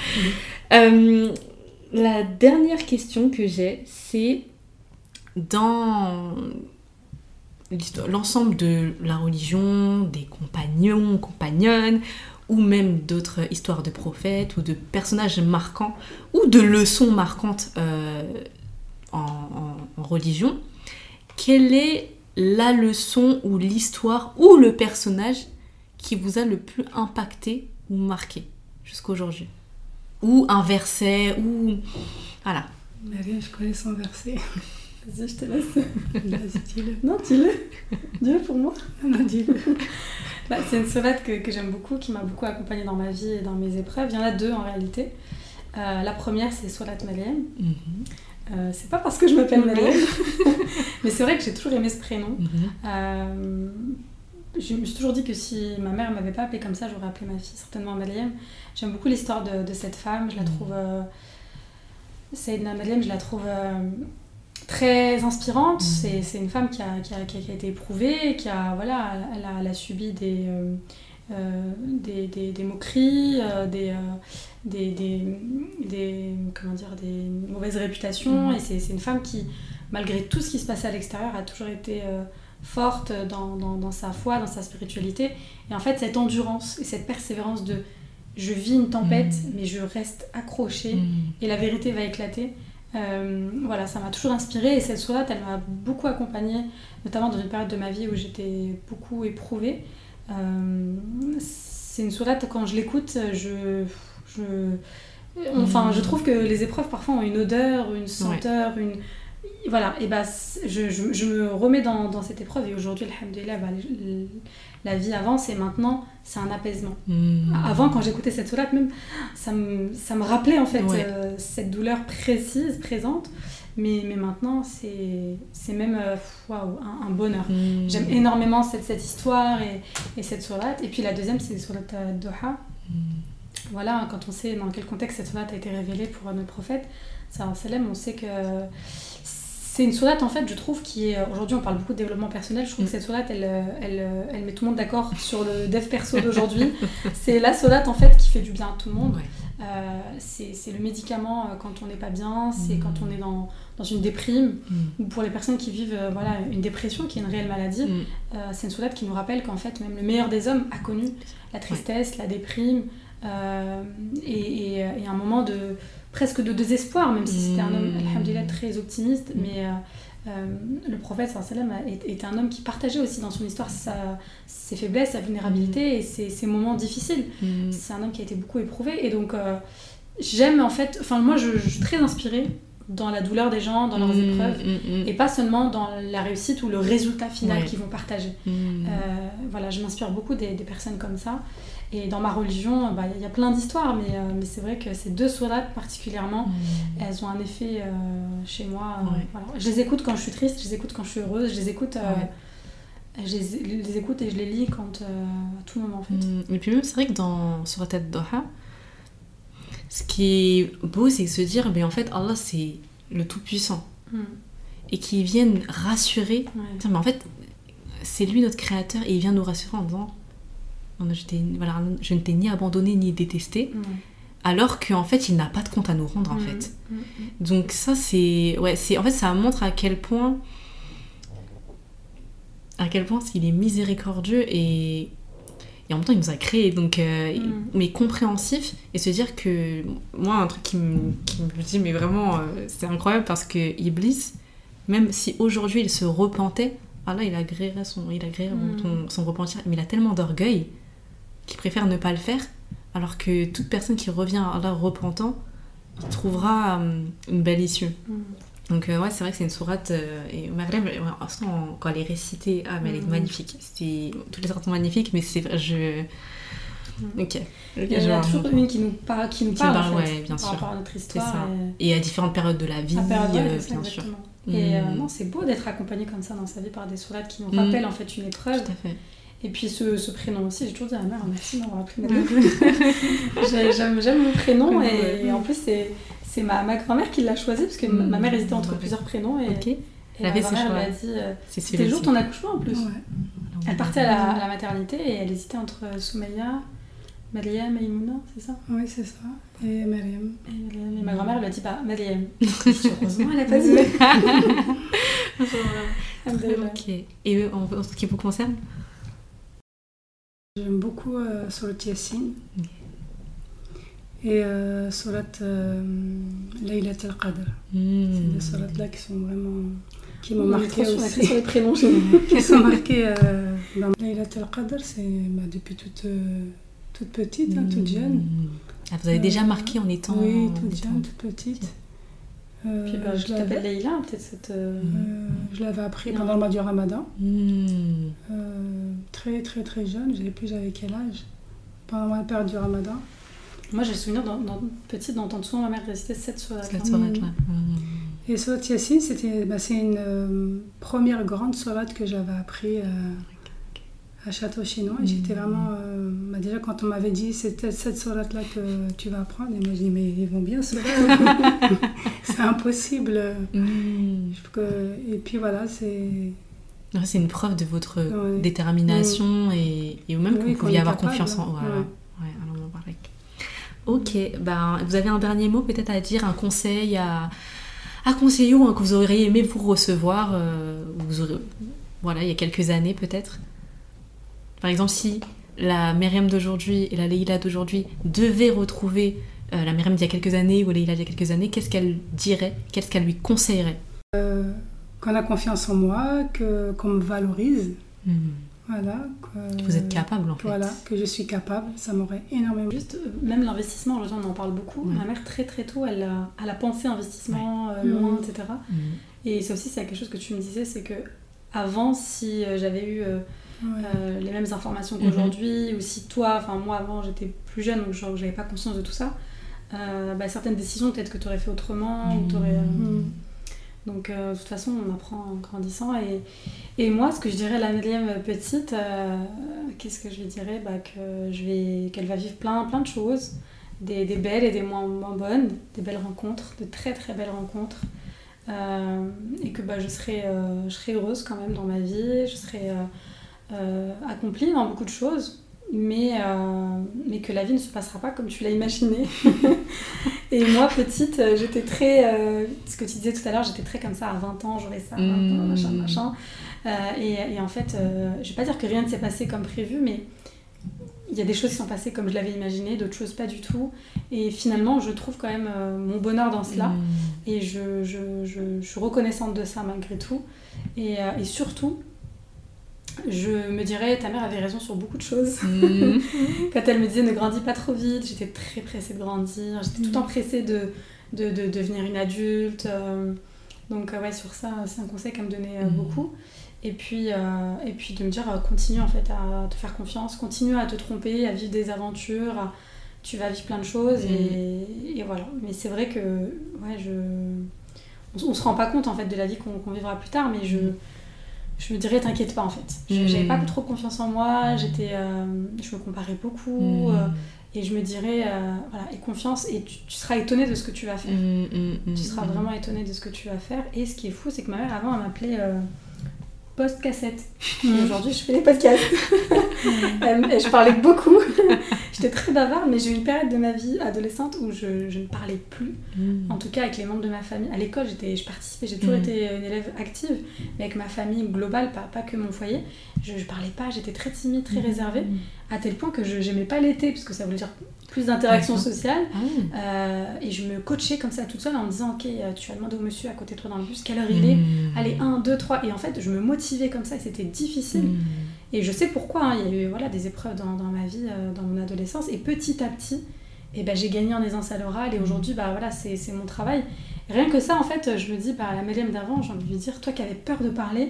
La dernière question que j'ai, c'est dans l'ensemble de la religion, des compagnons, compagnonnes, ou même d'autres histoires de prophètes ou de personnages marquants ou de leçons marquantes euh, en, religion, quelle est la leçon ou l'histoire ou le personnage qui vous a le plus impacté ou marqué jusqu'à aujourd'hui Ou un verset, ou... Voilà. Mais rien, je connais son verset. Vas-y, je te laisse. Vas-y, dis-le. Non, dis-le. dis-le pour moi. Non, dis-le. Bah, c'est une sourate que, que j'aime beaucoup, qui m'a beaucoup accompagnée dans ma vie et dans mes épreuves. Il y en a deux en réalité. Euh, la première, c'est Solat Maliem. Mhm, Euh, c'est pas parce que je m'appelle. Maliem, mais c'est vrai que j'ai toujours aimé ce prénom. mhm. Euh, je me suis toujours dit que si ma mère m'avait pas appelée comme ça, j'aurais appelé ma fille certainement Maliem. J'aime beaucoup l'histoire de, de cette femme. Je la Mhm. trouve. Euh, Saïdna Maliem, je la trouve euh, très inspirante. Mhm. C'est, une femme qui a, qui, a, qui a- qui a été éprouvée, qui a, voilà, elle a, elle subi des, euh, euh, des, des, des moqueries, des, des, des, des- comment dire, des mauvaises réputations. Mhm. Et c'est, c'est une femme qui, malgré tout ce qui se passait à l'extérieur, a toujours été euh, forte dans, dans, dans sa foi, dans sa spiritualité. Et en fait, cette endurance et cette persévérance de je vis une tempête, Mhm. mais je reste accrochée Mhm. et la vérité va éclater. Euh, voilà, ça m'a toujours inspirée et cette sourate, elle m'a beaucoup accompagnée, notamment dans une période de ma vie où j'étais beaucoup éprouvée. Euh, c'est une sourate, quand je l'écoute, je, je, enfin, Mm. je trouve que les épreuves parfois ont une odeur, une senteur, une... Voilà, et bah, je, je, je me remets dans, dans cette épreuve et aujourd'hui, alhamdoulilah, bah, le- la vie avance et maintenant, c'est un apaisement. Mhm. Avant, quand j'écoutais cette sourate, même, ça me, ça me rappelait en fait Ouais. euh, cette douleur précise, présente. Mais, mais maintenant, c'est même euh, un, un, bonheur. Mm. J'aime énormément cette, cette histoire et, et cette sourate. Et puis la deuxième, c'est la Doha. Mm. Voilà, quand on sait dans quel contexte cette sourate a été révélée pour notre prophète, on sait que c'est une sourate en fait, je trouve, qui est. Aujourd'hui, on parle beaucoup de développement personnel. Je trouve que cette sourate, elle, elle, elle, met tout le monde d'accord sur le dev perso d'aujourd'hui. c'est la sourate en fait qui fait du bien à tout le monde. Ouais. Euh, c'est le médicament euh, quand on n'est pas bien, c'est Mm. quand on est dans, dans une déprime, Mm. ou pour les personnes qui vivent euh, voilà, une dépression, qui est une réelle maladie. Mm. Euh, c'est une sourate qui nous rappelle qu'en fait, même le meilleur des hommes a connu la tristesse, la déprime, euh, et, et, et un moment de presque de désespoir, même si c'était un homme, Mm. alhamdoulilah, très optimiste, Mm. mais euh, euh, le prophète sallam était un homme qui partageait aussi dans son histoire sa- ses faiblesses, sa vulnérabilité et ses, ses moments difficiles. Mm. C'est un homme qui a été beaucoup éprouvé et donc euh, j'aime en fait, enfin moi je, je suis très inspirée dans la douleur des gens, dans leurs Mm. épreuves Mm. et pas seulement dans la réussite ou le résultat final Ouais. qu'ils vont partager. Euh, voilà, je m'inspire beaucoup des, des personnes comme ça. Et dans ma religion, bah, il y a plein d'histoires, mais, euh, mais c'est vrai que ces deux sourates particulièrement, Mm. elles ont un effet euh, chez moi. euh, Ouais. voilà. Je les écoute quand je suis triste, je les écoute quand je suis heureuse, je les écoute, Ouais. je les, les écoute et je les lis quand, à tout moment en fait. Mm. Et puis même, c'est vrai que dans sur la tête Doha, ce qui est beau, c'est de se dire, mais en fait, Allah, c'est le Tout-Puissant. Mm. Et qu'il vienne rassurer. Ouais. Tiens, mais en fait, c'est lui notre créateur et il vient nous rassurer en disant je, t'ai- voilà, je ne t'ai ni abandonné ni détesté. Ouais. Alors qu'en fait, il n'a pas de compte à nous rendre, en Mm. fait. Mm. Donc ça c'est ouais c'est en fait ça montre à quel point à quel point il est miséricordieux et et en même temps il nous a créés donc euh, Mm. mais compréhensif et se dire que moi un truc qui me, qui me dit mais vraiment euh, c'est incroyable parce que Iblis même si aujourd'hui il se repentait Allah il agréerait son il agréerait Mm. son, son repentir mais il a tellement d'orgueil qu'il préfère ne pas le faire alors que toute personne qui revient à Allah repentant trouvera euh, une belle issue. Mm. Donc euh, ouais, c'est vrai que c'est une sourate euh, et Maghreb, ouais, en- quand elle est récitée, ah mais elle est Mhm. magnifique. C'est toutes les sourates sont magnifiques, mais c'est vrai, je Mhm. ok. Il y en a toujours une qui nous, par- qui nous Qui parle, parle, en fait, ouais, bien par sûr. rapport à notre histoire. ça. et- Et à différentes périodes de la vie, à période, ouais, euh, bien sûr. Et non, c'est beau d'être accompagné comme ça dans sa vie par des sourates qui nous rappellent en fait une épreuve. Tout à fait. Et puis ce, ce prénom aussi, j'ai toujours dit à ma mère merci de m'avoir appris ma J'ai- J'aime j'aime mon prénom et, et en plus c'est c'est ma, ma grand-mère qui l'a choisi parce que ma- ma mère hésitait entre plusieurs prénoms et, Ok. et Elle ma choix. m'a dit euh, c'était le jour ton accouchement en plus. Ouais. Elle partait à la, à la maternité et elle hésitait entre Soumeya, Mariam et Imouna, c'est ça? Oui, c'est ça. Et Mariam. Et ma grand-mère lui a dit bah Mariam. Heureusement elle a pas dit. Ok. Et eux, en, en ce qui vous concerne? J'aime beaucoup euh, Surat Yassine. Et euh, Surat euh, Laylat al-Qadr. C'est Hmm. des sourates là qui sont vraiment. qui m'ont marqué aussi. sur les prénoms qui sont marqués euh, dans Laylat al-Qadr, c'est bah, depuis toute, euh, toute petite, hein, toute jeune. Hmm. Ah, vous avez déjà Euh, marqué en étant. Oui, toute étant- jeune, toute petite. Euh, Puis bah, je je t'appelle l'avais Leïla, peut-être cette. euh, euh, je l'avais appris Non. pendant le mois du ramadan. Hmm. Euh, très très très jeune, je ne sais plus j'avais quel âge? Pendant la période du ramadan. Moi j'ai le souvenir, dans, dans- petite, d'entendre souvent ma mère réciter cette sourate. Cette sourate-là. Hmm. Et Surat Yassine, c'était, bah, c'est une euh, première grande sourate que j'avais appris euh, à Château Chinois. Et J'étais Mhm. vraiment. euh, bah, déjà, quand on m'avait dit c'était cette sourate-là que tu vas apprendre, et moi je dis mais ils vont bien se C'est impossible. Hmm. Et puis voilà, c'est. C'est une preuve de votre Ouais. détermination et, et même que vous pouviez avoir capable. confiance en. Voilà. Ouais. Ok, ben, vous avez un dernier mot peut-être à dire, un conseil à, à conseiller ou un que vous auriez aimé vous recevoir, euh, ou vous aurez- voilà, il y a quelques années peut-être? Par exemple, si la Myriam d'aujourd'hui et la Leïla d'aujourd'hui devaient retrouver euh, la Myriam d'il y a quelques années ou Leïla d'il y a quelques années, qu'est-ce qu'elle dirait? Qu'est-ce qu'elle lui conseillerait? Euh, qu'on a confiance en moi, que, qu'on me valorise. Hmm. Voilà. que- Vous êtes capable en fait. Voilà, que je suis capable. Ça m'aurait énormément. Juste, euh, même l'investissement, aujourd'hui on en parle beaucoup. Ouais. Ma mère, très très tôt, elle a, elle a pensé investissement euh, Mhm. loin, etc. Hmm. Et ça aussi, c'est quelque chose que tu me disais, c'est que avant, si euh, j'avais eu euh, Ouais. euh, les mêmes informations Mhm. qu'aujourd'hui, ou si toi, enfin moi avant j'étais plus jeune, donc genre, j'avais pas conscience de tout ça, euh, bah, certaines décisions peut-être que tu aurais fait autrement, ou t'aurais, euh, Mm. Donc, de toute façon, on apprend en grandissant. Et, et moi, ce que je dirais à la millième petite, qu'est-ce que je lui dirais bah, que je vais, Qu'elle va vivre plein, plein de choses, des, des belles et des moins, moins, bonnes, des belles rencontres, de très très belles rencontres. et que bah, je, serai, je serai heureuse quand même dans ma vie, je serai accomplie dans beaucoup de choses mais, euh, mais que la vie ne se passera pas comme tu l'as imaginé. et moi, petite, euh, j'étais très. Euh, ce que tu disais tout à l'heure, j'étais très comme ça, à 20 ans, j'aurais ça, 20 ans, mmh. machin, machin. Et, et, en fait, je vais pas dire que rien ne s'est passé comme prévu, mais il y a des choses qui sont passées comme je l'avais imaginé, d'autres choses pas du tout. Et finalement, je trouve quand même mon bonheur dans cela. Mmh. Et je, je, je, je, suis reconnaissante de ça malgré tout. Et, et surtout, je me dirais, ta mère avait raison sur beaucoup de choses. Mhm. Quand elle me disait ne grandis pas trop vite, j'étais très pressée de grandir, j'étais tout le temps pressée de, de, de, devenir une adulte. Euh. donc ouais, sur ça, c'est un conseil qu'elle me donnait euh, mhm. beaucoup. Et puis, euh, et puis de me dire, continue en fait à te faire confiance, continue à te tromper, à vivre des aventures, tu vas vivre plein de choses. Et, et voilà. Mais c'est vrai que, ouais, je... On, se rend pas compte en fait de la vie qu'on vivra plus tard, mais je je me dirais t'inquiète pas en fait. J'avais pas hmm. trop confiance en moi, j'étais, euh, je me comparais beaucoup hmm. euh, et je me dirais euh, voilà et confiance et tu, seras étonné de ce que tu vas faire. Hmm, tu seras vraiment étonné de ce que tu vas faire et ce qui est fou c'est que ma mère avant elle m'appelait post-cassette. Et aujourd'hui, je fais des podcasts. et je parlais beaucoup. J'étais très bavarde, mais j'ai eu une période de ma vie adolescente où je, je ne parlais plus. Mm. En tout cas, avec les membres de ma famille. À l'école, je participais, j'ai toujours mm. été une élève active, mais avec ma famille globale, pas, pas que mon foyer, je ne parlais pas, j'étais très timide, très mm. réservée, à tel point que je n'aimais pas l'été, parce que ça voulait dire plus d'interaction sociale. Ah euh, et je me coachais comme ça toute seule en me disant Ok, euh, tu vas demander au monsieur à côté de toi dans le bus quelle heure il est. Allez, 1, 2, 3. Et en fait, je me motivais comme ça et c'était difficile. Et je sais pourquoi. Hein. Il y a eu voilà, des épreuves dans, dans ma vie, euh, dans mon adolescence. Et petit à petit, et eh ben, j'ai gagné en aisance à l'oral. Et aujourd'hui, bah, voilà, c'est mon travail. rien que ça, en fait, je me dis, bah, la Mélème d'avant, j'ai envie de lui dire Toi qui avais peur de parler,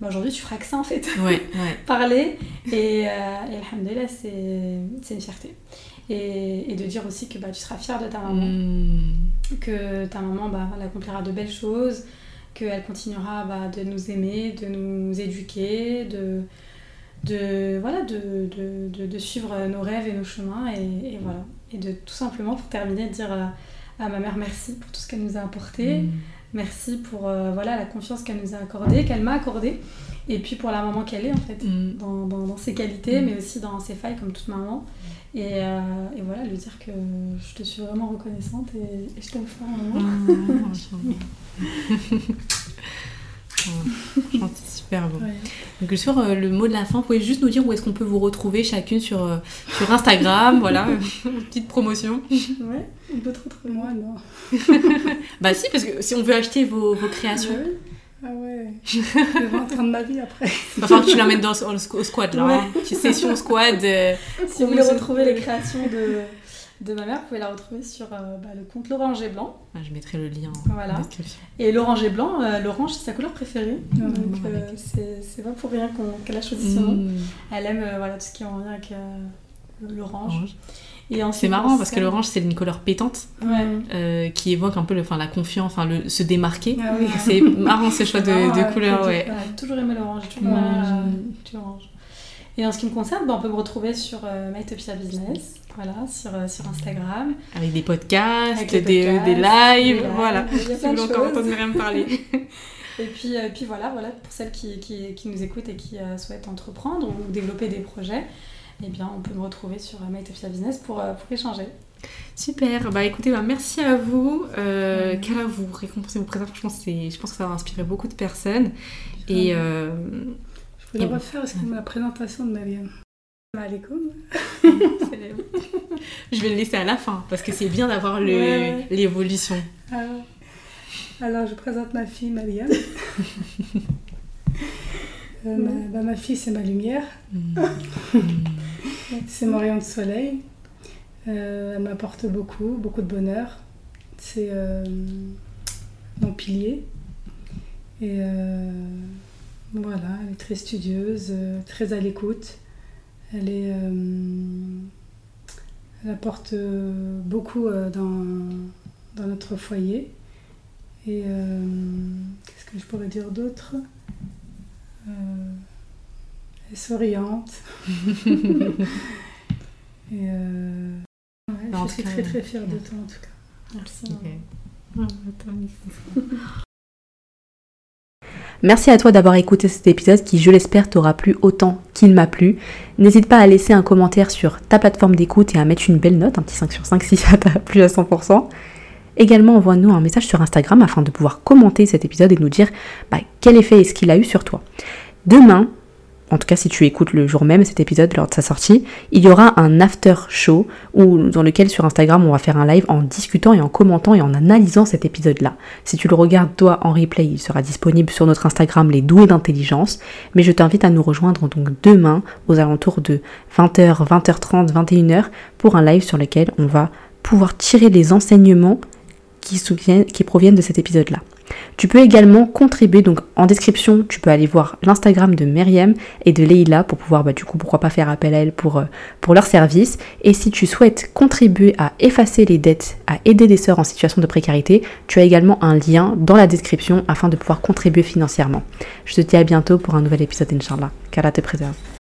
bah, aujourd'hui, tu feras que ça en fait. Ouais, parler. Et, euh, et c'est une fierté. Et, de dire aussi que bah, tu seras fière de ta maman, hmm. que ta maman bah, elle accomplira de belles choses, qu'elle continuera bah, de nous aimer, de nous éduquer, de, de, voilà, de, de, de, suivre nos rêves et nos chemins. Et, voilà. Et de tout simplement, pour terminer, dire à, ma mère merci pour tout ce qu'elle nous a apporté. Hmm. Merci pour euh, voilà, la confiance qu'elle nous a accordée, qu'elle m'a accordée. Et puis pour la maman qu'elle est, en fait, hmm. dans, dans, dans, ses qualités, mais aussi dans ses failles, comme toute maman. Et, euh, et, voilà, lui dire que je te suis vraiment reconnaissante et, je t'aime fort. c'est super beau. Donc sur euh, le mot de la fin, vous pouvez juste nous dire où est-ce qu'on peut vous retrouver chacune sur, euh, sur Instagram, voilà, petite promotion. Ouais, on peut te retrouver moi, non. bah si, parce que si on veut acheter vos, vos créations. Ah ouais, je vais en train de ma vie après. Il va falloir que tu l'amènes dans, au, squad là, ouais. hein. session squad. Euh, si vous voulez retrouver les créations de, de ma mère, vous pouvez la retrouver sur euh, bah, le compte L'Oranger Blanc. Ah, je mettrai le lien voilà. en description. Et Blanc, euh, l'orange c'est sa couleur préférée. donc c'est pas pour rien qu'elle a choisi ce nom. Mm. Elle aime voilà, tout ce qui est en lien avec l'orange. C'est marrant parce que l'orange c'est une couleur pétante euh, qui évoque un peu le, la confiance, enfin le se démarquer. Ah c'est marrant ce choix de, de couleurs. Ouais. J'ai toujours aimé l'orange, toujours aimé l'orange. Et en ce qui me concerne, bah, on peut me retrouver sur euh, MyTopia Business, voilà, sur, euh, sur Instagram. Avec des podcasts, des, des, lives, voilà. Si vous voulez encore entendre me parler. Et puis, puis voilà, voilà, pour celles qui, qui, qui nous écoutent et qui souhaitent entreprendre ou développer des projets, eh bien, on peut me retrouver sur Mytopia Business pour, euh, pour échanger. Super, bah écoutez, bah, merci à vous. Euh, vous récompensez vos présents, franchement, je pense que ça va inspirer beaucoup de personnes. Et, euh, je voulais refaire aussi ma présentation de Mariam. Alaikum. je vais le laisser à la fin parce que c'est bien d'avoir l'évolution. Ah. Alors, je présente ma fille Mariam. Euh, ma, bah, ma, fille, c'est ma lumière. Mm. c'est mon rayon de soleil. Euh, elle m'apporte beaucoup, beaucoup de bonheur. C'est euh, mon pilier. Et voilà, elle est très studieuse, très à l'écoute. Elle est. elle apporte beaucoup dans, dans, notre foyer. Et euh, qu'est-ce que je pourrais dire d'autre? Euh, Elle est souriante. Et euh, ouais, je suis très très fière de toi en tout cas. Merci. Merci à toi d'avoir écouté cet épisode qui, je l'espère, t'aura plu autant qu'il m'a plu. N'hésite pas à laisser un commentaire sur ta plateforme d'écoute et à mettre une belle note, un petit 5 sur 5 si ça t'a plu à 100%. Également, envoie-nous un message sur Instagram afin de pouvoir commenter cet épisode et nous dire bah, quel effet est-ce qu'il a eu sur toi. Demain, en tout cas si tu écoutes le jour même cet épisode lors de sa sortie, il y aura un after show où, dans lequel sur Instagram on va faire un live en discutant et en commentant et en analysant cet épisode-là. Si tu le regardes toi en replay, il sera disponible sur notre Instagram Les Doués d'intelligence, mais je t'invite à nous rejoindre donc demain aux alentours de 20h, 20h30, 21h pour un live sur lequel on va pouvoir tirer les enseignements qui, proviennent de cet épisode-là. Tu peux également contribuer, donc en description, tu peux aller voir l'Instagram de Myriam et de Leïla pour pouvoir, bah, du coup, pourquoi pas faire appel à elles pour, euh, pour leur service. Et si tu souhaites contribuer à effacer les dettes, à aider des sœurs en situation de précarité, tu as également un lien dans la description afin de pouvoir contribuer financièrement. Je te dis à bientôt pour un nouvel épisode, Inch'Allah. Qu'Allah te préserve.